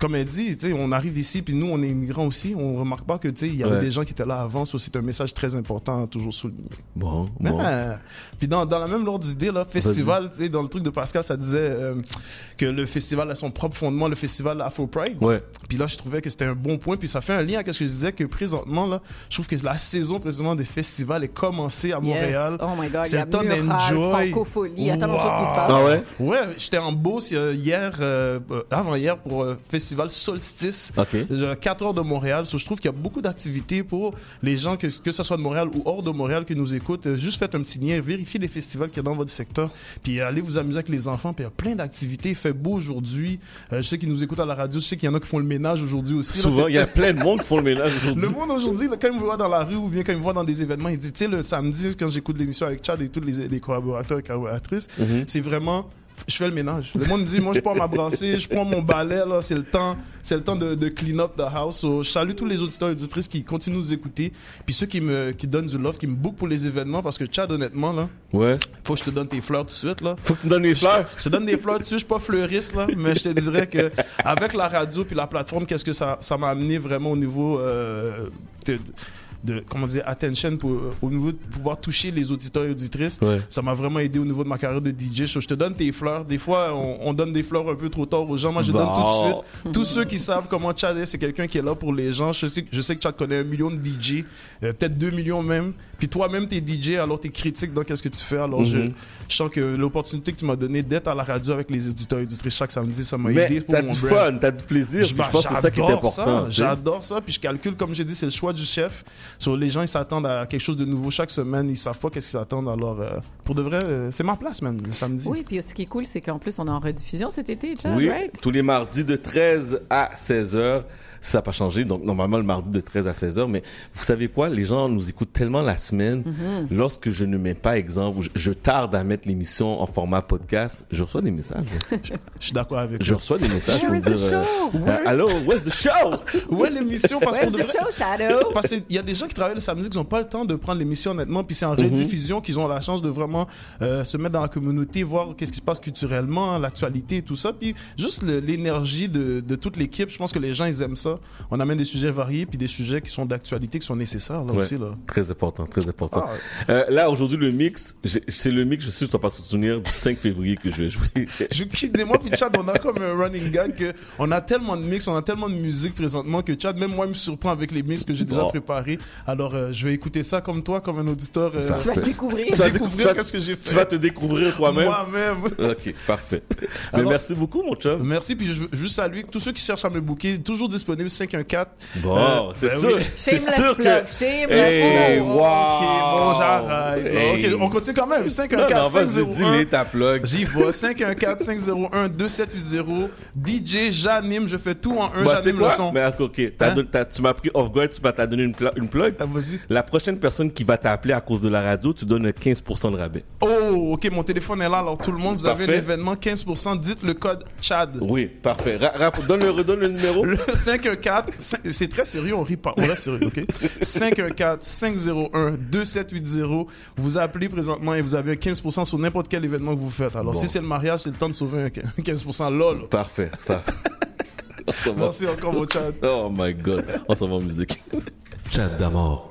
comme elle dit, on arrive ici, puis nous, on est immigrants aussi. On remarque pas que, tu sais, il y avait Ouais. des gens qui étaient là avant. Ça, c'est un message très important à toujours souligner. Bon, bon. Ah. Puis dans, dans la même ordre d'idée, là, festival, tu sais, dans le truc de Pascal, ça disait euh, que le festival a son propre fondement, le festival Afro Pride. Ouais. Puis là, je trouvais que c'était un bon point. Puis ça fait un lien avec ce que je disais que présentement, là, je trouve que la saison présentement des festivals est commencée à Yes. Montréal. Oh my God, il y C'est a le temps Mural, d'enjoy. Francophonie, il y a tellement de Wow. choses qui se passent. Ah ouais? Ouais, j'étais en Beauce euh, hier, euh, euh, avant-hier, pour euh, festival Solstice. Ok. Euh, 4 heures de Montréal. So, je trouve qu'il y a beaucoup d'activités pour les gens, que, que ce soit de Montréal ou hors de Montréal, qui nous écoutent. Euh, juste faites un petit lien, vérifiez les festivals qu'il y a dans votre secteur, puis allez vous amuser avec les enfants. Puis il y a plein d'activités. Il fait beau aujourd'hui. Euh, je sais qu'ils nous écoutent à la radio. Je sais qu'il y en a qui font le ménage aujourd'hui aussi. Souvent, c'est- il y a plein de monde qui font le ménage (laughs) aujourd'hui. le monde aujourd'hui, quand il me voit dans la rue ou bien quand il me voit dans des événements, il dit, tu sais, le samedi, quand j'écoute l'émission avec Chad et tous les, les collaborateurs et collaboratrices, Mhm. c'est vraiment, je fais le ménage. Le monde me dit, moi, je prends ma brassée, je prends mon balai, là, c'est le temps, c'est le temps de, de clean up the house. So, je salue tous les auditeurs et auditrices qui continuent de nous écouter, puis ceux qui me, qui donnent du love, qui me bookent pour les événements, parce que Chad, honnêtement, là, Ouais. faut que je te donne tes fleurs tout de suite, là. Faut que tu me donnes les fleurs. Je te donne des fleurs dessus, je suis pas fleuriste là, mais je te dirais que avec la radio puis la plateforme, qu'est-ce que ça ça m'a amené vraiment au niveau euh, de, de comment dire attention pour, au niveau de pouvoir toucher les auditeurs et auditrices. Ouais. Ça m'a vraiment aidé au niveau de ma carrière de DJ. So, je te donne tes fleurs. Des fois, on, on donne des fleurs un peu trop tard aux gens. Moi, je donne tout de Bon. suite. Tous ceux qui savent comment Chad est, c'est quelqu'un qui est là pour les gens. Je sais, que- je sais que Chad connaît un million de DJ, euh, peut-être deux millions même. Puis toi-même, t'es DJ, alors t'es critique dans qu'est-ce que tu fais. Alors je, Mhm. je sens que l'opportunité que tu m'as donnée d'être à la radio avec les auditeurs et auditrices chaque samedi, ça m'a aidé pour t'as mon du brand. fun, t'as du plaisir, je pense que c'est ça qui est important. J'adore ça, puis je calcule, comme j'ai dit, c'est le choix du chef. So, les gens, ils s'attendent à quelque chose de nouveau chaque semaine, ils savent pas qu'est-ce qu'ils s'attendent. Alors, euh, pour de vrai, euh, c'est ma place, man, le samedi. Oui, puis ce qui est cool, c'est qu'en plus, on est en rediffusion cet été, Chad, Oui, right? tous les mardis de 13 à 16 heures. Ça n'a pas changé. Donc, normalement, le mardi de 13 à 16 heures. Mais vous savez quoi? Les gens nous écoutent tellement la, semaine, Mhm. lorsque je ne mets pas exemple, je, je tarde à mettre l'émission en format podcast, je reçois des messages. Je suis d'accord avec Je toi. reçois des messages pour Where's dire the euh, show? euh, Allô, where's the show? Où est l'émission? Parce Where's qu'on the devrait- show, Shadow? (laughs) Parce qu'il y a des gens qui travaillent le samedi qui n'ont pas le temps de prendre l'émission honnêtement, puis c'est en Mhm. rediffusion qu'ils ont la chance de vraiment euh, se mettre dans la communauté, voir qu'est-ce qui se passe culturellement, l'actualité et tout ça, puis juste l'énergie de, de toute l'équipe. Je pense que les gens ils aiment ça. On amène des sujets variés puis des sujets qui sont d'actualité, qui sont nécessaires là Ouais, aussi là. Très important, très important. Ah. Euh, là, aujourd'hui, le mix, c'est le mix, je suis sûr que tu vas pas se souvenir, du 5 février que je vais jouer. (laughs) Je quitte moi puis Chad, on a comme un running gag que on a tellement de mix, on a tellement de musique présentement que Chad, même moi, il me surprend avec les mix que j'ai déjà préparés. Alors, euh, je vais écouter ça comme toi, comme un auditeur. euh. Tu vas découvrir. Tu vas découvrir tu vas- qu'est-ce que j'ai fait. Tu vas te découvrir toi-même. Moi-même. Ok, parfait. Mais Alors- merci beaucoup, mon chum. Merci, puis je veux juste saluer tous ceux qui cherchent à me booker, toujours disponible au 514. Bon, euh, c'est ben sûr. C'est sûr que. Hey, wow. bon, j'arrête. OK, on continue quand même. 514 501 ta plug. J'y vais. 514 501 2780. DJ, j'anime, je fais tout en un, bah, j'anime le son. Mais OK, hein? tu m'as pris off guard, tu m'as donné une plug. Ah, la prochaine personne qui va t'appeler à cause de la radio, tu donnes 15% de rabais. Oh, OK, mon téléphone est là. Alors tout le monde, vous avez l'événement 15%, dites le code CHAD. Oui, parfait. Donne le numéro. Le 5 514, cin- c'est très sérieux, on rit pas, on reste sérieux, ok? 514-501-2780. Vous appelez présentement et vous avez un 15% sur n'importe quel événement que vous faites. Alors, Bon. si c'est le mariage, c'est le temps de sauver un 15% lol. Parfait, ça. (laughs) Merci encore, mon Chad. Oh my god. On s'en va en musique. Chat d'amour.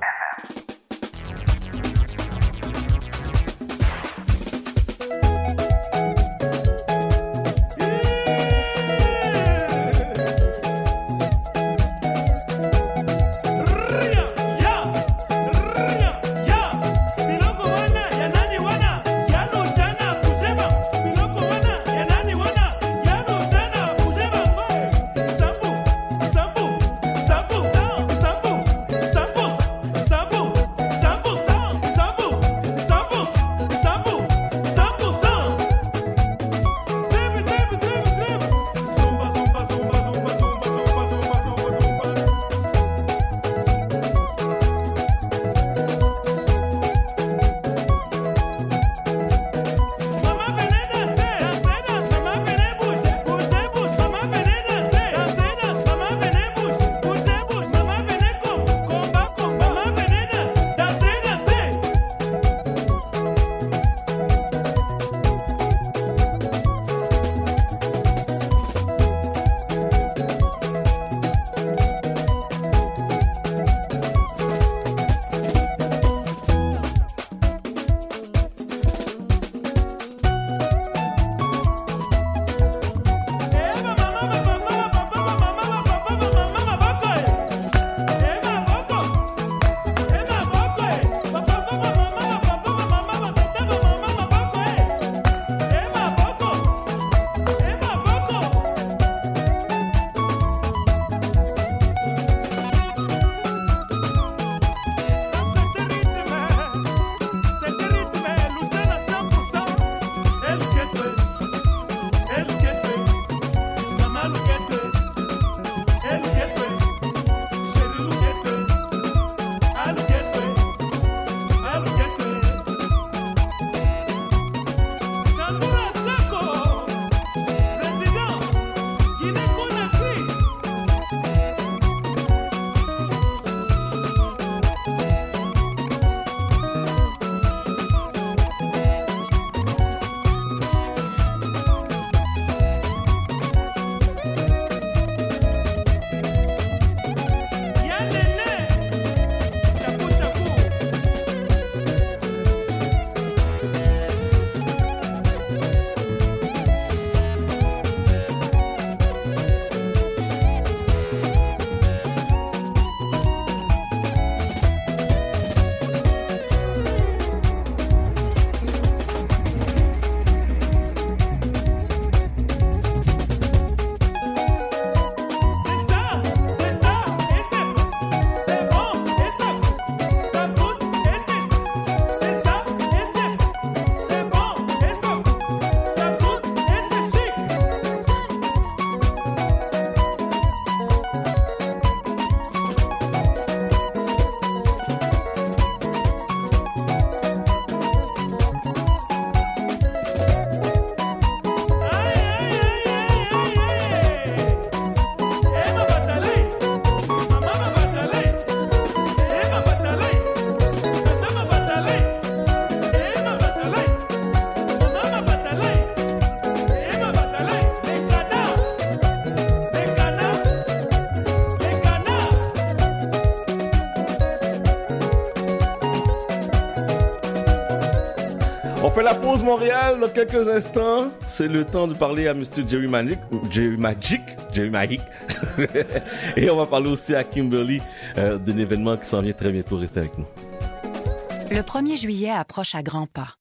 La pause Montréal dans quelques instants. C'est le temps de parler à Mr. Jerry Magic, Jerry Magic, Jerry (laughs) Magic. Et on va parler aussi à Kimberly euh, d'un événement qui s'en vient très bientôt. Restez avec nous. Le 1er juillet approche à grands pas.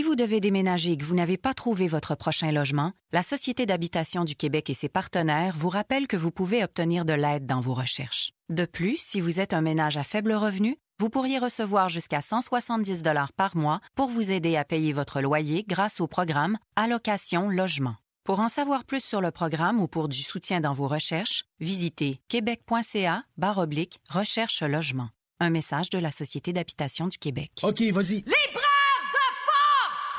Si vous devez déménager et que vous n'avez pas trouvé votre prochain logement, la Société d'habitation du Québec et ses partenaires vous rappellent que vous pouvez obtenir de l'aide dans vos recherches. De plus, si vous êtes un ménage à faible revenu, vous pourriez recevoir jusqu'à 170 dollars par mois pour vous aider à payer votre loyer grâce au programme Allocation Logement. Pour en savoir plus sur le programme ou pour du soutien dans vos recherches, visitez québec.ca oblique recherche logement. Un message de la Société d'habitation du Québec. OK, vas-y.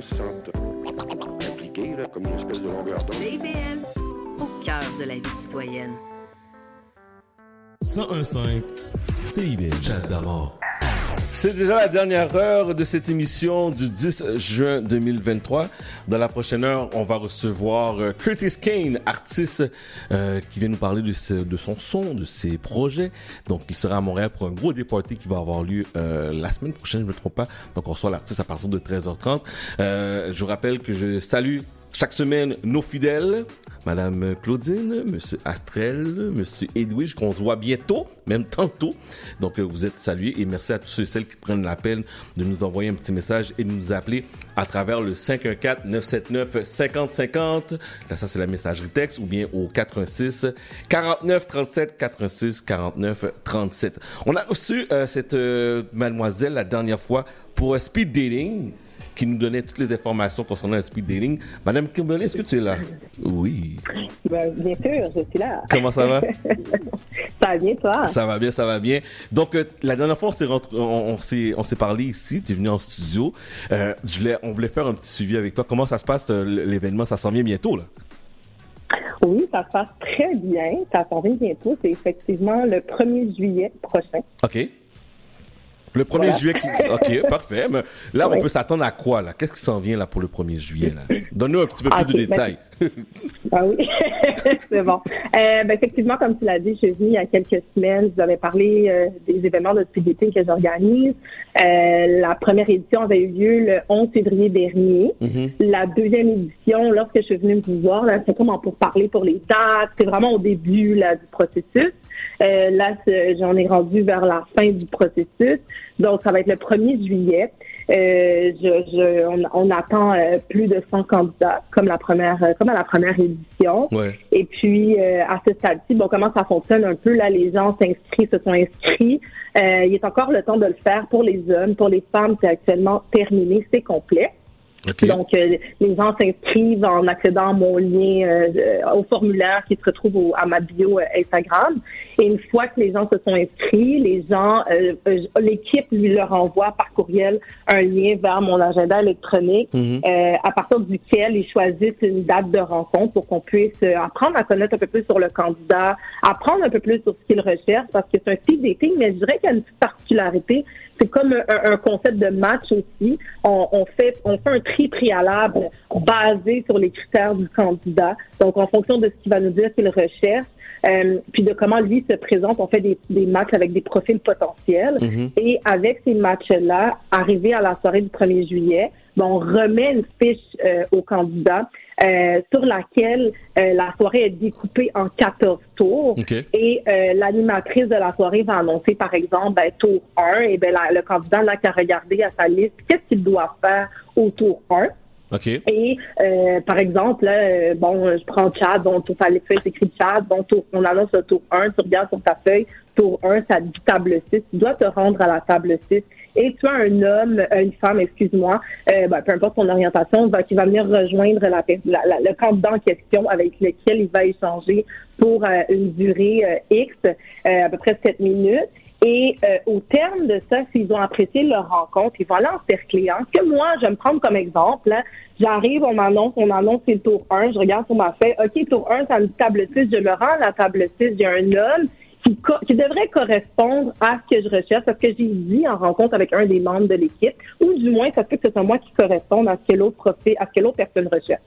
gens se sentent impliqués, là, comme une espèce de longueur d'onde. CIBL, au cœur de la vie citoyenne. 101.5 CIBL. Chat d'amour. C'est déjà la dernière heure de cette émission du 10 juin 2023. Dans la prochaine heure, on va recevoir euh, Curtis Kane, artiste euh, qui vient nous parler de, son son, de ses projets. Donc, il sera à Montréal pour un gros départé qui va avoir lieu euh, la semaine prochaine, je ne me trompe pas. Donc, on reçoit l'artiste à partir de 13h30. Euh, je vous rappelle que je salue chaque semaine nos fidèles. Madame Claudine, Monsieur Astrel, Monsieur Edwige, qu'on se voit bientôt, même tantôt. Donc, euh, vous êtes salués et merci à tous ceux et celles qui prennent la peine de nous envoyer un petit message et de nous appeler à travers le 514-979-5050. Là, ça, c'est la messagerie texte ou bien au 86 49 37 86 49 37. On a reçu euh, cette euh, mademoiselle la dernière fois pour speed dating qui nous donnait toutes les informations concernant le speed dating. Madame Kimberly, est-ce que tu es là? Oui. Ben, bien sûr, je suis là. Comment ça va? (laughs) ça va bien, toi? Ça va bien, ça va bien. Donc, euh, la dernière fois, on s'est, on, on parlé ici. Tu es venu en studio. Euh, je voulais, on voulait faire un petit suivi avec toi. Comment ça se passe, euh, l'événement? Ça s'en vient bientôt, là? Oui, ça se passe très bien. Ça s'en vient bientôt. C'est effectivement le 1er juillet prochain. OK. Le 1er Voilà. juillet. Qui... OK, (laughs) parfait. Mais là, on peut s'attendre à quoi, là? Qu'est-ce qui s'en vient, là, pour le 1er juillet, là? Donne-nous un petit peu Ah, plus de ben- détails. (laughs) Ah oui, (laughs) c'est bon. Euh, ben, effectivement, comme tu l'as dit, je suis venue il y a quelques semaines. Je vous avais parlé euh, des événements de dating que j'organise. Euh, la première édition avait eu lieu le 11 février dernier. La deuxième édition, lorsque je suis venue vous voir, c'est comment pour parler pour les dates. C'est vraiment au début là, du processus. Euh, là, j'en ai rendu vers la fin du processus. Donc, ça va être le 1er juillet. Euh, je, je, on, on attend euh, plus de 100 candidats, comme la première, euh, comme à la première édition. Ouais. Et puis, euh, à ce stade-ci, bon, comment ça fonctionne un peu? Là, les gens s'inscrivent, se sont inscrits. Euh, il est encore le temps de le faire pour les hommes. Pour les femmes, c'est actuellement terminé, c'est complet. Donc, euh, les gens s'inscrivent en accédant à mon lien euh, au formulaire qui se retrouve au- à ma bio euh, Instagram. Et une fois que les gens se sont inscrits, les gens, euh, euh, l'équipe lui leur envoie par courriel un lien vers mon agenda électronique Mhm. euh, à partir duquel ils choisissent une date de rencontre pour qu'on puisse apprendre à connaître un peu plus sur le candidat, apprendre un peu plus sur ce qu'il recherche parce que c'est un speed dating, mais je dirais qu'il y a une petite particularité. C'est comme un, un concept de match aussi. On, on fait on fait un tri préalable basé sur les critères du candidat. Donc, en fonction de ce qu'il va nous dire qu'il recherche, euh, puis de comment lui se présente. On fait des, des matchs avec des profils potentiels. Mhm. Et avec ces matchs-là, arrivé à la soirée du 1er juillet, ben, on remet une fiche euh, aux candidats euh, sur laquelle euh, la soirée est découpée en 14 tours. OK. Et euh, l'animatrice de la soirée va annoncer, par exemple, ben, tour 1, et ben, la- le candidat n'a qu'à regarder à sa liste qu'est-ce qu'il doit faire au tour 1. OK. Et euh, par exemple, là, euh, bon, je prends Chad, bon, sur ta feuille, c'est écrit Chad, bon, tour, on annonce le tour 1, tu regardes sur ta feuille, tour 1, ça dit table 6, tu dois te rendre à la table 6. Et tu as un homme, une femme, excuse-moi, euh, ben, peu importe son orientation, va, qui va venir rejoindre le candidat en question avec lequel il va échanger pour euh, une durée euh, X, à peu près 7 minutes. Et au terme de ça, s'ils ont apprécié leur rencontre, ils vont aller encercler. Hein. Que moi, je vais me prendre comme exemple, là, j'arrive, on m'annonce, on annonce c'est le tour 1, je regarde sur ma feuille, OK, tour 1, ça me dit table 6, je me rends à la table 6, j'ai un homme qui, co- qui devrait correspondre à ce que je recherche, parce que j'ai dit en rencontre avec un des membres de l'équipe, ou du moins, ça peut que ce soit moi qui corresponde à ce que l'autre profil, à ce que l'autre personne recherche.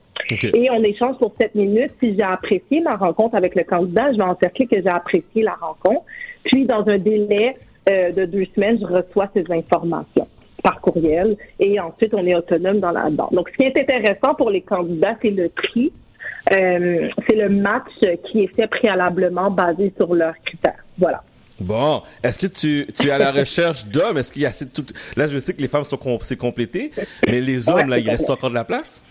Et on échange pour sept minutes. Si j'ai apprécié ma rencontre avec le candidat, je vais encercler que j'ai apprécié la rencontre. Puis, dans un délai euh, de deux semaines, je reçois ces informations par courriel. Et ensuite, on est autonome dans la dedans Donc, ce qui est intéressant pour les candidats, c'est le prix. Euh, c'est le match qui est fait préalablement basé sur leurs critères. Voilà. Bon, est-ce que tu, tu es à la (laughs) recherche d'hommes? Est-ce qu'il y a assez de tout... Là, je sais que les femmes sont com- c'est complété, mais les hommes, Ouais, là, il reste encore de la place?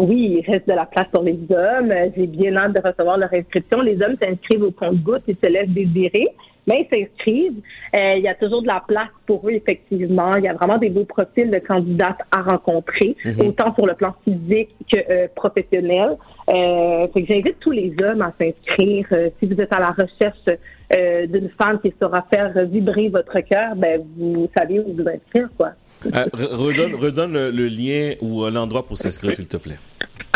Oui, il reste de la place pour les hommes. J'ai bien hâte de recevoir leur inscription. Les hommes s'inscrivent au compte-gouttes et se laissent désirer. Mais ils s'inscrivent. Euh, il y a toujours de la place pour eux, effectivement. Il y a vraiment des beaux profils de candidates à rencontrer, Mhm. autant sur le plan physique que euh, professionnel. Euh, fait que j'invite tous les hommes à s'inscrire. Euh, si vous êtes à la recherche euh, d'une femme qui saura faire vibrer votre cœur, ben vous savez où vous inscrire, quoi. Euh, re- redonne le, lien ou euh, l'endroit pour s'inscrire, s'il te plaît.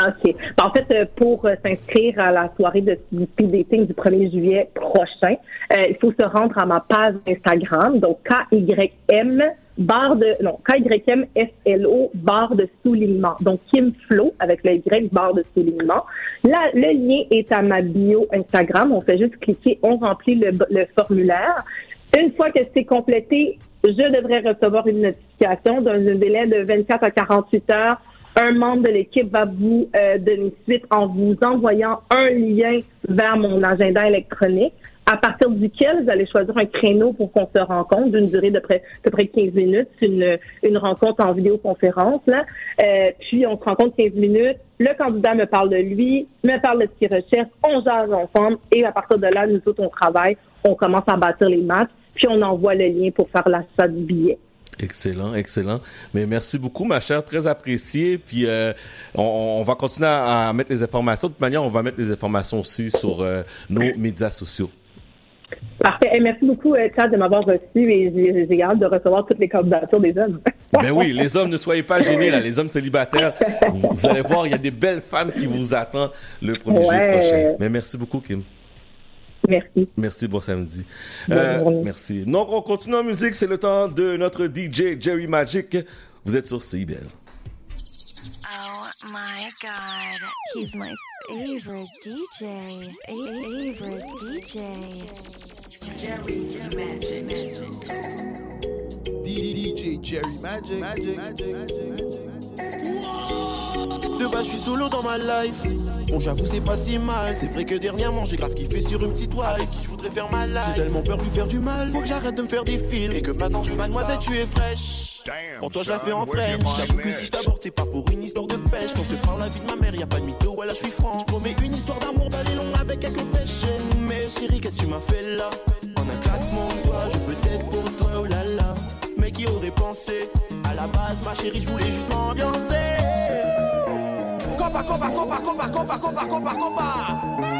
OK. Ben, En fait, euh, pour s'inscrire à la soirée de speed dating du 1er juillet prochain, il faut se rendre à ma page Instagram, donc KYM barre de non KYM SLO barre de soulignement. Donc Kim Flo avec le Y barre de soulignement. Là, le lien est à ma bio Instagram. On fait juste cliquer, on remplit le formulaire. Une fois que c'est complété, je devrais recevoir une notification dans un délai de 24 à 48 heures. Un membre de l'équipe va vous euh, donner suite en vous envoyant un lien vers mon agenda électronique à partir duquel vous allez choisir un créneau pour qu'on se rencontre d'une durée de près, de près 15 minutes, une, une rencontre en vidéoconférence. Là. Euh, puis on se rencontre 15 minutes, le candidat me parle de lui, me parle de ce qu'il recherche, on jase ensemble et à partir de là, nous autres, on travaille, on commence à bâtir les matchs, puis on envoie le lien pour faire l'achat du billet. Excellent, excellent. Mais merci beaucoup, ma chère, très apprécié. Puis euh, on, on va continuer à, à mettre les informations. De toute manière, on va mettre les informations aussi sur euh, nos médias sociaux. Parfait. Et merci beaucoup, euh, Chad, de m'avoir reçu et j'ai hâte de recevoir toutes les candidatures des hommes. Ben oui, les hommes, ne soyez pas gênés, là. Les hommes célibataires, vous, allez voir, il y a des belles femmes qui vous attendent le 1er juillet prochain. Mais merci beaucoup, Kim. Merci. Merci, bon samedi. Euh, merci. Donc, on continue en musique. C'est le temps de notre DJ Jerry Magic. Vous êtes sur CIBL. Oh my god, he's my favorite DJ. Favorite DJ. Jerry DJ Jerry Magic. De base, je suis solo dans ma life. Bon, j'avoue, c'est pas si mal. C'est vrai que dernièrement, j'ai grave kiffé sur une petite wife. Qui je voudrais faire ma life. J'ai tellement peur de lui faire du mal. Faut que j'arrête de me faire des fils. Et que maintenant, tu mademoiselle, tu es fraîche. Pour toi, je la fais en French. J'avoue que si je t'aborde, c'est pas pour une histoire de pêche. Quand je te parle la vie de ma mère, y a pas de mytho. Voilà, je suis franc. Je promets une histoire d'amour, balai long avec quelques pêches. Mais chérie, qu'est-ce que tu m'as fait là? En un claquement de doigts, je peux être pour toi, oh là là. Mais qui aurait pensé? À la base, ma chérie, je voulais juste m'ambiancer. Compa, compa, compa, compa, compa, compa, compa, compa.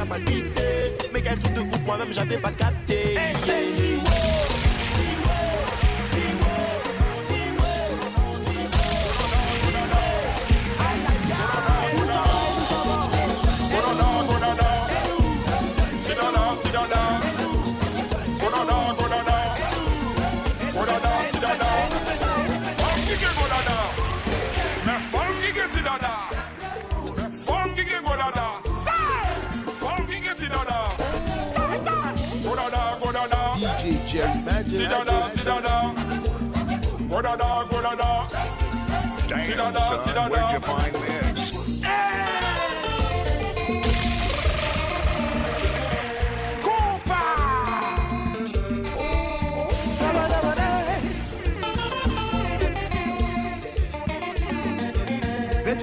la vanité. Mais quel truc de ouf, moi-même j'avais pas capté. Hey, gerrymandering. Sit down, down, sit down, down. Go down, go. Damn, sit down, sit down, where'd you find this? Cooper! Let's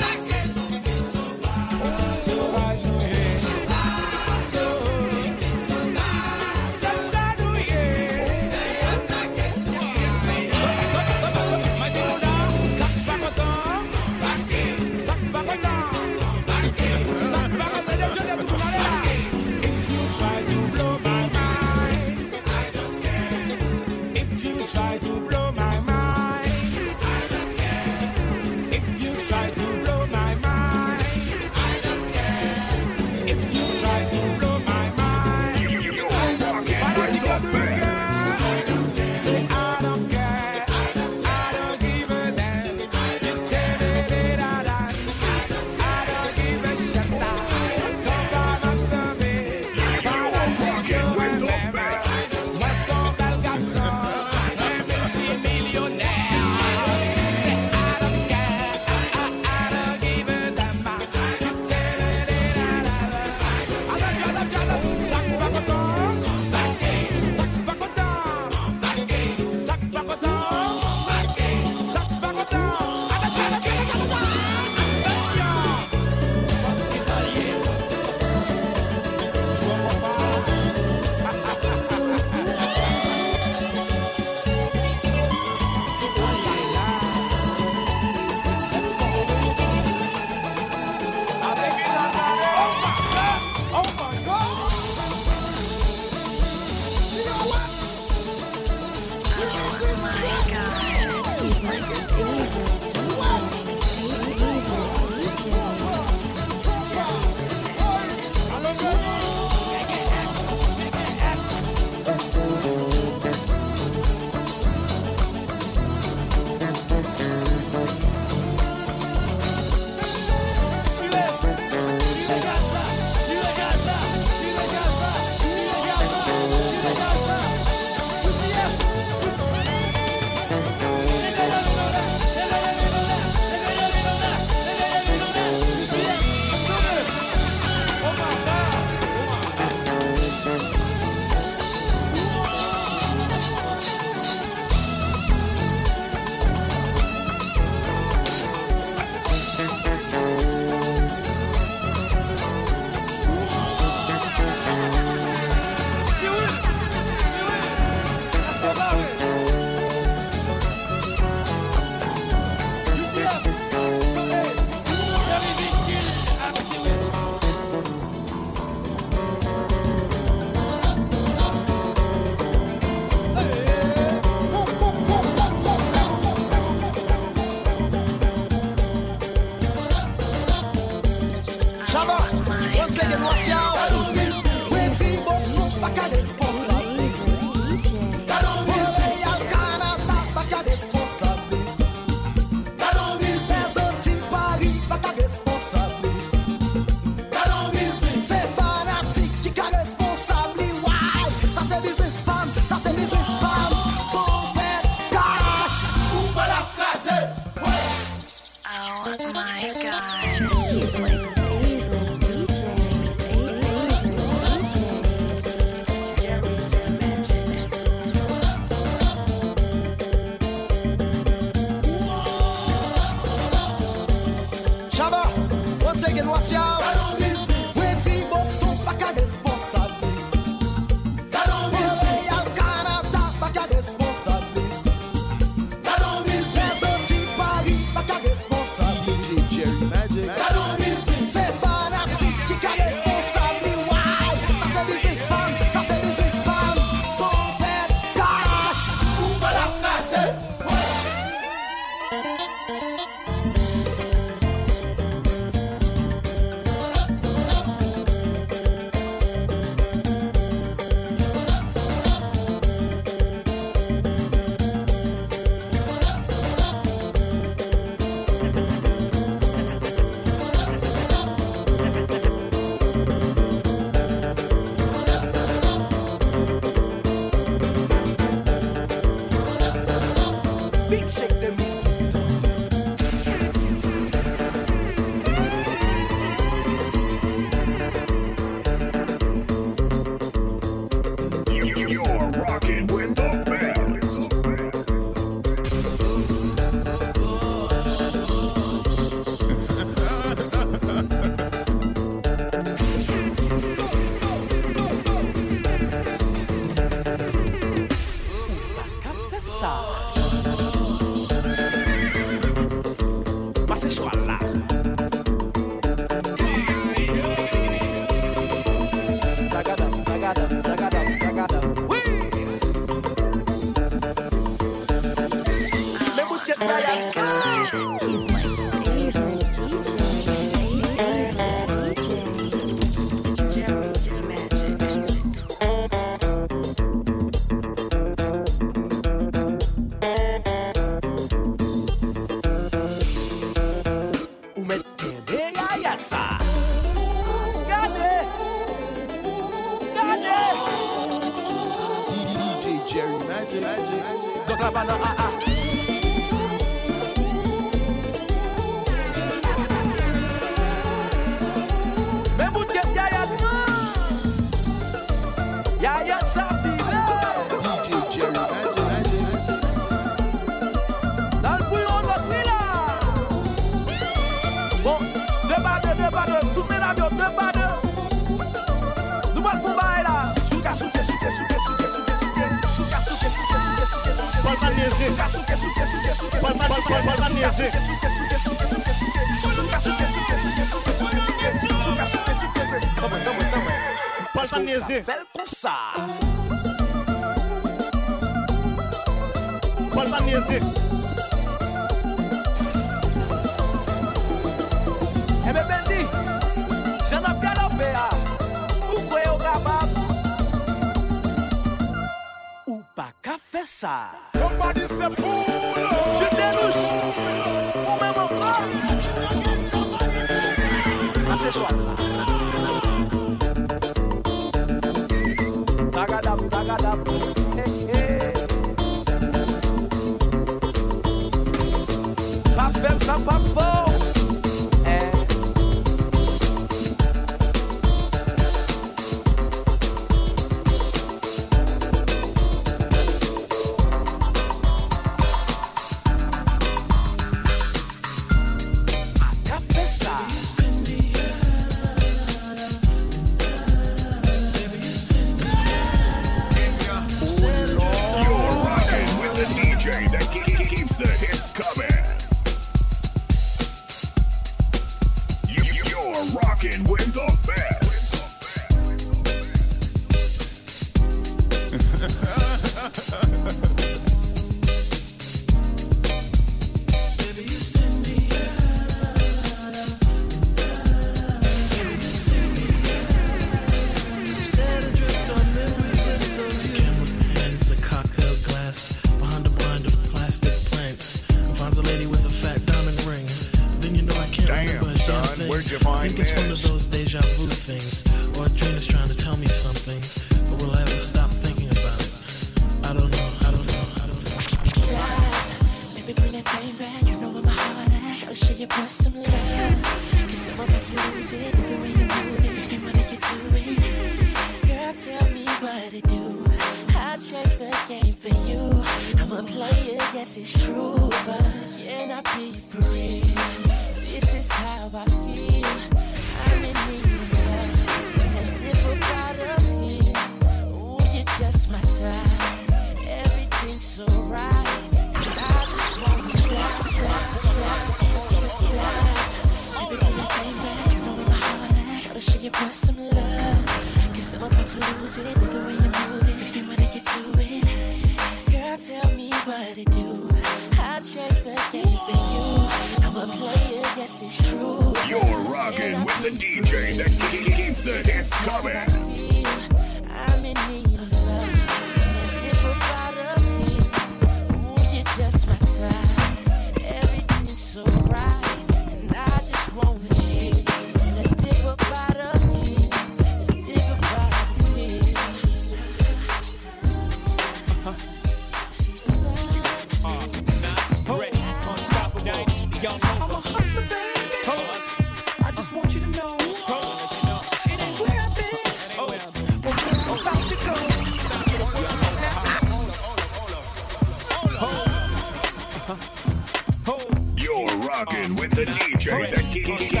DJ that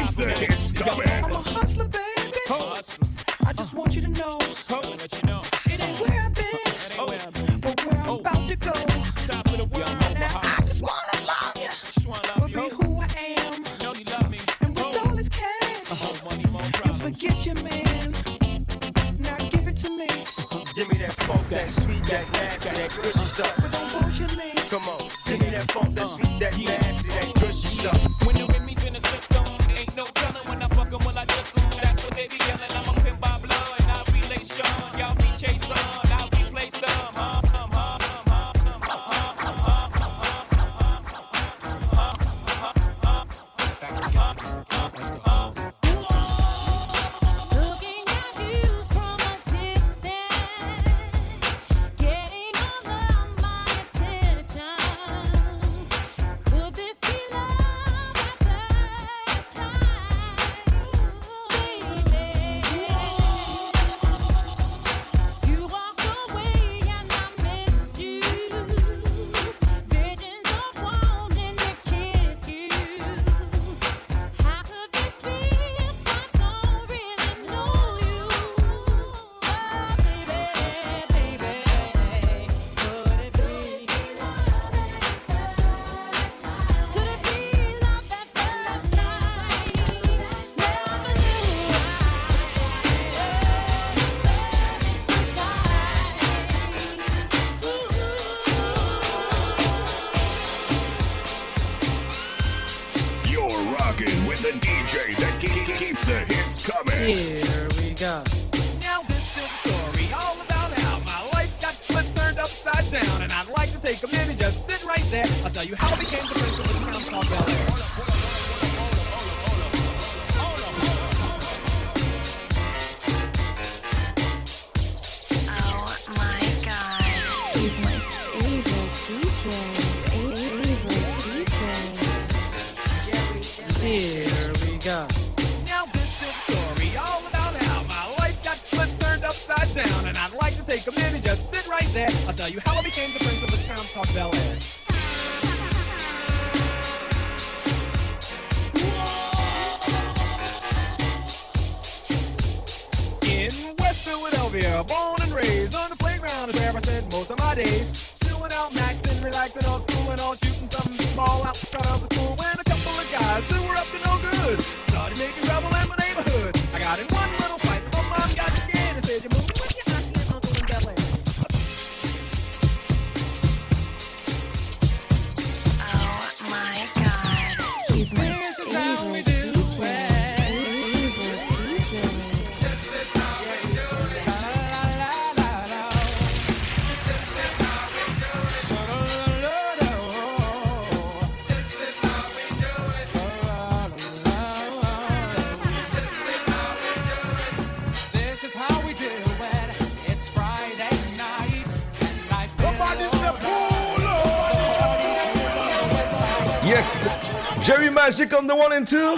Jerry Magic on the one and two.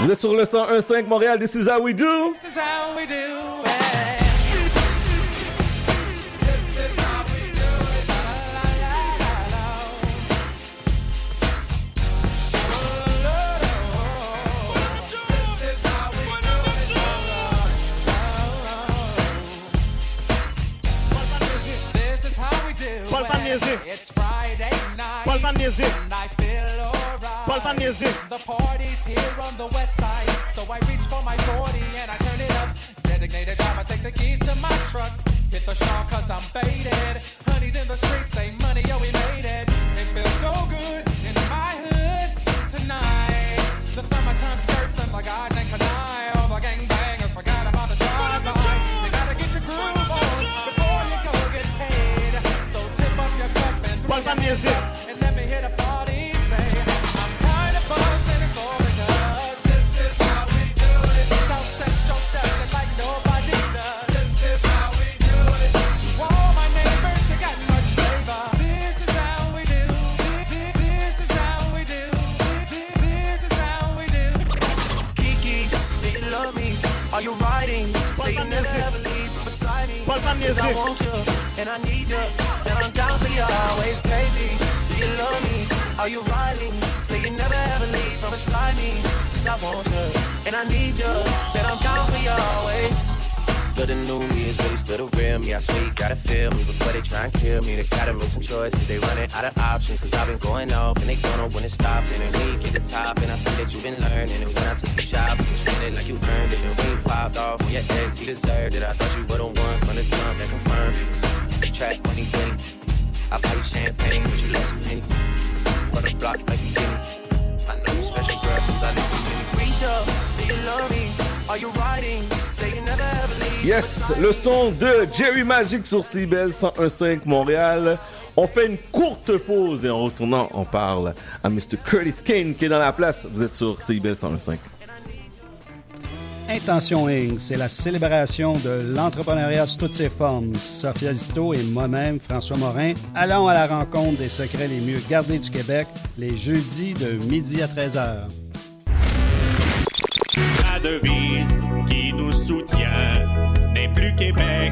Vous êtes sur le 101.5 Montréal. This is how we do. This is how we do Jerry Magic sur CBL 101.5 Montréal. On fait une courte pause et en retournant, on parle à Mr. Curtis Kane qui est dans la place. Vous êtes sur CBL 101.5. Intention Inc., c'est la célébration de l'entrepreneuriat sous toutes ses formes. Sophia Zito et moi-même, François Morin, allons à la rencontre des secrets les mieux gardés du Québec les jeudis de midi à 13h. La devise qui nous soutient n'est plus Québec,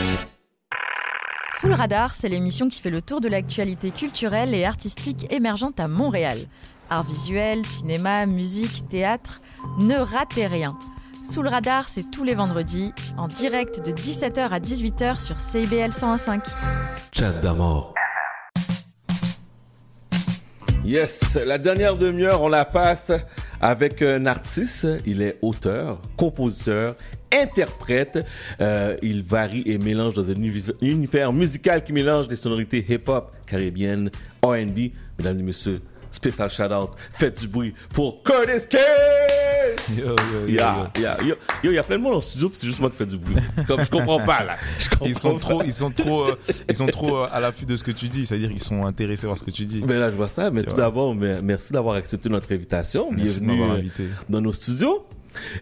Sous le radar, c'est l'émission qui fait le tour de l'actualité culturelle et artistique émergente à Montréal. Art visuel, cinéma, musique, théâtre, ne ratez rien. Sous le radar, c'est tous les vendredis, en direct de 17h à 18h sur CIBL 101.5. Chat d'amour. Yes, la dernière demi-heure, on la passe avec un artiste. Il est auteur, compositeur, interprète. Euh, il varie et mélange dans un univers musical qui mélange des sonorités hip-hop, caribéennes, R&B. Mesdames et messieurs, spécial shout-out, faites du bruit pour Curtis Kane! Yo, yo, yo, Yeah, yo, yo, il y a plein de monde en studio, c'est juste moi qui fais du bruit. Comme je comprends pas, là. Je comprends Ils sont pas. trop, ils sont trop, euh, ils sont trop euh, à l'affût de ce que tu dis. C'est-à-dire qu'ils sont intéressés par ce que tu dis. Ben là, je vois ça. Mais Tu tout d'abord, mais- merci d'avoir accepté notre invitation. Merci de Bienvenue m'avoir euh, invité. dans nos studios.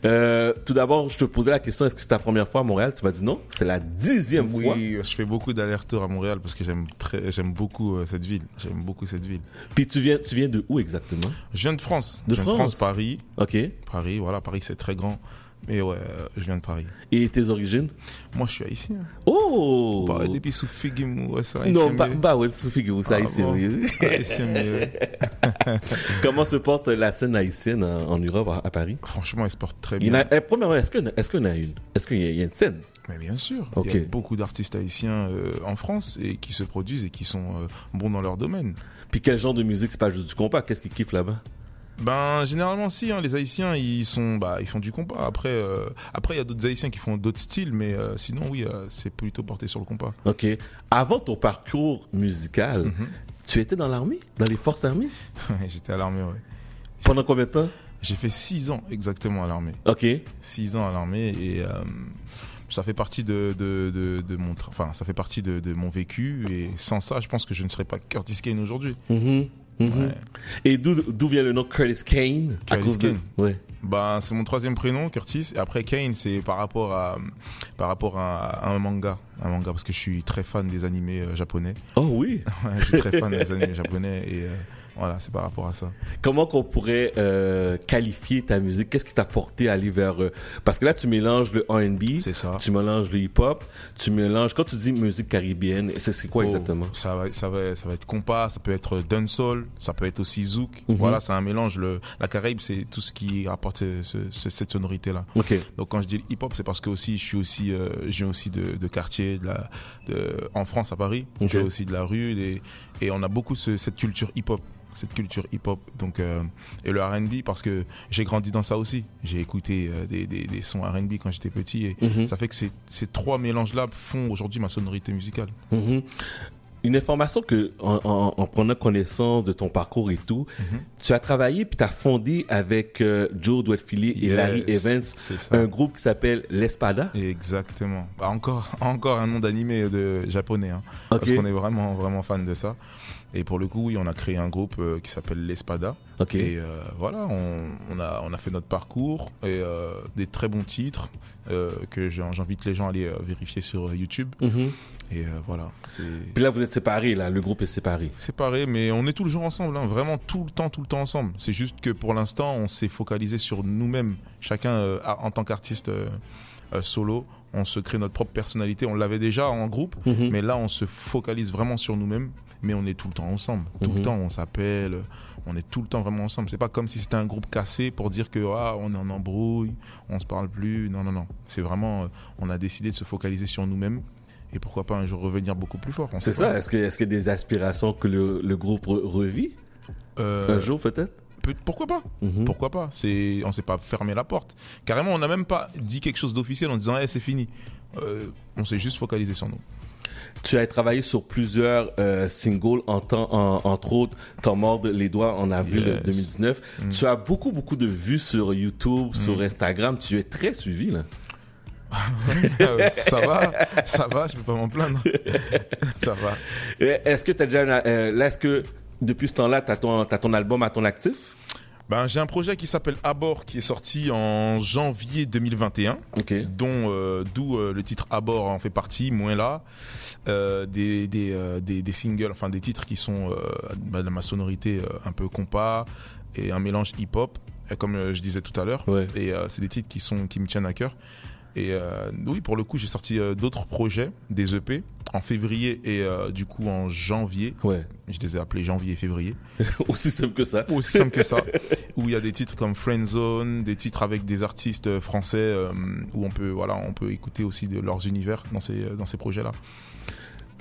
Euh, tout d'abord, je te posais la question, est-ce que c'est ta première fois à Montréal? Tu m'as dit non. C'est la dixième Oui, fois. je fais beaucoup d'allers-retours à Montréal parce que j'aime très, j'aime beaucoup euh, cette ville. J'aime beaucoup cette ville. Puis tu viens, tu viens de où exactement? Je viens de France. De je viens France? de France, Paris. Ok. Paris, voilà, Paris c'est très grand. Mais ouais, euh, je viens de Paris. Et tes origines? Moi, je suis haïtien. Oh! Bah, depuis sous Figim, ouais, c'est Non, haïtien, bah, bah ouais, ça ici. bon? oui. (laughs) Haïtien. (laughs) Comment se porte la scène haïtienne en, Europe, à, Paris? Franchement, elle se porte très bien. eh, premièrement, est-ce qu'il qu'il y a une? Est-ce qu'il y, a- une scène? Mais bien sûr, il y a beaucoup d'artistes haïtiens euh, en France et qui se produisent et qui sont euh, bons dans leur domaine. Puis quel genre de musique? C'est pas juste du compas? Qu'est-ce qu'ils kiffent là-bas? Ben généralement si, hein, les Haïtiens ils sont, bah ils font du compas. Après, euh, après il y a d'autres Haïtiens qui font d'autres styles, mais euh, sinon oui, euh, c'est plutôt porté sur le compas. Ok. Avant ton parcours musical, Mhm. tu étais dans l'armée? Dans les forces armées? (laughs) J'étais à l'armée, ouais. Pendant combien de temps? J'ai fait 6 ans exactement à l'armée. Ok. 6 ans à l'armée et euh, ça fait partie de, de, de, de mon, tra- enfin, ça fait partie de, de mon vécu et sans ça, je pense que je ne serais pas Curtis Kane aujourd'hui. Mhm, mhm. Ouais. Et d'où vient le nom Curtis Kane? À Curtis de- Kane. Ouais. Ben, c'est mon troisième prénom, Curtis. Et après, Kane, c'est par rapport à, par rapport à, à un manga. Un manga, parce que je suis très fan des animés euh, japonais. Oh oui. (laughs) Je suis très fan des animés japonais et euh, voilà, c'est par rapport à ça. Comment qu'on pourrait euh, qualifier ta musique? Qu'est-ce qui t'a porté à aller vers euh, Parce que là, tu mélanges le R&B, c'est ça. Tu mélanges le hip-hop, tu mélanges. Quand tu dis musique caribéenne, c'est quoi Oh, exactement? ça va, ça va, ça va être compas, ça peut être dancehall, ça peut être aussi zouk. Mhm. Voilà, c'est un mélange. Le, la Caraïbe, c'est tout ce qui apporte ce- ce- ce- cette sonorité là. Ok. Donc quand je dis hip hop, c'est parce que aussi je suis aussi, euh, viens aussi de, de quartier, de la, de, en France à Paris. Ok. Je viens aussi de la rue et, et on a beaucoup ce- cette culture hip hop cette culture hip-hop donc euh, et le R&B parce que j'ai grandi dans ça aussi j'ai écouté euh, des, des, des sons R&B quand j'étais petit et Mhm. ça fait que ces, ces trois mélanges là font aujourd'hui ma sonorité musicale Mhm. Une information que, en, en- en prenant connaissance de ton parcours et tout, Mhm. tu as travaillé puis tu as fondé avec euh, Joe Dwelfili et Yes, Larry Evans un groupe qui s'appelle l'Espada. Exactement. Bah, encore, (laughs) encore un nom d'animé de japonais, hein, parce qu'on est vraiment, vraiment fan de ça. Et pour le coup, oui, on a créé un groupe euh, qui s'appelle l'Espada. Ok. Et euh, voilà, on, on a, on a fait notre parcours et euh, des très bons titres euh, que j'invite les gens à aller euh, vérifier sur euh, YouTube. Mhm. Et euh, voilà, Puis là, vous êtes séparés, là, le groupe est séparé. séparé, mais on est tout le jour ensemble, hein, vraiment tout le temps, tout le temps ensemble. C'est juste que pour l'instant, on s'est focalisé sur nous-mêmes, chacun euh, en tant qu'artiste euh, solo. On se crée notre propre personnalité. On l'avait déjà en groupe, Mhm. mais là, on se focalise vraiment sur nous-mêmes. Mais on est tout le temps ensemble. Tout Mhm. le temps, on s'appelle. On est tout le temps vraiment ensemble. C'est pas comme si c'était un groupe cassé pour dire que ah, on est en embrouille, on se parle plus. Non, non, non. C'est vraiment, on a décidé de se focaliser sur nous-mêmes. Et pourquoi pas un jour revenir beaucoup plus fort. C'est ça. Est-ce que qu'il y a des aspirations que le, le groupe re- revit Euh, un jour peut-être? Peut- pourquoi pas? Mhm. Pourquoi pas? C'est, on s'est pas fermé la porte. Carrément, on n'a même pas dit quelque chose d'officiel en disant, Eh, c'est fini. Euh, on s'est juste focalisé sur nous. Tu as travaillé sur plusieurs euh, singles, en temps, en- entre autres, T'en mords les doigts en avril Yes. 2019. Mm. Tu as beaucoup, beaucoup de vues sur YouTube, sur Instagram. Tu es très suivi, là. (laughs) Euh, ça va, ça va, je peux pas m'en plaindre. (laughs) ça va. Est-ce que tu as déjà... euh, là, est-ce que depuis ce temps-là, tu as, ton t'as ton album à ton actif? Ben, j'ai un projet qui s'appelle Abord qui est sorti en janvier 2021, dont euh, d'où euh, le titre Abord en fait partie, moins là, euh, des des, des des singles, enfin des titres qui sont de ma sonorité un peu compas et un mélange hip-hop, comme je disais tout à l'heure. Et c'est des titres qui sont qui me tiennent à cœur. Et euh, oui, pour le coup, j'ai sorti euh, d'autres projets, des EP, en février et euh, du coup en janvier. Ouais. Je les ai appelés janvier et février. (laughs) Aussi simple que ça. Aussi simple que ça. (laughs) où il y a des titres comme Friend Zone, des titres avec des artistes français où on peut voilà, on peut écouter aussi de leurs univers dans ces dans ces projets-là.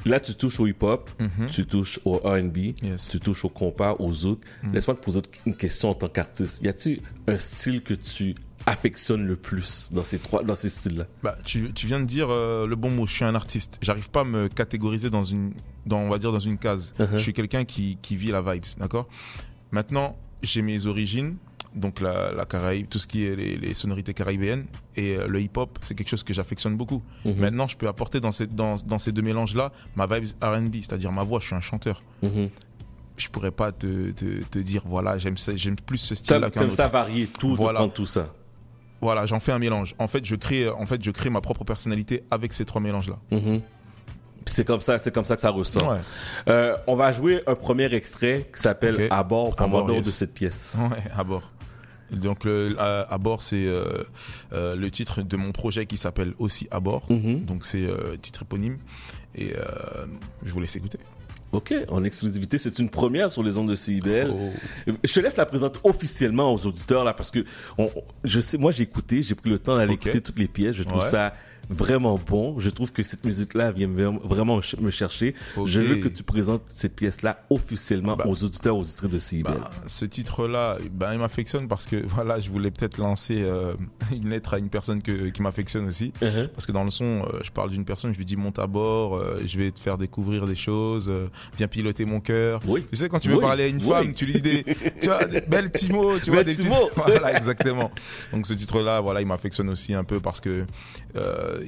Là, tu touches au hip-hop, Mhm. tu touches au R&B, tu touches au compas, au zouk. Mhm. Laisse-moi te poser une question en tant qu'artiste. Y a-t-il un style que tu affectionnes le plus dans ces trois, dans ces styles-là Bah, tu, tu viens de dire euh, le bon mot. Je suis un artiste. J'arrive pas à me catégoriser dans une, dans on va dire dans une case. Uh-huh. Je suis quelqu'un qui, qui vit la vibes, d'accord? Maintenant, j'ai mes origines, donc la, la Caraïbe, tout ce qui est les, les sonorités caribéennes et euh, le hip-hop, c'est quelque chose que j'affectionne beaucoup. Mhm. Maintenant, je peux apporter dans ces, dans, dans ces deux mélanges-là ma vibes R&B, c'est-à-dire ma voix. Je suis un chanteur. Mhm. Je pourrais pas te, te, te dire voilà, j'aime plus ce style-là T'aimes ça varier tout, Voilà. tout ça. Voilà, j'en fais un mélange. En fait, je crée, en fait, je crée ma propre personnalité avec ces trois mélanges-là. Mhm. Puis C'est comme ça, c'est comme ça que ça ressort. Ouais. Euh, on va jouer un premier extrait qui s'appelle Ok. À bord, commandant yes. de cette pièce. Ouais, à bord. Donc le, à, à bord, c'est euh, euh, le titre de mon projet qui s'appelle aussi à bord. Mhm. Donc c'est titre éponyme. Et je vous laisse écouter. Ok, en exclusivité, c'est une première sur les ondes de CIBL. Oh. Je te laisse la présenter officiellement aux auditeurs là parce que on- je sais, moi j'ai écouté, j'ai pris le temps d'aller écouter toutes les pièces. Je trouve Ouais. ça vraiment bon. Je trouve que cette musique-là vient me- vraiment me chercher. Je veux que tu présentes cette pièce-là officiellement Bah. aux auditeurs, aux auditrices de CIBL. Bah, ce titre-là, ben, il m'affectionne parce que (laughs) voilà, je voulais peut-être lancer euh, (laughs) une lettre à une personne que, qui m'affectionne aussi. Uh-huh. Parce que dans le son, euh, je parle d'une personne, je lui dis monte à bord, euh, je vais te faire découvrir des choses, viens piloter mon cœur. Oui. Tu sais, quand tu veux Oui. parler à une Oui. femme, tu lui dis des, (laughs) tu vois, des belles petits mots, tu vois, des petits. Voilà, exactement. Donc ce titre-là, voilà, il m'affectionne aussi un peu parce que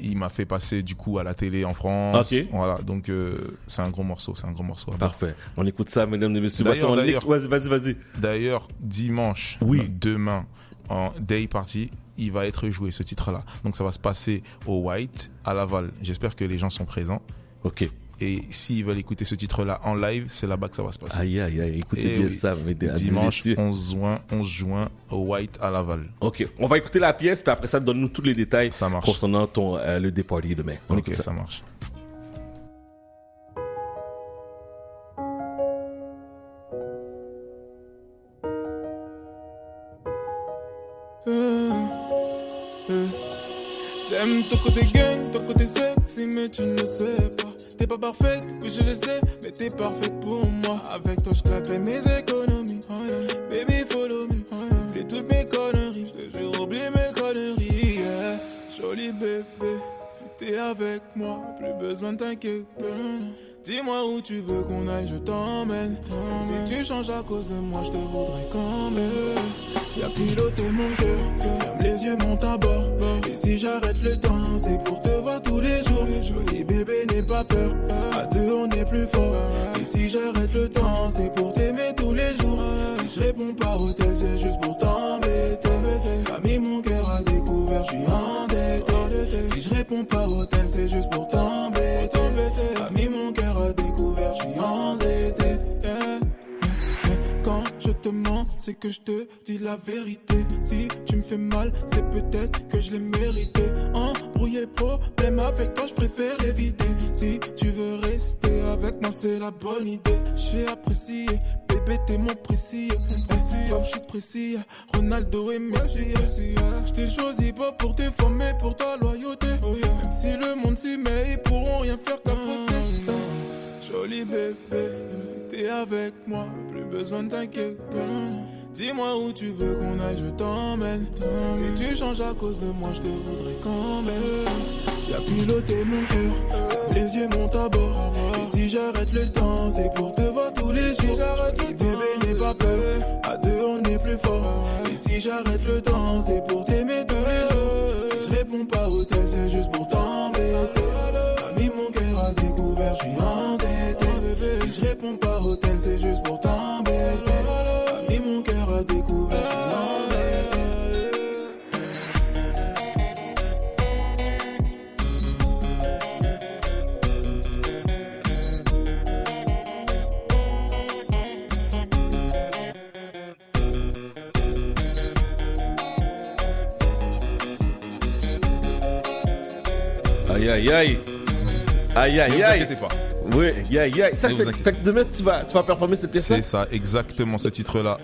il m'a fait passer du coup à la télé en France. Ok. Voilà, donc euh, c'est un gros morceau, c'est un gros morceau. Parfait. On écoute ça, mesdames et messieurs. Vas-y, vas-y, vas-y. D'ailleurs, dimanche, oui. demain, en Day Party, il va être joué ce titre-là. Donc ça va se passer au White, à Laval. J'espère que les gens sont présents. Ok. Et s'ils veulent écouter ce titre-là en live, c'est là-bas que ça va se passer. Aïe, aïe, aïe. Écoutez Eh bien oui. ça, mesdames et Dimanche messieurs. 11 juin, 11 juin, au White, à Laval. Ok, on va écouter la pièce, puis après ça, donne-nous tous les détails marche. concernant ton, euh, le départ demain. On Ok, ça. ça marche. Euh, euh. J'aime ton côté gang, ton côté sexy, mais tu ne le sais pas. T'es pas parfaite, oui je le sais, mais t'es parfaite pour moi. Avec toi, je claquerai mes économies. Oh. Baby, follow me. Oh. Oublie toutes mes conneries, je jure, oublie mes conneries. Yeah. Joli bébé, si t'es avec moi, plus besoin de t'inquiéter. Dis-moi où tu veux qu'on aille, je t'emmène. Si tu changes à cause de moi, je te voudrais quand même. Y'a piloté mon cœur, ferme les yeux, monte à bord. Et si j'arrête le temps, c'est pour te voir tous les jours. Joli bébé, n'aie pas peur. À deux, on est plus fort. Et si j'arrête le temps, c'est pour t'aimer tous les jours. Si je réponds pas au tel, c'est juste pour t'embêter. T'as mis mon cœur à découvert, je suis endetté. Si je réponds pas au tel, c'est juste pour t'embêter. Je te mens, c'est que je te dis la vérité. Si tu me fais mal, c'est peut-être que je l'ai mérité. Embrouillé problème avec toi, je préfère l'éviter. Si tu veux rester avec moi, c'est la bonne idée. J'ai apprécié, bébé, t'es mon précis. Comme je suis précis, Ronaldo et Messi. Je t'ai choisi pas pour tes femmes, mais pour ta loyauté. Même si le monde s'y met, ils pourront rien faire capoter. Joli bébé, t'es avec moi, plus besoin de t'inquiéter. Dis-moi où tu veux qu'on aille, je t'emmène. Si tu changes à cause de moi, je te voudrais quand même. Y'a piloté mon cœur, les yeux montent à bord. Et si j'arrête le temps, c'est pour te voir tous les jours. J'arrête bébé, n'aie pas peur. À deux, on est plus fort. Et si j'arrête le temps, c'est pour t'aimer tous les jours. Si je réponds pas au tel, c'est juste pour t'embêter. Je suis endetté. Si je réponds pas au tel, c'est juste pour t'embêter. T'as mis mon cœur à découvert. Aïe, aïe, aïe. Aïe, Ne aïe, vous aïe. inquiétez pas. Oui, aïe, aïe, aïe. Ça Ne fait, vous que demain, tu vas, tu vas performer cette pièce-là C'est ça, exactement ce titre-là.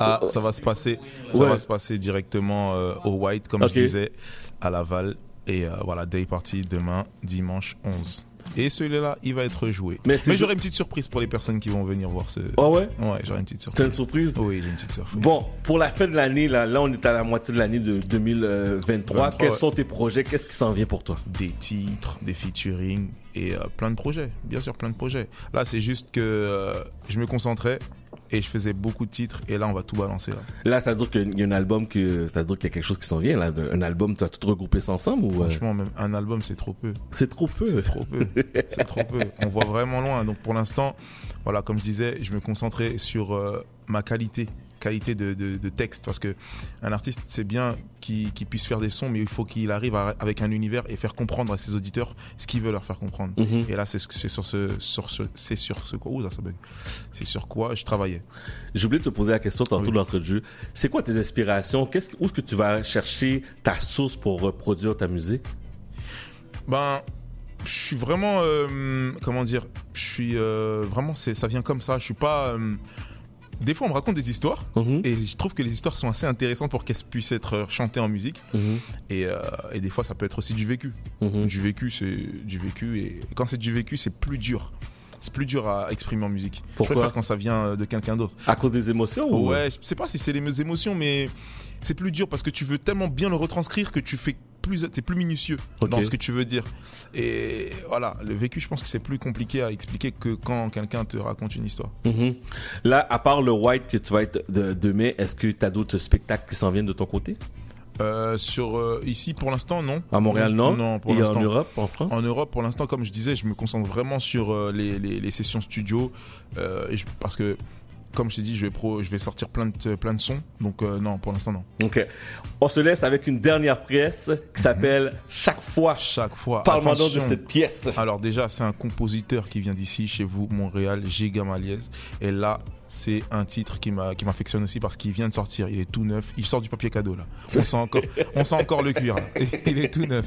Ah, ça va se passer, ça Ouais. va se passer directement euh, au White, comme je disais, à Laval. Et euh, voilà, day party demain, dimanche 11. Et celui-là, il va être joué. Mais j'aurai une petite surprise pour les personnes qui vont venir voir ce. Ah ouais? Ouais, j'aurai une petite surprise. T'as une surprise? Oui, j'ai une petite surprise. Bon, pour la fin de l'année, là, là, on est à la moitié de l'année de 2023. 23, Quels ouais. sont tes projets? Qu'est-ce qui s'en vient pour toi? Des titres, des featuring et euh, plein de projets. Bien sûr, plein de projets. Là, c'est juste que euh, je me concentrais et je faisais beaucoup de titres et là, on va tout balancer. Là. Là, ça veut dire qu'il y a un album que, ça veut dire qu'il y a quelque chose qui s'en vient là. Un album, tu as tout regroupé ça ensemble ou euh, Franchement, même un album, c'est trop peu. C'est trop peu. C'est trop peu. (laughs) c'est trop peu. On voit vraiment loin. Donc pour l'instant, voilà, comme je disais, je me concentrais sur euh, ma qualité, qualité de, de, de texte, parce que un artiste, c'est bien qu'il puisse faire des sons, mais il faut qu'il arrive à- avec un univers et faire comprendre à ses auditeurs ce qu'il veut leur faire comprendre. Mhm. Et là, c'est ce- c'est sur ce, sur ce, c'est sur ce quoi, ouh, ça, ça bug. C'est sur quoi je travaillais. J'ai oublié de te poser la question tantôt Oui. de jeu. C'est quoi tes inspirations? Qu'est-ce Où est-ce que tu vas chercher ta source pour reproduire ta musique? Ben, je suis vraiment, euh, comment dire, je suis euh, vraiment, ça vient comme ça. Je suis pas. euh, des fois, on me raconte des histoires et je trouve que les histoires sont assez intéressantes pour qu'elles puissent être chantées en musique. Et, euh, et des fois, ça peut être aussi du vécu. Du vécu, c'est du vécu. Et quand c'est du vécu, c'est plus dur. C'est plus dur à exprimer en musique. Pourquoi? je préfère quand ça vient de quelqu'un d'autre. À cause des émotions ou- Ouais, je sais pas si c'est les émotions, mais c'est plus dur parce que tu veux tellement bien le retranscrire que tu fais plus, t'es plus minutieux dans ce que tu veux dire. Et voilà, le vécu, je pense que c'est plus compliqué à expliquer que quand quelqu'un te raconte une histoire. Mhm. Là, à part le White que tu vas être de, demain, est-ce que tu as d'autres spectacles qui s'en viennent de ton côté? Euh, sur euh, ici pour l'instant non. À Montréal, non? Non pour Et en l'instant. Europe, en France? En Europe pour l'instant comme je disais je me concentre vraiment sur euh, les, les, les sessions studio et je- parce que comme je t'ai dit je vais pro, je vais sortir plein de plein de sons donc euh, non pour l'instant non. Ok. On se laisse avec une dernière pièce qui s'appelle Chaque fois. Chaque fois. Parle-moi donc de cette pièce. Alors déjà, c'est un compositeur qui vient d'ici, chez vous, Montréal, Giga Maliès. Et là, c'est un titre qui m'affectionne aussi parce qu'il vient de sortir. Il est tout neuf. Il sort du papier cadeau là. On sent encore, (laughs) on sent encore le cuir. Là. (laughs) Il est tout neuf.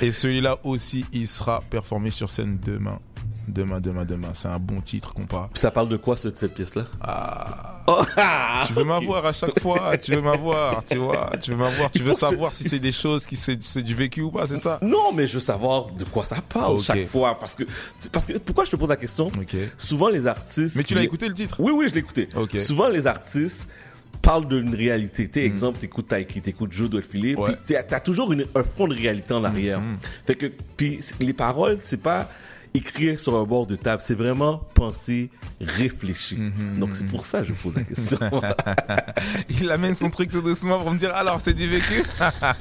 Et celui-là aussi, il sera performé sur scène demain. Demain, demain, demain. C'est un bon titre, compas. Ça parle de quoi cette, cette pièce-là? Ah. Oh, (laughs) tu veux m'avoir à chaque fois, tu veux m'avoir, tu vois, tu veux m'avoir, tu veux que savoir si c'est des choses qui c'est du vécu ou pas, c'est ça? Non, mais je veux savoir de quoi ça parle Ok. chaque fois. Parce que, parce que, pourquoi je te pose la question? Souvent, les artistes. Mais tu qui- l'as écouté le titre? Oui, oui, je l'ai écouté. Souvent, les artistes parlent d'une réalité. Mm. Tu exemple, t'écoutes Taiki, t'écoutes Joe doit filer, puis t'as toujours une, un fond de réalité en arrière. Mm, Fait que, puis les paroles, c'est pas écrire sur un bord de table, c'est vraiment penser, réfléchir. Mm-hmm. Donc c'est pour ça que je pose la question. (laughs) il amène son truc tout doucement pour me dire alors c'est du vécu?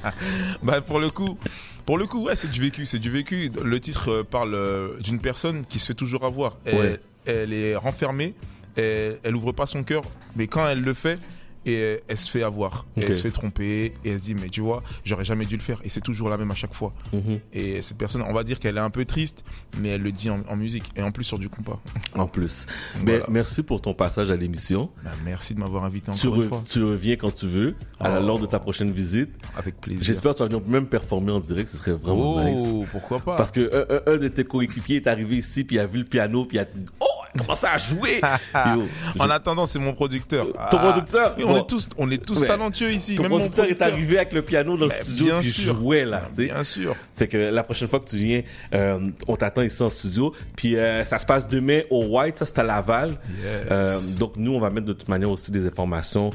(laughs) bah pour le coup, pour le coup ouais c'est du vécu, c'est du vécu. Le titre euh, parle euh, d'une personne qui se fait toujours avoir. Elle, Ouais. elle est renfermée, elle, elle ouvre pas son cœur, mais quand elle le fait. Et elle se fait avoir, et elle se fait tromper, et elle se dit mais tu vois, j'aurais jamais dû le faire, et c'est toujours la même à chaque fois. Mhm. Et cette personne, on va dire qu'elle est un peu triste, mais elle le dit en, en musique, et en plus sur du compas. En plus. Voilà. Ben, merci pour ton passage à l'émission. Bah, merci de m'avoir invité Tu, encore une re- fois. tu reviens quand tu veux, à la, Oh. lors de ta prochaine visite. Avec plaisir. J'espère que tu vas venir même performer en direct, ce serait vraiment Oh, nice. pourquoi pas. Parce que un, un- un de tes coéquipiers est arrivé ici, puis il a vu le piano, puis il a dit Oh, elle (laughs) commence à jouer (laughs) Yo, en attendant, c'est mon producteur. Ton Ah. producteur on est tous, on est tous Ouais. talentueux ici. Ton même mon producteur est arrivé avec le piano dans le studio, bien sûr. jouait là. tu sais. Bien sûr. Fait que la prochaine fois que tu viens, euh, on t'attend ici en studio. Puis euh, ça se passe demain au White, ça c'est à Laval. Yes. Euh, donc nous, on va mettre de toute manière aussi des informations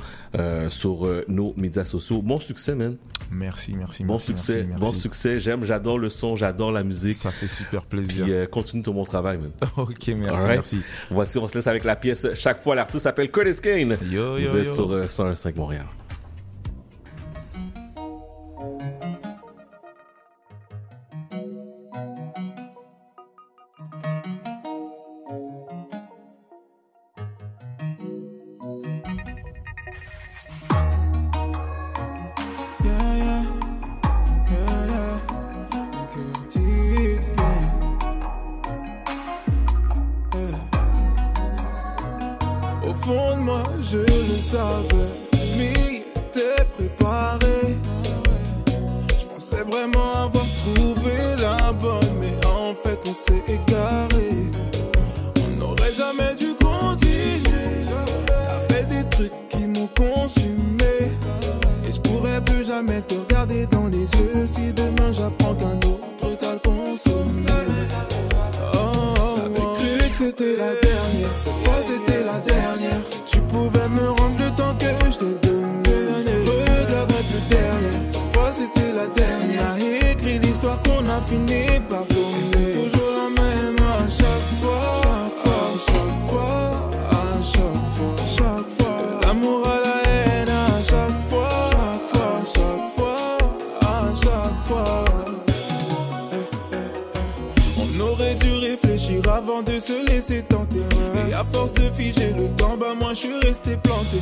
sur nos médias sociaux. Bon succès, man. Merci, merci, Bon merci, succès, merci, merci. bon succès. J'aime, j'adore le son, j'adore la musique. Ça fait super plaisir. Puis continue ton bon travail, man. (laughs) ok, merci, merci. Voici, on se laisse avec la pièce. Chaque fois, l'artiste s'appelle Curtis Kane. Yo, Vous yo, êtes yo. sur euh, 101.5 Montréal. Cette fois c'était la dernière. Si tu pouvais me rendre le temps que je t'ai donné, regarderais plus derrière. Cette fois c'était la dernière. Écrit l'histoire qu'on a fini par se laisser tenter. Et à force de figer le temps, bah moi je suis resté planté.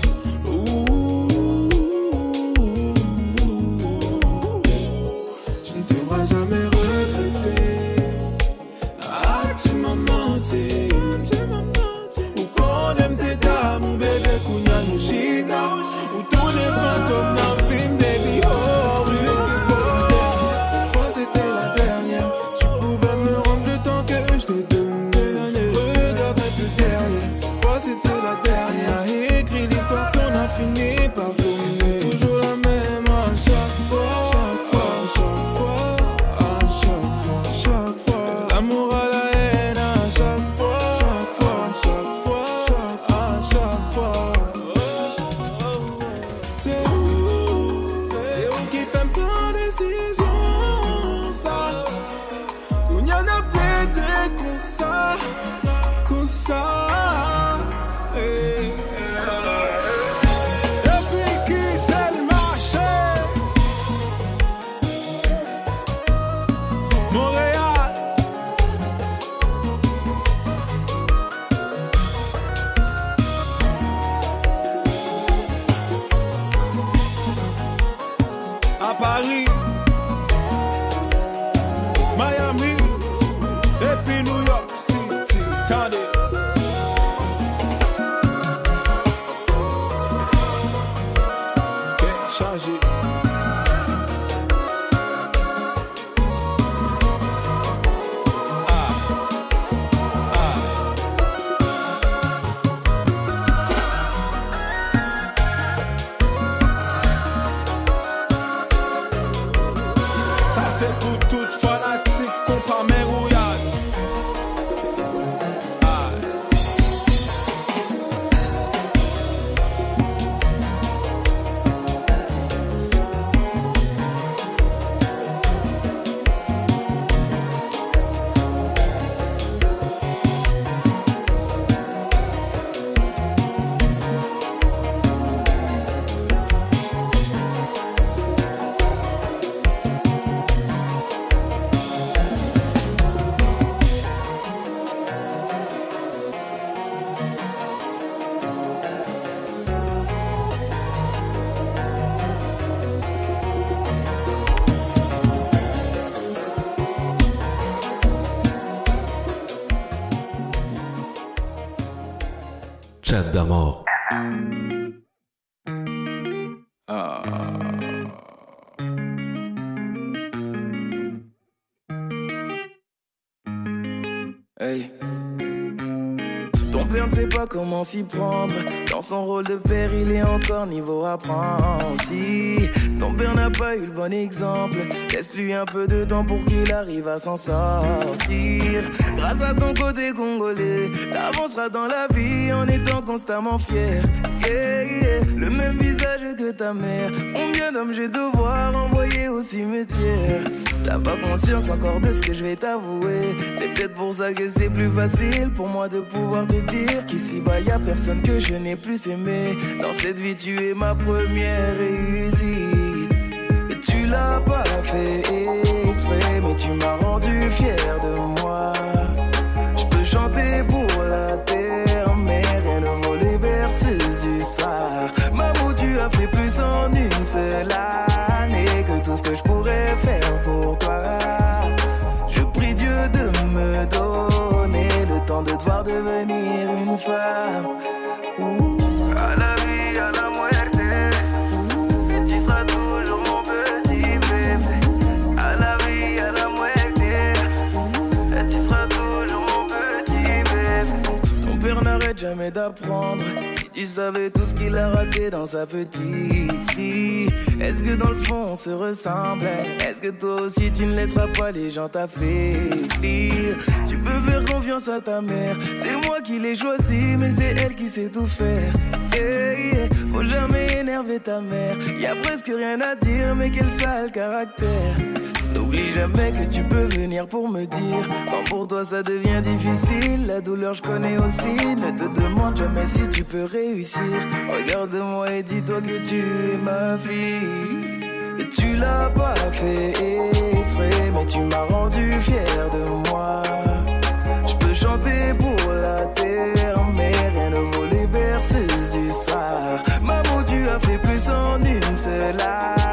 Comment s'y prendre. Dans son rôle de père, il est encore niveau apprenti. Ton père n'a pas eu le bon exemple. Laisse-lui un peu de temps pour qu'il arrive à s'en sortir. Grâce à ton côté congolais, t'avanceras dans la vie en étant constamment fier. Yeah, yeah. Le même ta mère. Combien d'hommes j'ai devoir envoyer au cimetière? T'as pas conscience encore de ce que je vais t'avouer. C'est peut-être pour ça que c'est plus facile pour moi de pouvoir te dire qu'ici bas y a personne que je n'ai plus aimé. Dans cette vie, tu es ma première réussite. Tu l'as pas fait exprès, mais tu m'as rendu fier de moi. Je peux chanter pour plus en une seule année que tout ce que je pourrais faire pour toi. Je prie Dieu de me donner le temps de devoir devenir une femme. Ouh. À la vie, à la muerte, et tu seras toujours mon petit bébé. À la vie, à la muerte, et tu seras toujours mon petit bébé. Ton père n'arrête jamais d'apprendre. Tu savais tout ce qu'il a raté dans sa petite vie. Est-ce que dans le fond on se ressemble Est-ce que toi aussi tu ne laisseras pas les gens t'affaiblir? Tu peux faire confiance à ta mère. C'est moi qui l'ai choisi, mais c'est elle qui sait tout faire. Yeah. Faut jamais énerver ta mère. Y a presque rien à dire, mais quel sale caractère. N'oublie jamais que tu peux venir pour me dire Quand pour toi ça devient difficile La douleur je connais aussi. Ne te demande jamais si tu peux réussir. Regarde-moi et dis-toi que tu es ma fille. Et tu l'as pas fait exprès Mais tu m'as rendu fier de moi. Je peux chanter pour la terre Mais rien ne vaut les berceuses du soir. Maman tu as fait plus en une seule année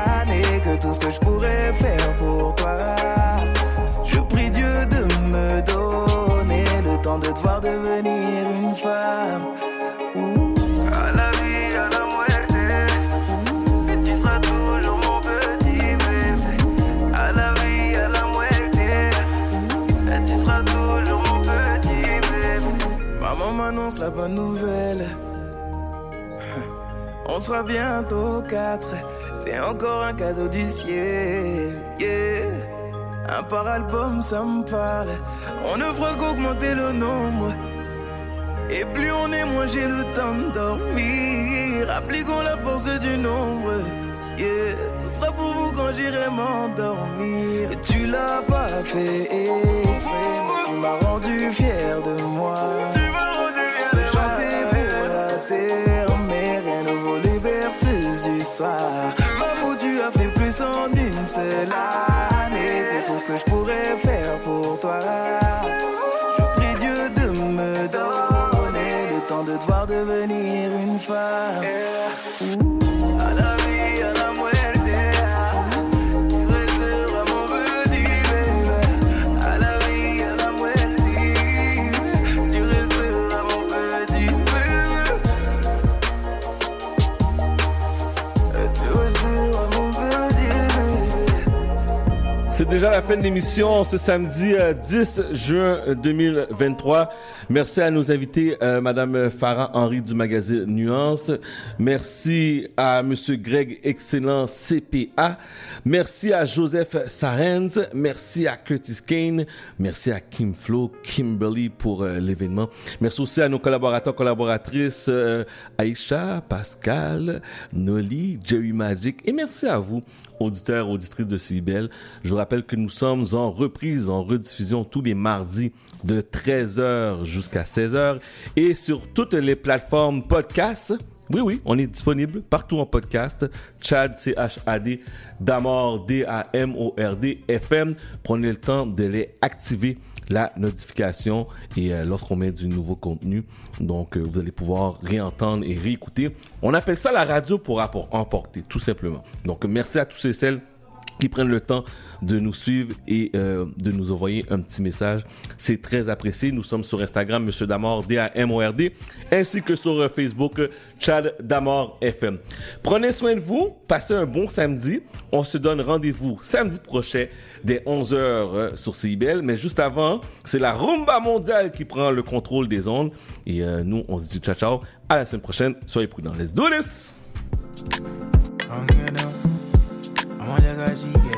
on sera bientôt quatre. C'est encore un cadeau du ciel. Yeah. Un par album, ça me parle. On ne fera qu'augmenter le nombre. Et plus on est, moins j'ai le temps de dormir. Appliquons la force du nombre. Yeah. Tout sera pour vous quand j'irai m'endormir. Tu l'as pas fait mais tu m'as rendu fier de moi. Soir. Maman, tu as fait plus en une seule année que tout ce que je pourrais déjà la fin de l'émission ce samedi euh, 10 juin euh, 2023. Merci à nos invités, euh, Madame Farah Henry du magazine Nuance. Merci à Monsieur Greg Excellent CPA. Merci à Joseph Sarens. Merci à Curtis Kane. Merci à Kim Flo, Kimberly pour euh, l'événement. Merci aussi à nos collaborateurs, collaboratrices, euh, Aïcha, Pascal, Noli, Jerry Magic. Et merci à vous, auditeurs, auditrices de CIBEL. Je vous rappelle que nous sommes en reprise, en rediffusion tous les mardis de 13h jusqu'à 16h et sur toutes les plateformes podcast. Oui, oui, on est disponible partout en podcast. Chad, C-H-A-D, Damord, D-A-M-O-R-D, FM. Prenez le temps de les activer la notification et euh, lorsqu'on met du nouveau contenu. Donc, euh, vous allez pouvoir réentendre et réécouter. On appelle ça la radio pour emporter, tout simplement. Donc, merci à tous et celles qui prennent le temps de nous suivre et euh, de nous envoyer un petit message. C'est très apprécié. Nous sommes sur Instagram, Monsieur Damord, D-A-M-O-R-D, ainsi que sur euh, Facebook, Chad Damord FM. Prenez soin de vous. Passez un bon samedi. On se donne rendez-vous samedi prochain dès 11h euh, sur CIBL. Mais juste avant, c'est la rumba mondiale qui prend le contrôle des ondes. Et euh, nous, on se dit ciao, ciao. À la semaine prochaine. Soyez prudents. Let's do this! I'm on